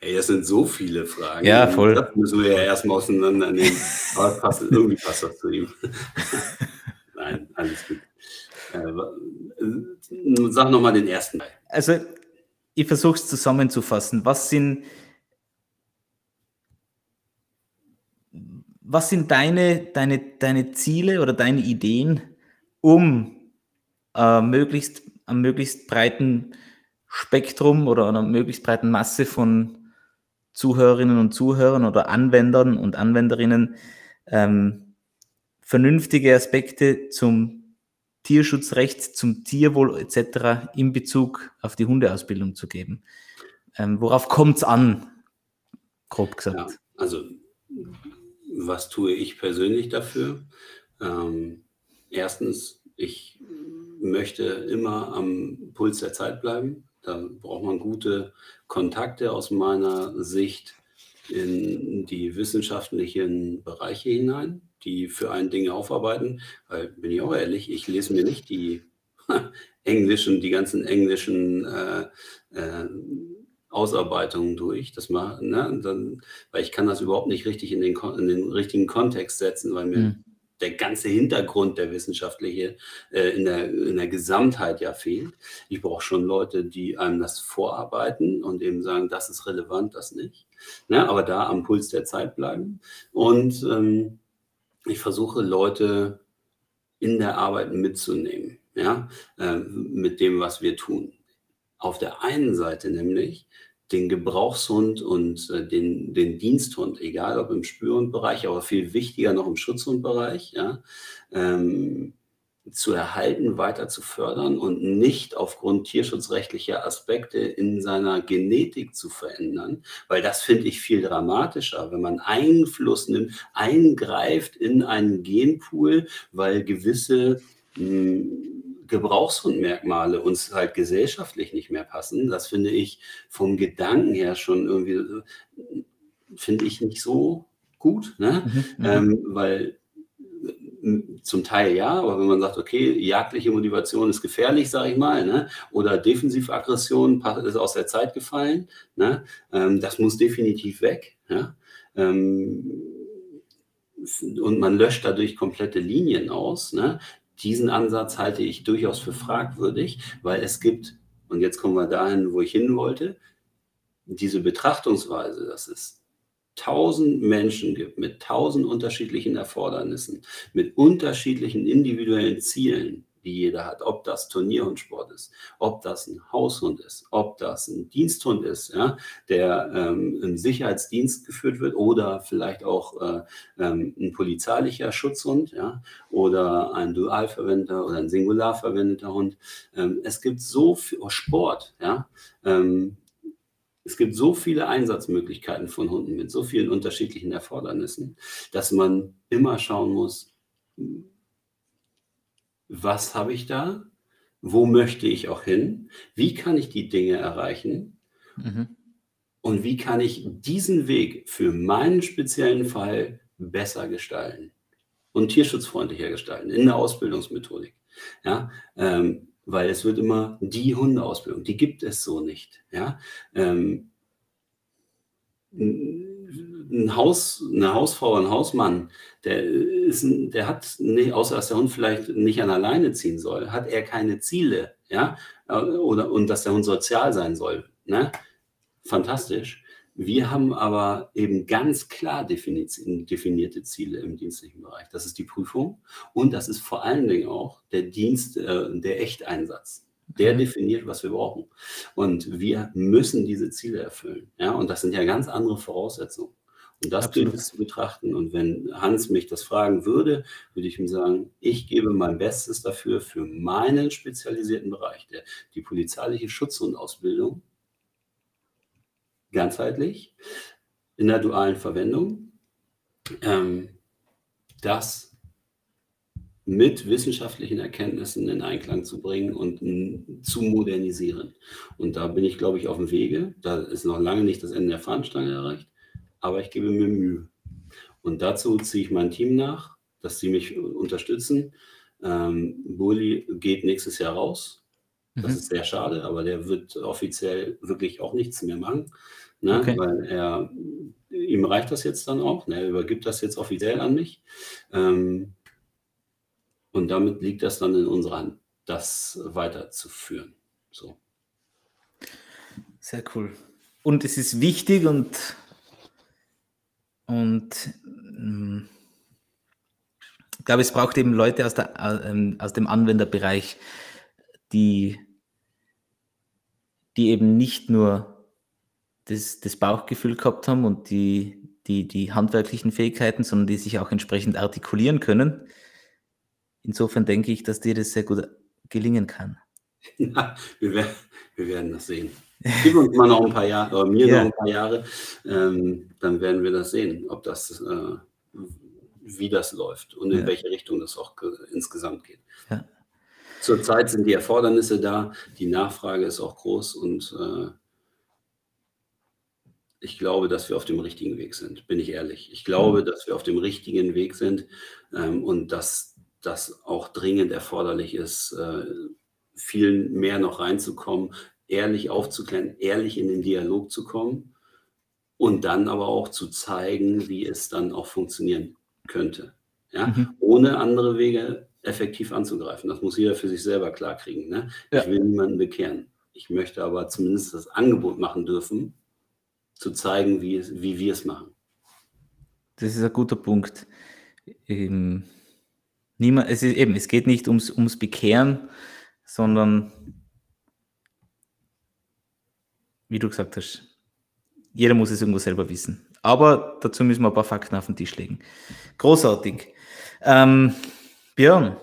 Ey, das sind so viele Fragen. Ja, voll. Das müssen wir ja erstmal auseinandernehmen. Aber passt, irgendwie passt das zu ihm. Nein, alles gut. Äh, sag nochmal den ersten Teil. Also, ich versuche es zusammenzufassen. Was sind, was sind deine, deine, deine Ziele oder deine Ideen, um äh, möglichst, am möglichst breiten Spektrum oder einer möglichst breiten Masse von Zuhörerinnen und Zuhörern oder Anwendern und Anwenderinnen ähm, vernünftige Aspekte zum Tierschutzrecht, zum Tierwohl etc. in Bezug auf die Hundeausbildung zu geben. Ähm, worauf kommt es an, grob gesagt? Ja, also, was tue ich persönlich dafür? Ähm, erstens, ich möchte immer am Puls der Zeit bleiben. Da braucht man gute Kontakte aus meiner Sicht in die wissenschaftlichen Bereiche hinein, die für einen Dinge aufarbeiten. Weil, bin ich auch ehrlich, ich lese mir nicht die englischen, die ganzen englischen äh, äh, Ausarbeitungen durch. Das mal, ne, dann, weil ich kann das überhaupt nicht richtig in den, in den richtigen Kontext setzen, weil mir mhm. Der ganze Hintergrund, der wissenschaftliche, äh, in, der, in der Gesamtheit ja fehlt. Ich brauche schon Leute, die einem das vorarbeiten und eben sagen, das ist relevant, das nicht. Ne, aber da am Puls der Zeit bleiben. Und ähm, ich versuche Leute in der Arbeit mitzunehmen, ja, äh, mit dem, was wir tun. Auf der einen Seite nämlich den Gebrauchshund und äh, den, den Diensthund, egal ob im Spürhundbereich, aber viel wichtiger noch im Schutzhundbereich, ja, ähm, zu erhalten, weiter zu fördern und nicht aufgrund tierschutzrechtlicher Aspekte in seiner Genetik zu verändern, weil das finde ich viel dramatischer, wenn man Einfluss nimmt, eingreift in einen Genpool, weil gewisse mh, hm, Gebrauchshundmerkmale uns halt gesellschaftlich nicht mehr passen. Das finde ich vom Gedanken her schon irgendwie, finde ich nicht so gut, ne? Mhm, mhm. ähm, weil zum Teil ja, aber wenn man sagt, okay, jagdliche Motivation ist gefährlich, sage ich mal, ne? oder Defensivaggression ist aus der Zeit gefallen, ne? Ähm, das muss definitiv weg. Ja? Ähm, und man löscht dadurch komplette Linien aus. Ne? Diesen Ansatz halte ich durchaus für fragwürdig, weil es gibt, und jetzt kommen wir dahin, wo ich hin wollte, diese Betrachtungsweise, dass es tausend Menschen gibt mit tausend unterschiedlichen Erfordernissen, mit unterschiedlichen individuellen Zielen, die jeder hat, ob das Turnierhundsport ist, ob das ein Haushund ist, ob das ein Diensthund ist, ja, der ähm, im Sicherheitsdienst geführt wird oder vielleicht auch äh, ähm, ein polizeilicher Schutzhund ja, oder ein dual verwendeter oder ein singular verwendeter Hund. Ähm, es gibt so viel oh, Sport, ja, ähm, es gibt so viele Einsatzmöglichkeiten von Hunden mit so vielen unterschiedlichen Erfordernissen, dass man immer schauen muss, was habe ich da? Wo möchte ich auch hin? Wie kann ich die Dinge erreichen? Mhm. Und wie kann ich diesen Weg für meinen speziellen Fall besser gestalten und tierschutzfreundlicher gestalten in der Ausbildungsmethodik? Ja, ähm, weil es wird immer die Hundeausbildung, die gibt es so nicht. Ja, ähm, ein Haus, eine Hausfrau, ein Hausmann, der, ist, der hat, nicht, außer dass der Hund vielleicht nicht an alleine ziehen soll, hat er keine Ziele, ja, oder, und dass der Hund sozial sein soll, ne? Fantastisch. Wir haben aber eben ganz klar definierte Ziele im dienstlichen Bereich. Das ist die Prüfung und das ist vor allen Dingen auch der Dienst, äh, der Echteinsatz. Der mhm. definiert, was wir brauchen. Und wir müssen diese Ziele erfüllen. Ja, und das sind ja ganz andere Voraussetzungen. Und das gilt es zu betrachten. Und wenn Hans mich das fragen würde, würde ich ihm sagen, ich gebe mein Bestes dafür, für meinen spezialisierten Bereich, der, die polizeiliche Schutzhundausbildung, ganzheitlich, in der dualen Verwendung, ähm, das mit wissenschaftlichen Erkenntnissen in Einklang zu bringen und zu modernisieren. Und da bin ich, glaube ich, auf dem Wege. Da ist noch lange nicht das Ende der Fahnenstange erreicht, aber ich gebe mir Mühe. Und dazu ziehe ich mein Team nach, dass sie mich unterstützen. Ähm, Bulli geht nächstes Jahr raus. Das mhm. ist sehr schade, aber der wird offiziell wirklich auch nichts mehr machen, ne? okay. weil er, ihm reicht das jetzt dann auch. Ne? Er übergibt das jetzt offiziell an mich. Ähm, und damit liegt das dann in unserer Hand, das weiterzuführen. So. Sehr cool. Und es ist wichtig und, und ähm, ich glaube, es braucht eben Leute aus, der, äh, aus dem Anwenderbereich, die, die eben nicht nur das, das Bauchgefühl gehabt haben und die, die, die handwerklichen Fähigkeiten, sondern die sich auch entsprechend artikulieren können Insofern denke ich, dass dir das sehr gut gelingen kann. Ja, wir, werden, wir werden das sehen. Gib uns mal noch ein paar Jahre, oder mir ja. noch ein paar Jahre, ähm, dann werden wir das sehen, ob das, äh, wie das läuft und in ja. welche Richtung das auch insgesamt geht. Ja. Zurzeit sind die Erfordernisse da, die Nachfrage ist auch groß und äh, ich glaube, dass wir auf dem richtigen Weg sind, bin ich ehrlich. Ich glaube, mhm. dass wir auf dem richtigen Weg sind ähm, und dass das auch dringend erforderlich ist, äh, viel mehr noch reinzukommen, ehrlich aufzuklären, ehrlich in den Dialog zu kommen und dann aber auch zu zeigen, wie es dann auch funktionieren könnte. Ja? Mhm. Ohne andere Wege effektiv anzugreifen. Das muss jeder für sich selber klarkriegen. Ne? Ja. Ich will niemanden bekehren. Ich möchte aber zumindest das Angebot machen dürfen, zu zeigen, wie, es, wie wir es machen. Das ist ein guter Punkt. Ähm, niemand, es, ist eben, es geht nicht ums, ums Bekehren, sondern, wie du gesagt hast, jeder muss es irgendwo selber wissen. Aber dazu müssen wir ein paar Fakten auf den Tisch legen. Großartig. Ähm, Björn,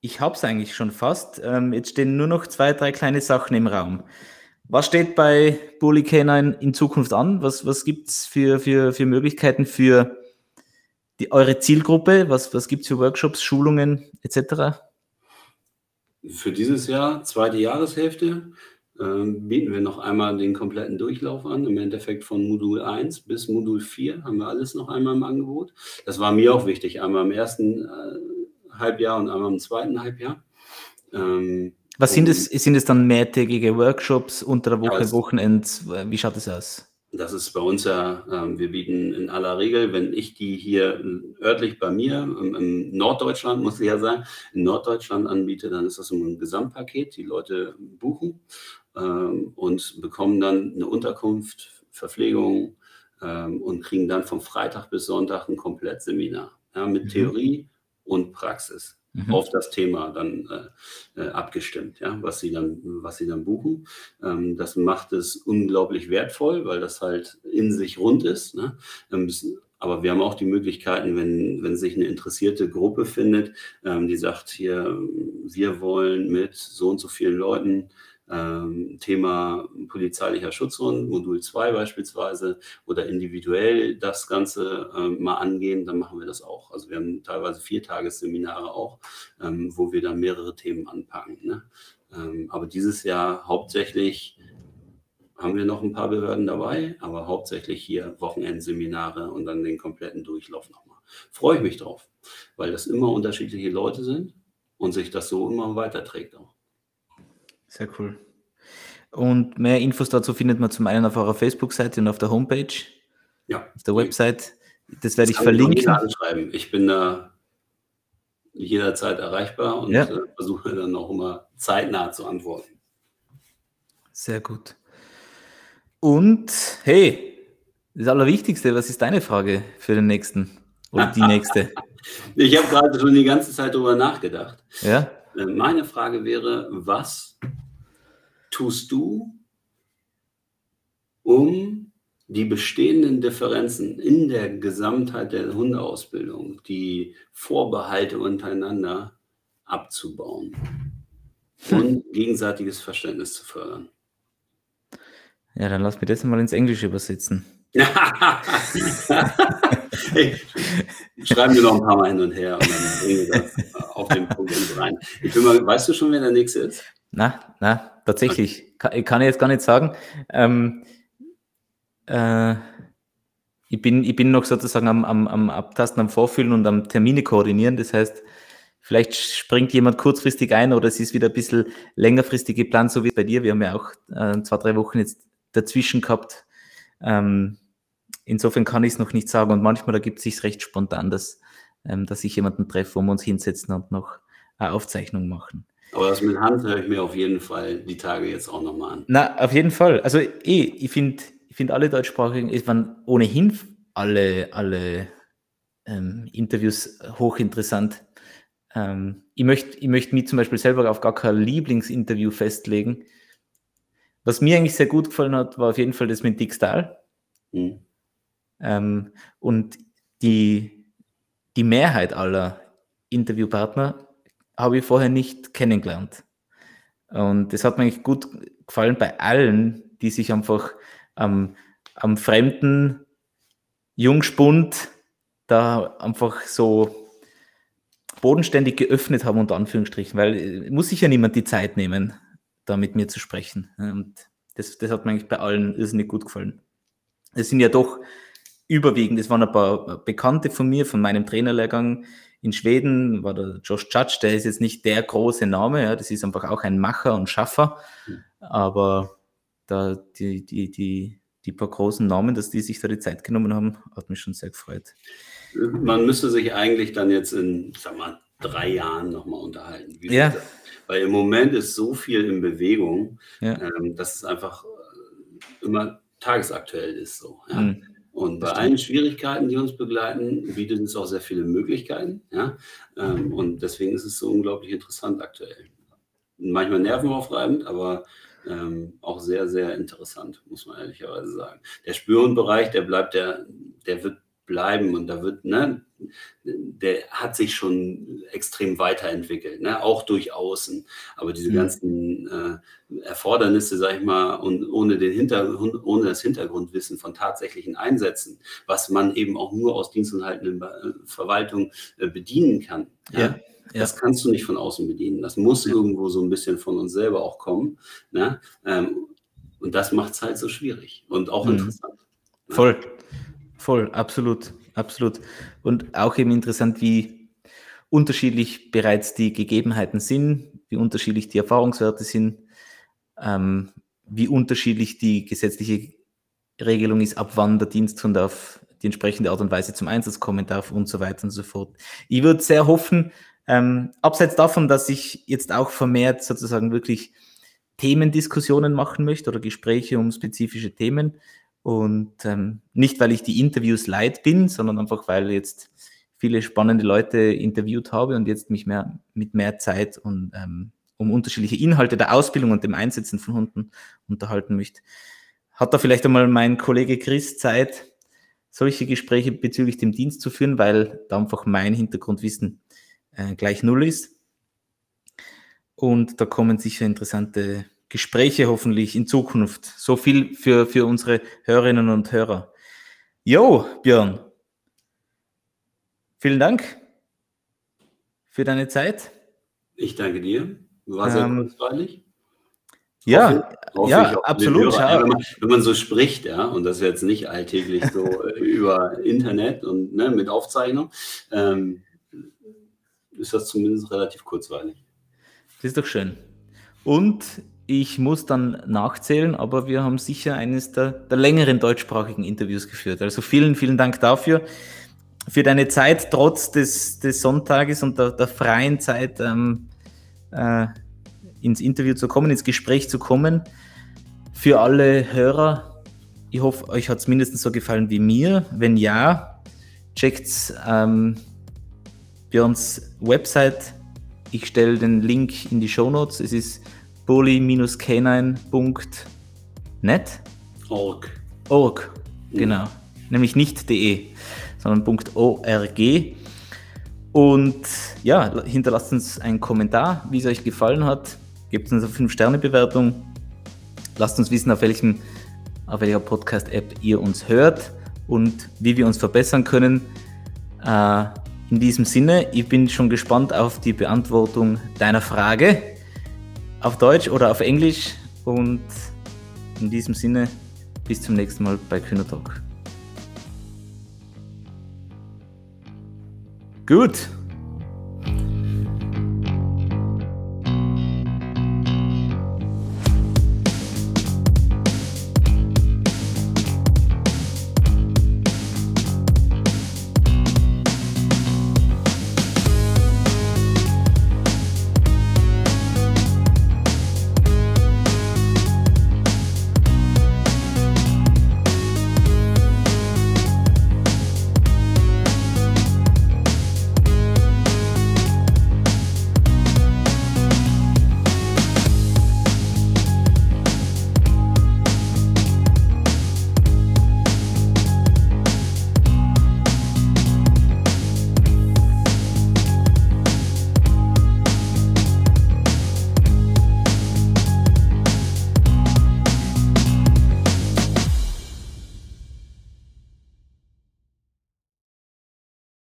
ich habe es eigentlich schon fast. Ähm, jetzt stehen nur noch zwei, drei kleine Sachen im Raum. Was steht bei Bully Canine in Zukunft an? Was, was gibt es für, für, für Möglichkeiten für die, eure Zielgruppe? Was, was gibt es für Workshops, Schulungen etc.? Für dieses Jahr, zweite Jahreshälfte, ähm, bieten wir noch einmal den kompletten Durchlauf an. Im Endeffekt von Modul 1 bis Modul 4 haben wir alles noch einmal im Angebot. Das war mir auch wichtig, einmal im ersten äh, Halbjahr und einmal im zweiten Halbjahr. Ähm, was sind es? Sind es dann mehrtägige Workshops unter der Woche, ja, Wochenend? Wie schaut es aus? Das ist bei uns ja, äh, wir bieten in aller Regel, wenn ich die hier örtlich bei mir, im, im, Norddeutschland muss ich ja sagen, in Norddeutschland anbiete, dann ist das ein Gesamtpaket, die Leute buchen ähm, und bekommen dann eine Unterkunft, Verpflegung ähm, und kriegen dann vom Freitag bis Sonntag ein Komplettseminar ja, mit mhm. Theorie und Praxis mhm. auf das Thema dann äh, äh, abgestimmt, ja, was sie dann, was sie dann buchen. Ähm, das macht es unglaublich wertvoll, weil das halt in sich rund ist. Ne? Ähm, aber wir haben auch die Möglichkeiten, wenn, wenn sich eine interessierte Gruppe findet, ähm, die sagt hier, wir wollen mit so und so vielen Leuten ähm, Thema polizeilicher Schutzhund, Modul 2 beispielsweise, oder individuell das Ganze ähm, mal angehen, dann machen wir das auch. Also wir haben teilweise Viertagesseminare auch, ähm, wo wir dann mehrere Themen anpacken. Ne? Ähm, aber dieses Jahr hauptsächlich haben wir noch ein paar Behörden dabei, aber hauptsächlich hier Wochenendseminare und dann den kompletten Durchlauf nochmal. Freue ich mich drauf, weil das immer unterschiedliche Leute sind und sich das so immer weiterträgt auch. Sehr cool. Und mehr Infos dazu findet man zum einen auf eurer Facebook-Seite und auf der Homepage. Ja. Auf der Website. Das werde das ich verlinken. Ich, ich bin da jederzeit erreichbar und ja. Äh, versuche dann auch immer zeitnah zu antworten. Sehr gut. Und hey, das Allerwichtigste, was ist deine Frage für den nächsten oder die nächste? ich habe gerade schon die ganze Zeit darüber nachgedacht. Ja. Äh, meine Frage wäre, was tust du, um die bestehenden Differenzen in der Gesamtheit der Hundeausbildung, die Vorbehalte untereinander abzubauen und gegenseitiges Verständnis zu fördern? Ja, dann lass mir das mal ins Englische übersetzen. hey, schreiben wir noch ein paar Mal hin und her und dann bringen wir das auf den Punkt rein. Ich bin mal, weißt du schon, wer der nächste ist? Na, na, tatsächlich. Kann, kann ich jetzt gar nicht sagen. Ähm, äh, ich, bin, ich bin noch sozusagen am, am, am Abtasten, am Vorfühlen und am Termine koordinieren. Das heißt, vielleicht springt jemand kurzfristig ein oder es ist wieder ein bisschen längerfristig geplant, so wie bei dir. Wir haben ja auch äh, zwei, drei Wochen jetzt dazwischen gehabt. Ähm, insofern kann ich es noch nicht sagen. Und manchmal ergibt es sich recht spontan, dass, ähm, dass ich jemanden treffe, wo wir uns hinsetzen und noch eine Aufzeichnung machen. Aber das mit Hand höre ich mir auf jeden Fall die Tage jetzt auch nochmal an. Na, auf jeden Fall. Also eh, ich finde ich find alle deutschsprachigen, es waren ohnehin alle, alle ähm, Interviews hochinteressant. Ähm, ich möchte ich möcht mich zum Beispiel selber auf gar kein Lieblingsinterview festlegen. Was mir eigentlich sehr gut gefallen hat, war auf jeden Fall das mit Dick Stahl. Mhm. Ähm, und die, die Mehrheit aller Interviewpartner habe ich vorher nicht kennengelernt. Und das hat mir eigentlich gut gefallen bei allen, die sich einfach am, am fremden Jungspund da einfach so bodenständig geöffnet haben, unter Anführungsstrichen, weil äh, muss sich ja niemand die Zeit nehmen, da mit mir zu sprechen. Und Das, das hat mir eigentlich bei allen irrsinnig gut gefallen. Es sind ja doch überwiegend, es waren ein paar Bekannte von mir, von meinem Trainerlehrgang in Schweden, war der Josh Judge, der ist jetzt nicht der große Name, ja, das ist einfach auch ein Macher und Schaffer, mhm. aber da die, die, die, die paar großen Namen, dass die sich da die Zeit genommen haben, hat mich schon sehr gefreut. Man müsste sich eigentlich dann jetzt in, sag mal, drei Jahren nochmal unterhalten. ja. Weil im Moment ist so viel in Bewegung, ja. ähm, dass es einfach äh, immer tagesaktuell ist. So, ja? mhm. Und bei allen Schwierigkeiten, die uns begleiten, bietet es auch sehr viele Möglichkeiten. Ja? Ähm, und deswegen ist es so unglaublich interessant aktuell. Manchmal nervenaufreibend, aber ähm, auch sehr, sehr interessant, muss man ehrlicherweise sagen. Der Spürhundbereich, der bleibt, der, der wird bleiben und da wird, ne, der hat sich schon extrem weiterentwickelt, ne, auch durch Außen. Aber diese mhm. ganzen äh, Erfordernisse, sag ich mal, und ohne, den Hintergrund, ohne das Hintergrundwissen von tatsächlichen Einsätzen, was man eben auch nur aus dienstanhaltenden äh, Verwaltung äh, bedienen kann. Ja. ja. Das kannst du nicht von außen bedienen. Das muss ja. irgendwo so ein bisschen von uns selber auch kommen. Ne? Ähm, und das macht es halt so schwierig und auch mhm. interessant. Ne? Voll. Voll, absolut, absolut. Und auch eben interessant, wie unterschiedlich bereits die Gegebenheiten sind, wie unterschiedlich die Erfahrungswerte sind, ähm, wie unterschiedlich die gesetzliche Regelung ist, ab wann der Diensthund auf die entsprechende Art und Weise zum Einsatz kommen darf und so weiter und so fort. Ich würde sehr hoffen, ähm, abseits davon, dass ich jetzt auch vermehrt sozusagen wirklich Themendiskussionen machen möchte oder Gespräche um spezifische Themen, und ähm, nicht, weil ich die Interviews leid bin, sondern einfach, weil jetzt viele spannende Leute interviewt habe und jetzt mich mehr mit mehr Zeit und ähm, um unterschiedliche Inhalte der Ausbildung und dem Einsetzen von Hunden unterhalten möchte. Hat da vielleicht einmal mein Kollege Chris Zeit, solche Gespräche bezüglich dem Dienst zu führen, weil da einfach mein Hintergrundwissen äh, gleich null ist. Und da kommen sicher interessante Gespräche hoffentlich in Zukunft. So viel für, für unsere Hörerinnen und Hörer. Jo, Björn. Vielen Dank für deine Zeit. Ich danke dir. War sehr ähm, kurzweilig. Ja, hoffe, ja, absolut. Ja, wenn, man, wenn, man, so spricht, ja, und das ist jetzt nicht alltäglich so äh, über Internet und ne, mit Aufzeichnung, ähm, ist das zumindest relativ kurzweilig. Das ist doch schön. Und ich muss dann nachzählen, aber wir haben sicher eines der, der längeren deutschsprachigen Interviews geführt. Also vielen, vielen Dank dafür. Für deine Zeit trotz des, des Sonntages und der, der freien Zeit ähm, äh, ins Interview zu kommen, ins Gespräch zu kommen. Für alle Hörer, ich hoffe, euch hat es mindestens so gefallen wie mir. Wenn ja, checkt ähm, Björns Website. Ich stelle den Link in die Show Notes. Es ist bully-canine.net. Org. Org, genau. Mhm. Nämlich nicht de, sondern .org. Und ja, hinterlasst uns einen Kommentar, wie es euch gefallen hat. Gebt uns eine 5-Sterne-Bewertung. Lasst uns wissen, auf, welchem, auf welcher Podcast-App ihr uns hört und wie wir uns verbessern können. Äh, in diesem Sinne, ich bin schon gespannt auf die Beantwortung deiner Frage auf Deutsch oder auf Englisch. Und in diesem Sinne, bis zum nächsten Mal bei Kühner Talk. Gut.